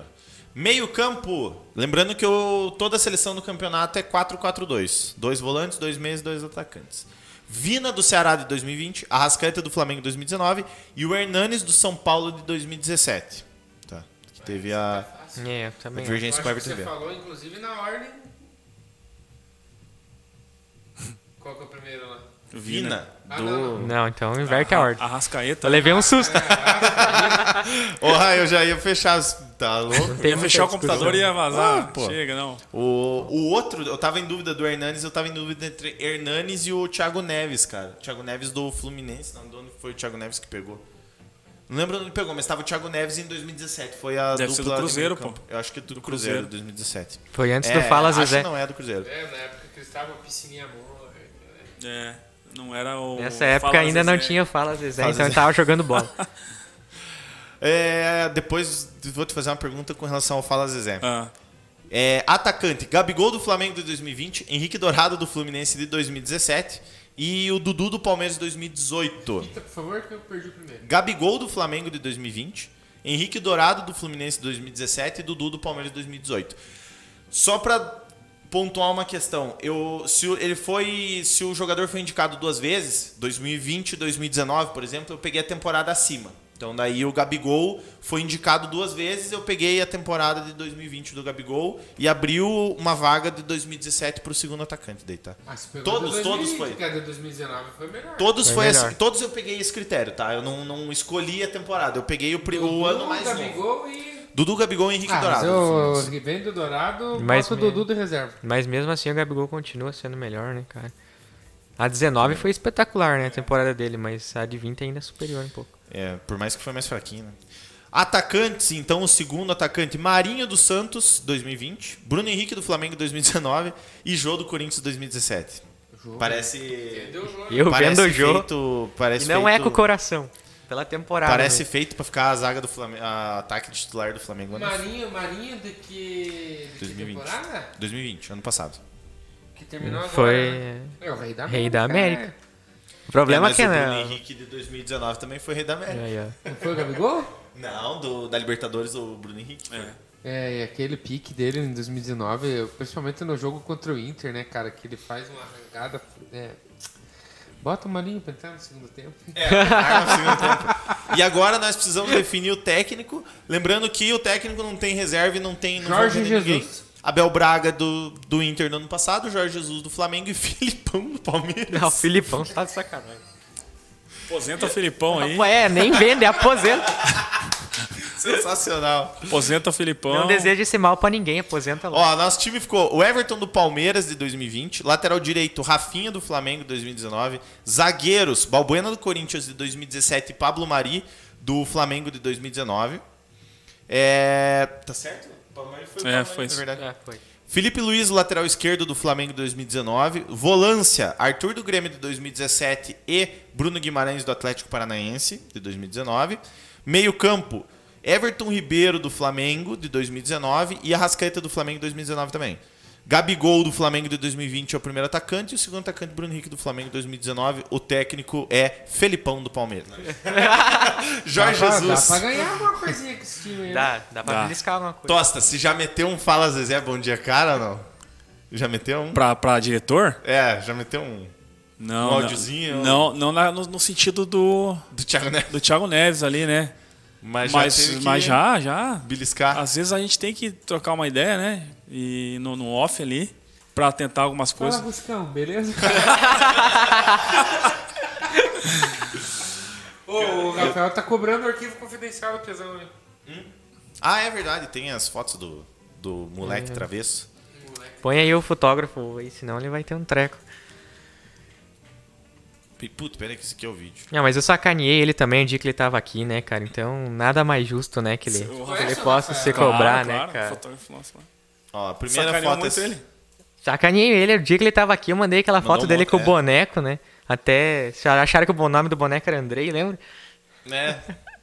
Meio campo. Lembrando que o, toda a seleção do campeonato é 4-4-2. Dois volantes, dois meias, dois atacantes. Vina do Ceará de 2020, Arrascaeta do Flamengo de 2019 e o Hernanes do São Paulo de 2017. Que teve a É, também. acho. divergência com Everton você falou, inclusive, na ordem. Qual que é o primeiro lá? Vina Ah, do. não, Não, então inverte a ordem. Arrascaeta. Eu levei um susto. Porra, eu já ia fechar. Tá louco? Tem Ia fechar o computador e ia vazar. Ah, pô. Chega, não. O, o outro, eu tava em dúvida do Hernanes, eu tava em dúvida entre Hernanes e o Thiago Neves, cara. Thiago Neves do Fluminense, não, onde foi o Thiago Neves que pegou? Não lembro onde pegou, mas tava o Thiago Neves em 2017. Foi a Deve ser dupla do Cruzeiro, pô. Eu acho que é do, Do Cruzeiro, Cruzeiro. 2017. Foi antes É, do Fala acho Zezé. que não é do Cruzeiro. É, na época que eles estavam piscininha amor. É. Não era o. Nessa época Fala ainda não Zezé. tinha Fala Zezé, Fala então ele Zezé. tava jogando bola. É, depois vou te fazer uma pergunta com relação ao Fala Zezé. Ah, É, atacante, Gabigol do Flamengo de 2020, Henrique Dourado do Fluminense de 2017 e o Dudu do Palmeiras de 2018. Repita, por favor, que eu perdi o primeiro. Gabigol do Flamengo de 2020, Henrique Dourado do Fluminense de 2017 e Dudu do Palmeiras de 2018. Só pra pontuar uma questão, eu se ele foi, se o jogador foi indicado duas vezes, 2020 e 2019, por exemplo, eu peguei a temporada acima. Então daí o Gabigol foi indicado duas vezes, eu peguei a temporada de 2020 do Gabigol e abriu uma vaga de 2017 pro segundo atacante daí, tá? Ah, Todos, de todos 2020, foi. que a de 2019 foi melhor. Todos Foi foi, melhor. assim, todos eu peguei esse critério, tá? Eu não, não escolhi a temporada, eu peguei o, pri- o Dudu, ano mais novo. Gabigol e... Dudu, Gabigol e Henrique Ah, mas Dourado. do eu vem do Dourado, Mas o Dudu de reserva. Mas mesmo assim o Gabigol continua sendo melhor, né, cara? A 19 foi espetacular, né, a temporada dele, mas a de 20 ainda é superior um pouco. É, por mais que foi mais fraquinho, né? Atacantes, então, o segundo atacante, Marinho dos Santos, 2020, Bruno Henrique do Flamengo, 2019 e Jô do Corinthians, 2017. Parece... Entendeu, João? E eu parece vendo o jogo, feito, parece e não é feito- com o coração, pela temporada. Parece né? feito pra ficar a zaga do Flamengo, a ataque titular do Flamengo. ano- Marinho, Marinho de que, de que 2020. temporada? 2020, ano passado. Que terminou agora. Foi né? É o Rei da América. Rei da América. É. O problema é, é, mas que, o Bruno né? Henrique de 2019 também foi rei da América. Não foi o Gabigol? Não, do, da Libertadores, o Bruno Henrique. foi. É, e aquele pique dele em 2019, principalmente no jogo contra o Inter, né, cara, que ele faz uma arrancada. É, bota o Marinho pra entrar no segundo tempo. É, no segundo tempo. E agora nós precisamos definir o técnico. Lembrando que o técnico não tem reserva e não tem. Não Jorge. Jesus. Abel Braga do, do Inter no ano passado, Jorge Jesus do Flamengo e Filipão do Palmeiras. Não, o Filipão tá de sacanagem. aposenta o Filipão aí. É, nem vende, aposenta. Sensacional. Aposenta o Filipão. Não deseja esse mal pra ninguém, aposenta logo. Ó, nosso time ficou o Everton do Palmeiras de 2020, lateral direito Rafinha do Flamengo de 2019, zagueiros Balbuena do Corinthians de 2017 e Pablo Mari do Flamengo de 2019. É, tá certo? Mari foi o É, foi na isso. verdade. É, foi. Felipe Luiz, lateral esquerdo do Flamengo de 2019. Volância, Arthur do Grêmio de 2017 e Bruno Guimarães do Atlético Paranaense de 2019. Meio campo, Everton Ribeiro do Flamengo de 2019 e Arrascaeta do Flamengo de 2019 também. Gabigol do Flamengo de 2020 é o primeiro atacante e o segundo atacante Bruno Henrique do Flamengo de 2019. O técnico é Felipão do Palmeiras. Jorge dá pra, Jesus. Dá pra ganhar alguma coisinha com esse time aí. né? Dá, dá pra Dá. beliscar alguma coisa. Tosta, se já meteu um Fala Zezé Bom Dia Cara ou não? Já meteu um? Pra, pra diretor? É, já meteu um. Não. Um áudiozinho? Não, não na- no, no sentido do, Do Thiago Neves. do Thiago Neves ali, né? Mas já Mas, teve que mas já, já. beliscar. Às vezes a gente tem que trocar uma ideia, né? E no, no off ali, pra tentar algumas Fala, coisas. Ruscão, beleza? Ô, o Rafael tá cobrando o arquivo confidencial do tesão aí. Ah, é verdade, tem as fotos do, do moleque travesso. Põe aí o fotógrafo aí, senão ele vai ter um treco. Puta, pera aí que esse aqui é o vídeo. Não, mas eu sacaneei ele também o dia que ele tava aqui, né, cara? Então, nada mais justo, né, que ele, que ele possa se Claro, cobrar, claro, né, cara? fotógrafo nosso lá. Ó, a primeira Sacaneou foto muito é... ele. Sacaneei ele, o dia que ele tava aqui, eu mandei aquela Mandou foto dele com o é. boneco, né? Até acharam que o nome do boneco era Andrei, lembra? Né?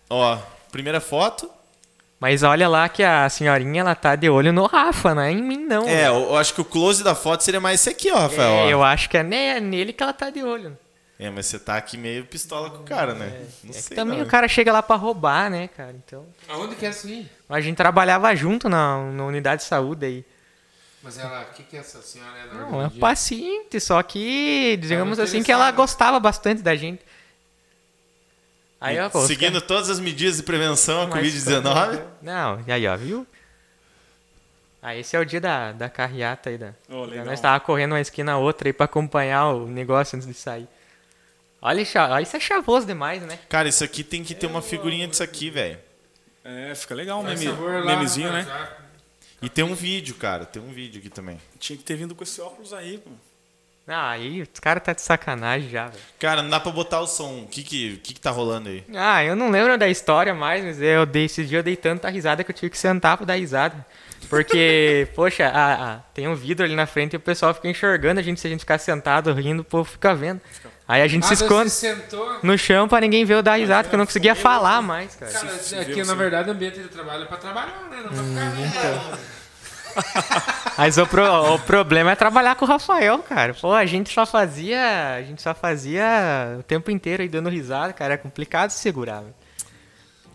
Ó, primeira foto. Mas olha lá que a senhorinha, ela tá de olho no Rafa, não é em mim, não. É, eu, eu acho que o close da foto seria mais esse aqui, ó, Rafael. ó. É, eu acho que é ne- nele que ela tá de olho. É, mas você tá aqui meio pistola com o cara, né? Não É sei. também não. o cara chega lá pra roubar, né, cara? Então. Aonde que é isso aí? A gente trabalhava junto na, na unidade de saúde aí. Mas ela, o que, que essa senhora é Não, é paciente, só que, digamos assim, que ela gostava bastante da gente. Aí, ó, Seguindo todas as medidas de prevenção à Mas- Covid-19. Não, e aí, ó, viu? Ah, esse é o dia da, da carreata aí. Da, Ô, legal. Nós tava correndo uma esquina a outra aí pra acompanhar o negócio antes de sair. Olha, olha, isso é chavoso demais, né? Cara, isso aqui tem que ter uma figurinha disso aqui, velho. É, fica legal um meme, memezinho, né? E tem um vídeo, cara. Tem um vídeo aqui também. Tinha que ter vindo com esse óculos aí, pô. Ah, aí os caras tá de sacanagem já, velho. Cara, não dá pra botar o som. O que que, que, que tá rolando aí? Ah, eu não lembro da história mais, mas eu dei, esse dia eu dei tanta risada que eu tive que sentar pra dar risada. Porque, poxa, ah, ah, tem um vidro ali na frente e o pessoal fica enxergando a gente se a gente ficar sentado rindo, o povo fica vendo. Aí a gente Ah, se esconde sentou. no chão pra ninguém ver eu dar risada, porque eu não conseguia falar mais, cara. Cara, se aqui vê na verdade o ambiente de trabalho é pra trabalhar, né? Não pra ficar Uhum, vendo. Mas o, pro- o problema é trabalhar com o Rafael, cara. Pô, a gente só fazia. A gente só fazia o tempo inteiro aí dando risada, cara. É complicado se segurar.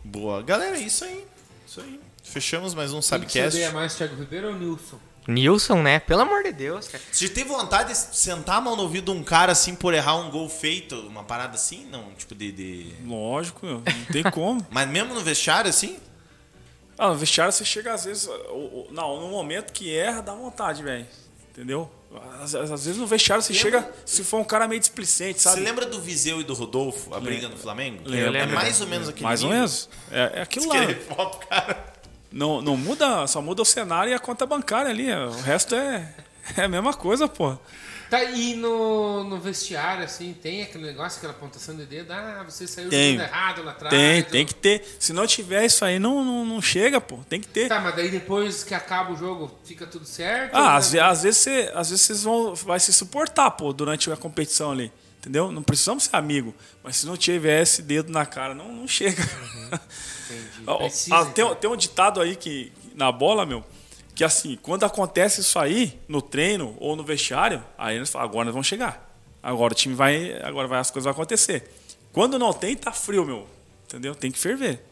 Boa. Galera, é isso aí. Isso aí. Fechamos mais um Quem que Sabcast. mais, Thiago Ribeiro ou Nilson? Nilson, né? Pelo amor de Deus, cara. Você teve vontade de sentar a mão no ouvido de um cara assim por errar um gol feito? Uma parada assim? Não, tipo de. de- Lógico, meu, não tem como. Mas mesmo no vestiário assim? Ah, no vestiário você chega às vezes. Não, no momento que erra, dá vontade, velho. Entendeu? Às, às- vezes no vestiário você chega. Se for um cara meio displicente, Você sabe? lembra do Viseu e do Rodolfo, a briga no Flamengo? Lembro. É mais ou menos aquele Mais ou menos. É, é aquilo lá. Querer foto, cara. Não, não muda, só muda o cenário e a conta bancária ali. O resto é, é a mesma coisa, pô. Tá, e no, no vestiário, assim, tem aquele negócio, aquela pontuação de dedo? Ah, você saiu Tem. jogando errado lá atrás. Tem, ou- tem que ter. Se não tiver isso aí, não, não, não chega, pô. Tem que ter. Tá, mas daí depois que acaba o jogo, fica tudo certo? Ah, às, ve- às vezes você, às vezes vocês vão vai se suportar, pô, durante a competição ali. Entendeu? Não precisamos ser amigo. Mas se não tiver esse dedo na cara, não, não chega. Ó, Precisa, ah, tem, então. tem um ditado aí que na bola, meu, que assim, quando acontece isso aí no treino ou no vestiário, aí eles falam, agora nós vamos chegar. Agora o time vai, agora vai as coisas vão acontecer. Quando não tem, tá frio, meu. Entendeu? Tem que ferver.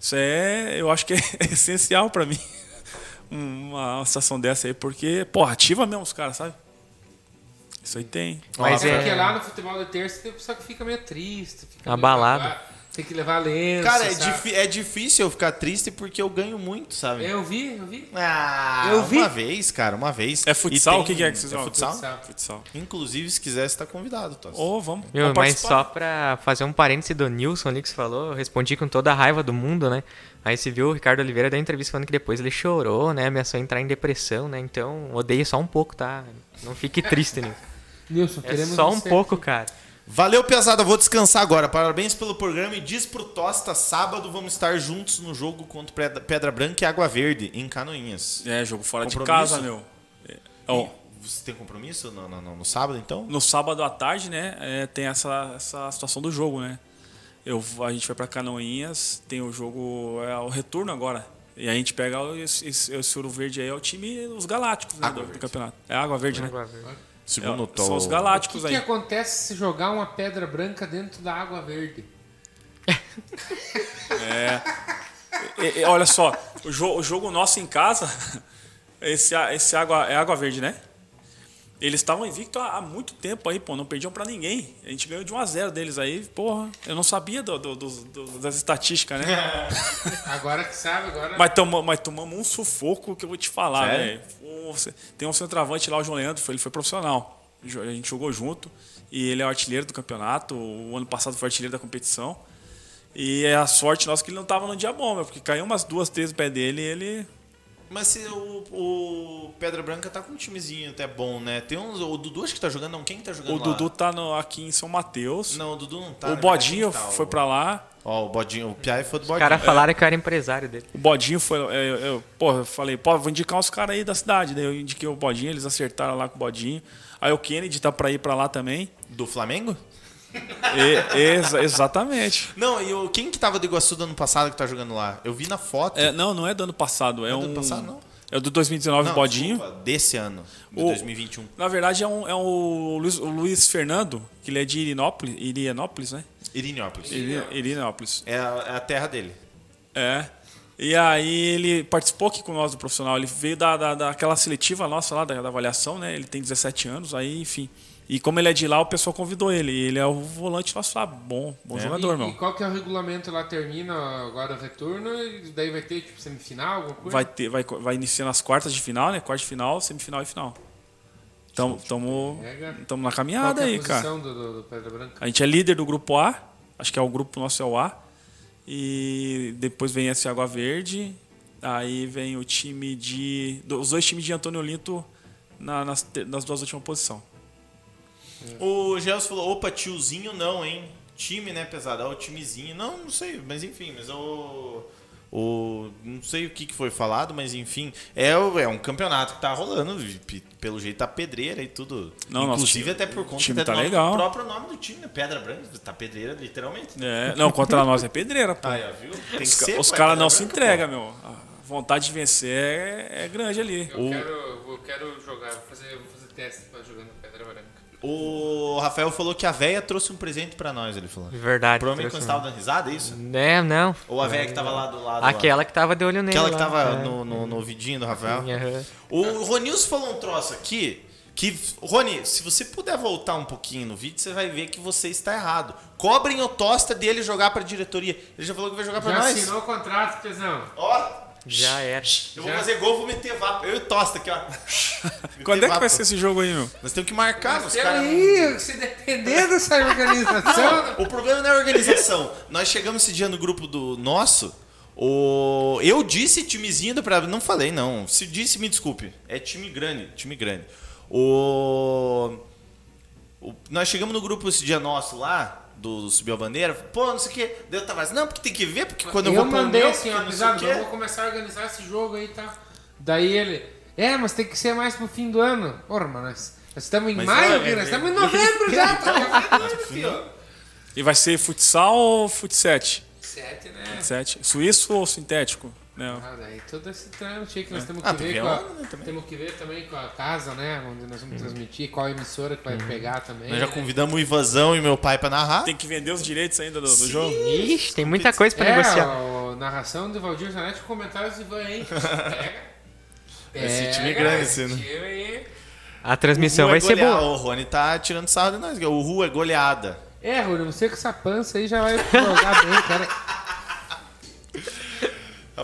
Isso é, eu acho que é essencial pra mim. Uma situação dessa aí, porque, porra, ativa mesmo os caras, sabe? Isso aí tem. Mas é é- porque lá no futebol de terça tem pessoa que fica meio triste. Fica meio Abalado. babado, Tem que levar lenço. Cara, é, é difícil eu ficar triste porque eu ganho muito, sabe? Eu vi, eu vi. Ah, Eu vi. uma vez, cara, uma vez. É futsal? Tem- O que que é que vocês é futsal? Futsal. Futsal. Inclusive, se quiser, você tá convidado, Toss. Ô, vamos. Viu, vamos mas participar. só pra fazer um parêntese do Nilson ali que você falou, eu respondi com toda a raiva do mundo, né? Aí você viu o Ricardo Oliveira deu entrevista falando que depois ele chorou, né? Ameaçou entrar em depressão, né? Então, odeio só um pouco, tá? Não fique triste, Nilson. Nilson, É queremos só um você pouco, aqui. cara. Valeu, pesada. Vou descansar agora. Parabéns pelo programa e diz pro Tosta, sábado vamos estar juntos no jogo contra Pedra- Pedra Branca e Água Verde, em Canoinhas. É, jogo fora de Compromisso? casa, meu. É, ó, Você tem compromisso no, no- no- no sábado, então? no sábado à tarde, né, é, tem essa, essa situação do jogo, né? Eu, a gente vai pra Canoinhas, tem o jogo, é o retorno agora. E a gente pega o- esse, esse, esse Ouro Verde aí, é o time dos Galácticos né, Água do, do Verde. campeonato. É Água Verde, né? Segundo É, são os O Galácticos que, que aí. acontece se jogar uma pedra branca dentro da água verde? E- e- olha só, o, jo- o jogo nosso em casa, esse, esse água, é Água Verde, né? Eles estavam invictos há, há muito tempo aí, pô, não perdiam pra ninguém. A gente ganhou de 1 a 0 deles aí, porra. Eu não sabia do- do- do- do- das estatísticas, né? Agora que sabe, agora. mas, toma, mas tomamos um sufoco que eu vou te falar, velho. Tem um centroavante lá, o João Leandro, foi- ele foi profissional. A gente jogou junto e ele é o artilheiro do campeonato. O ano passado foi artilheiro da competição. E é a sorte nossa que ele não tava no dia bom, meu, porque caiu umas duas, três no pé dele e ele. Mas se o, o Pedra Branca tá com um timezinho até bom, né? Tem uns. O Dudu acho que tá jogando, não? Quem que tá jogando O lá? Dudu tá no- aqui em São Mateus. Não, o Dudu não tá. o né? Bodinho tá? foi O- pra lá. Ó, o Bodinho, o Piai foi do Os Bodinho. caras falaram que eu era empresário dele. O Bodinho foi. Eu, eu, pô, eu falei, pô, vou indicar uns caras aí da cidade. Daí eu indiquei o Bodinho, eles acertaram lá com o Bodinho. Aí o Kennedy tá pra ir pra lá também. Do Flamengo? E- exa- exatamente. Não, e o, quem que tava do Iguaçu do ano passado que tá jogando lá? Eu vi na foto. É, não, não é do ano passado. É, Não é do um. ano passado, não? É o do 2019, Não, Bodinho. desculpa, desse ano, de O- 2021. Na verdade, é, um, é o, Luiz, o Luiz Fernando, que ele é de Irinópolis, Irianópolis, né? Irinópolis. Iri- Irinópolis. É a, é a terra dele. É. E aí ele participou aqui com nós do profissional. Ele veio da, da, daquela seletiva nossa lá, da, da avaliação, né? Ele tem 17 anos, aí, enfim. E como ele é de lá, o pessoal convidou ele. E ele é o volante nosso lá. Bom, bom jogador, e, meu. e qual que é o regulamento lá? Termina agora o retorno e daí vai ter tipo semifinal, alguma coisa? Vai, ter, vai, vai iniciar nas quartas de final, né? Quarta de final, semifinal e final. Então, estamos na Qual caminhada que é a aí, cara. do, do, Pedra Branca? A gente é líder do grupo A, acho que é o grupo nosso é o A. E depois vem esse Água Verde, aí vem o time de. Os dois times de Antônio Olinto na- nas, nas duas últimas posições. O Gelson falou, opa, tiozinho não, hein? Time, né, pesado? Ah, o timezinho. Não, não sei, mas enfim, mas o. O, não sei o que, que foi falado, mas enfim, é, o- é um campeonato que tá rolando, pelo jeito tá pedreira e tudo. Não, Inclusive time- até por conta time até tá do legal. próprio nome do time, né? Pedra Branca, tá pedreira, literalmente. É, não, contra nós é pedreira, pô. Aí, viu? Tem os os é caras não se Branca, entregam, meu. A vontade de vencer é, é grande ali. Eu, quero, eu quero jogar, vou fazer, vou fazer teste pra jogar no Pedra Branca. O Rafael falou que a véia trouxe um presente pra nós, ele falou. Verdade. Provavelmente quando trouxe você tava dando risada, é isso? É, não. Ou a véia que tava lá do lado? lá? Aquela que tava de olho nele. Aquela que lá. tava É. no, no, no vidinho do Rafael. Sim, aham. O Ronilson falou um troço aqui que, Rony, se você puder voltar um pouquinho no vídeo, você vai ver que você está errado. Cobrem o Tosta dele jogar pra diretoria. Ele já falou que vai jogar pra Já nós. assinou o contrato, Tesão? Ó, Já era. eu vou Já. fazer gol, vou meter vapo. Eu e o Tosta aqui, ó. Quando é que vai ser esse jogo aí, meu? Nós temos que marcar os caras. Peraí, se depender dessa organização... O problema não é a organização. Nós chegamos esse dia no grupo do nosso. O... Eu disse timezinho do Não falei, não. Se disse, me desculpe. É time grande, time grande. O... o- Nós chegamos no grupo esse dia nosso lá, do Subiu a Bandeira. Pô, não sei o quê. Daí eu tava assim, não, porque tem que ver, porque quando eu, eu vou mandei meu, assim, ó, avisado, eu vou começar a organizar esse jogo aí, tá? Daí ele, é, mas tem que ser mais pro fim do ano. Porra, mano, nós nós estamos em Mas maio, é, é, nós estamos em novembro já, tá filho? E vai ser futsal ou futset? Sete, né? Futset. Suíço ou sintético? Ah, daí todo esse trâmite aí que nós temos Ah, que tem ver que com a, né, temos que ver também com a casa, né, onde nós vamos transmitir, qual emissora que vai pegar também. Nós já né? convidamos o Ivazão e meu pai pra narrar. Tem que vender os direitos ainda do, do jogo? Ixi, tem muita coisa pra É, negociar. o, narração do Valdir Zanetti, comentários do Ivan, hein? Pega. Esse time Pega, grande, esse né? time aí. A transmissão Ru vai é ser boa. O Rony tá tirando sarro de nós. O Ru é goleada. É, Rúlio, você com essa pança aí já vai jogar bem, cara.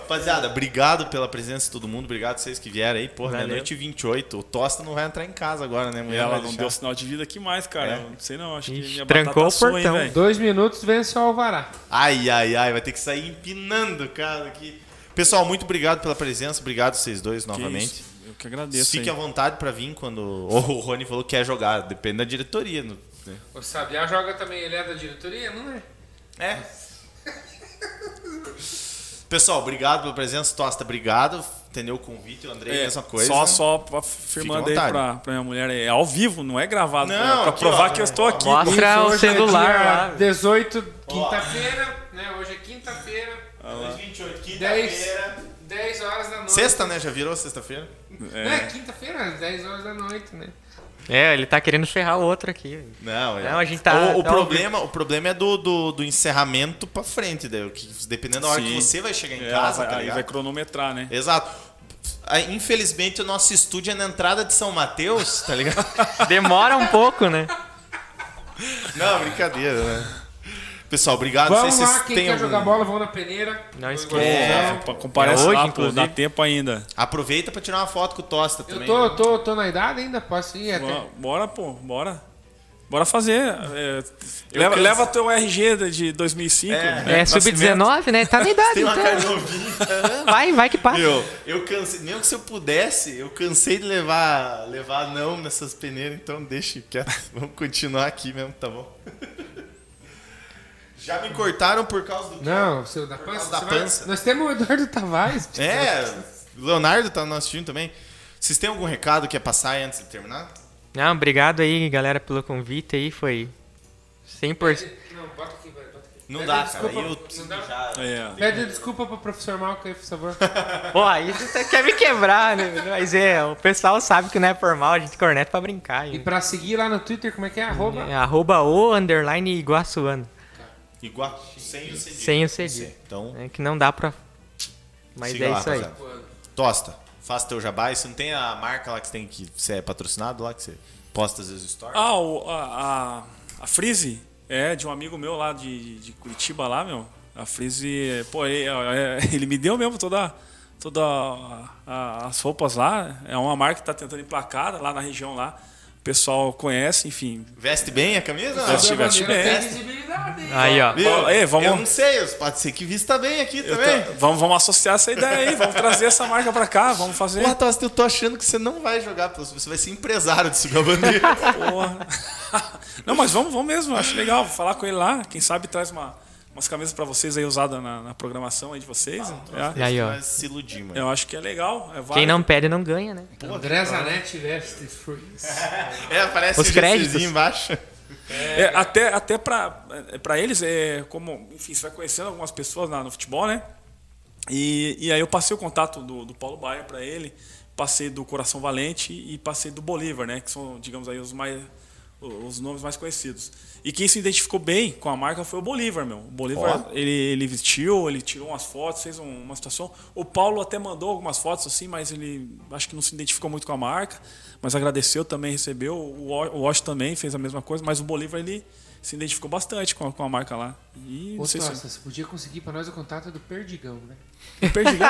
Rapaziada, obrigado pela presença de todo mundo. Obrigado vocês que vieram aí. Porra, meia-noite e 28. O Tosta não vai entrar em casa agora, né? Mulher ela não deixar. deu sinal de vida aqui mais, cara. É. Não sei não, acho que Ixi, minha trancou o portão. Dois minutos vence o Alvará. Ai, ai, ai. Vai ter que sair empinando, cara, aqui. Pessoal, muito obrigado pela presença. Obrigado vocês dois Que novamente. isso, Eu que agradeço. Fique aí. à vontade pra vir quando o Rony falou que quer jogar. Depende da diretoria. né? O Sabiá joga também, ele é da diretoria, não é? É. Pessoal, obrigado pela presença. Tosta, obrigado. Entendeu o convite. O André, É, mesma coisa. Só, só pra- firmando aí pra, pra minha mulher. É ao vivo, não é gravado. Não, pra, pra aqui, provar ó. que eu estou aqui. Mostra o é celular dia lá. 18, quinta-feira, né? Hoje é quinta-feira, 28, 10, 10 horas da noite. Sexta, né? Já virou sexta-feira? É, quinta-feira, 10 horas da noite, né? É, ele tá querendo ferrar o outro aqui. Não, é. Não, a gente tá- O, o tá problema, o problema é do, do, do encerramento pra frente, daí, que, dependendo da hora que Sim. você vai chegar em É, casa, vai, tá aí ligado? vai cronometrar, né? Exato. Infelizmente, o nosso estúdio é na entrada de São Mateus, tá ligado? Demora um pouco, né? Não, brincadeira, né? Pessoal, obrigado. Vamos se lá, vocês quem quer algum- jogar bola, vamos na peneira. Não esquece. É, Pa- Comparece É hoje, lá, inclusive. dá tempo ainda. Aproveita pra tirar uma foto com o Tosta Eu também. tô, né? tô, tô na idade ainda, posso ir até. Bora, pô, bora. Bora fazer. é, leva, canso. leva teu RG de- de 2005. né, É, nascimento. sub-19, né? Tá na idade, Tem uma então. Vai, vai que passa. Meu, eu cansei, mesmo que se eu pudesse, eu cansei de levar, levar não nessas peneiras, então deixa quieto. Vamos continuar aqui mesmo, tá bom? Já me cortaram por causa do. Não, seu da pança. causa da vai- pança. Nós temos o Eduardo Tavares. É, o Leonardo tá no nosso time também. Vocês têm algum recado que quer passar aí antes de terminar? Não, obrigado aí, galera, pelo convite aí. Foi 100%. Não, bota aqui, vai, bota aqui. Não Pede dá, cara. desculpa, Aí eu não dá? já. É. Pede desculpa pro professor Malca aí, por favor. Pô, aí você quer me quebrar, né? Mas é, o pessoal sabe que não é por mal, a gente corneta pra brincar. E pra seguir lá no Twitter, como é que é? Arroba. É, arroba o underline iguaçuano. Igual, sem o cedilho. Sem o cedilho. Então, É que não dá pra. Mas siga é lá, isso aí. rapaziada. Tosta, faça teu jabá. E você não tem a marca lá que você tem que você é patrocinado lá, que você posta às vezes stories? Ah, o, a, a, a Freeze é de um amigo meu lá de, de Curitiba lá, meu. A Freeze, pô, é- é- ele me deu mesmo toda, toda a- a- as roupas lá. É uma marca que tá tentando emplacar lá na região lá. O pessoal conhece, enfim. Veste bem a camisa? Veste- veste bem. Aí, ó. Viu? Ei, vamos- Eu não sei, pode ser que vista bem aqui Eu também. tô- vamos, vamos associar essa ideia aí, vamos trazer essa marca pra cá, vamos fazer. Porra, Tosta, eu tô achando que você não vai jogar, você vai ser empresário de bandeira. Porra. Não, mas vamos, vamos mesmo, acho legal. Vou falar com ele lá. Quem sabe traz uma, umas camisas pra vocês aí usadas na, na programação aí de vocês. É. E aí, ó. Se iludir, mano. Eu acho que é legal. É Quem não pede não ganha, né? André Zanetti veste freeze. É, aparece Os créditos. Embaixo. É, até até pra, é, pra eles, é como, enfim, você vai conhecendo algumas pessoas lá no futebol, né? E, e aí eu passei o contato do, do Paulo Baia pra ele, passei do Coração Valente e passei do Bolívar, né? Que são, digamos aí, os mais os nomes mais conhecidos. E quem se identificou bem com a marca foi o Bolívar, meu. O Bolívar, ele, ele vestiu, ele tirou umas fotos, fez um- uma situação. O Paulo até mandou algumas fotos assim, mas ele acho que não se identificou muito com a marca, mas agradeceu também, recebeu. O Wa- o Wash também fez a mesma coisa, mas o Bolívar ele se identificou bastante com a, com a marca lá. E não Ô, se você podia conseguir pra nós o contato do Perdigão, né? o Perdigão.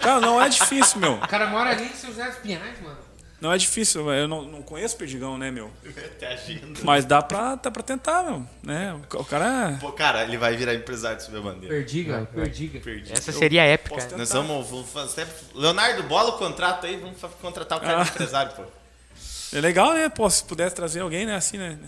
Cara, não é difícil, meu. O cara mora ali em São José dos Pinhais, mano. Não é difícil, eu não, não conheço o Perdigão, né, meu? Até agenda. Mas dá pra, dá pra tentar, meu. Né? O, o cara é. Pô, cara, ele vai virar empresário de subir a bandeira. Perdiga, perdiga. Perdi. Essa seria épica. Nós vamos, vamos fazer. Leonardo, bola o contrato aí, vamos contratar o cara Ah. de empresário, pô. É legal, né? Pô, se pudesse trazer alguém, né? Assim, né?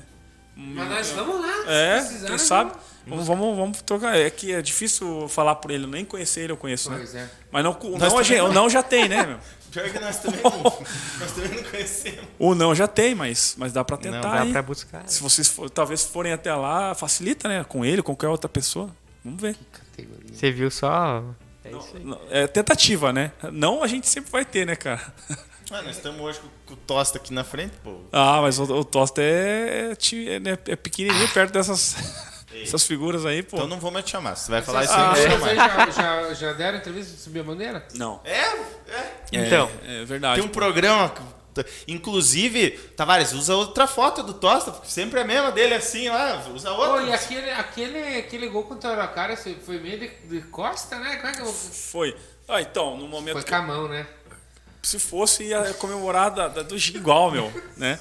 Mas nós vamos lá. se É, precisar, quem sabe? vamos. Vamos, vamos, trocar. É que é difícil falar por ele, nem conhecer ele, eu conheço, né? Pois é. Mas não, não. não já tem, né, meu? Pior que nós também não, nós também não conhecemos. O não já tem, mas, mas dá pra tentar. Dá aí. pra buscar. Se vocês for- talvez forem até lá, facilita, né? Com ele, com qualquer outra pessoa. Vamos ver. Categoria. Você viu só. É isso aí. Não, É tentativa, né? Não a gente sempre vai ter, né, cara? Ah, nós estamos hoje com, com o Tosta aqui na frente, pô. Ah, mas o, o Tosta é, é, é, né, é pequenininho perto dessas, dessas figuras aí, pô. Então não vou mais te chamar. Você vai falar isso Ah, aí, eu vou vocês chamar. aí já, já, já deram entrevista de subir a bandeira? Não. É, é. Então, É, é verdade. Tem um programa. Inclusive, Tavares, usa outra foto do Tosta, porque sempre é a mesma dele assim lá. Usa Pô, outra. e aquele, aquele, aquele gol contra o Araucária esse foi meio de, de costa, né? Como é que eu... Foi. Ah, então, no momento Foi que com a mão, né? se fosse, ia comemorar da, da- do igual, meu, né?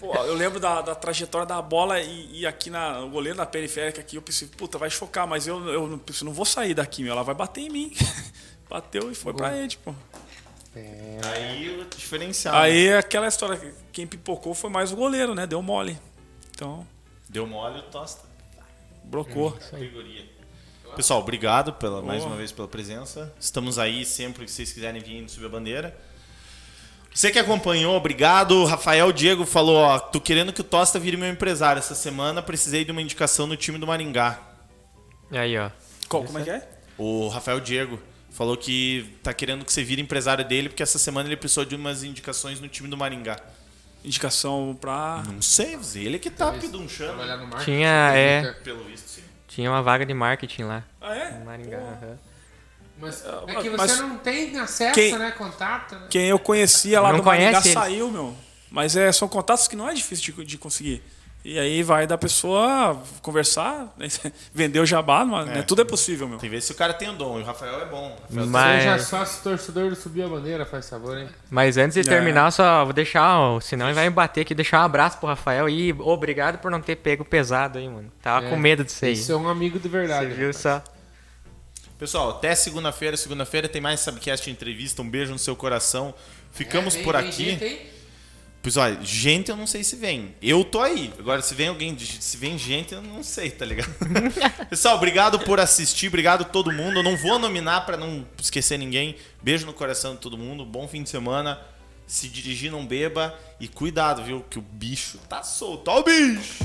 É, Pô, eu lembro da, da trajetória da bola e, e aqui na, o goleiro na periférica aqui, eu pensei, puta, vai chocar, mas eu, eu não, pensei, não vou sair daqui, meu, ela vai bater em mim. Bateu e foi pra ele, pô. Aí o diferencial. Aí é aquela história, que quem pipocou foi mais o goleiro, né? Deu mole. Então, Deu mole o Tosta. brocou. Categoria. Pessoal, obrigado pela, mais Boa. uma vez pela presença. Estamos aí sempre que vocês quiserem vir subir a bandeira. Você que acompanhou, obrigado. Rafael Diego falou: ó, tô querendo que o Tosta vire meu empresário. Essa semana precisei de uma indicação no time do Maringá. aí, ó. Qual, como é que é? O Rafael Diego falou que tá querendo que você vire empresário dele, porque essa semana ele precisou de umas indicações no time do Maringá. Indicação pra. Não sei, ele que tá pedunchando. Trabalhar no marketing. Tinha, é. Pelo visto, sim. Tinha uma vaga de marketing lá. Ah, é? Em Maringá. aham. Mas Ah, é que você mas- não tem acesso, Quem- né? Contato, né? Quem eu conhecia lá Não do Maringá eles. saiu, meu. Mas é, são contatos que não é difícil de, de conseguir. E aí vai da pessoa conversar, né? vender o jabá, mas, né? tudo é possível, meu. Tem que ver se o cara tem o dom. E o Rafael é bom. Rafael Mas- Seja sócio torcedor do Subir a Bandeira, faz favor, hein? Mas antes de É. terminar, só vou deixar, senão ele vai me bater aqui, deixar um abraço pro Rafael e obrigado por não ter pego pesado aí, mano. Tava É, com medo disso aí. Isso é um amigo de Você verdade. viu só? Pessoal, até segunda-feira. Segunda-feira tem mais Subcast entrevista. Um beijo no seu coração. Ficamos por aqui. Pois olha, gente eu não sei se vem. Eu tô aí. Agora, se vem alguém, se vem gente, eu não sei, tá ligado? Pessoal, obrigado por assistir, obrigado a todo mundo. Eu não vou nominar pra não esquecer ninguém. Beijo no coração de todo mundo. Bom fim de semana. Se dirigir, não beba. E cuidado, viu? Que o bicho tá solto. Ó o bicho!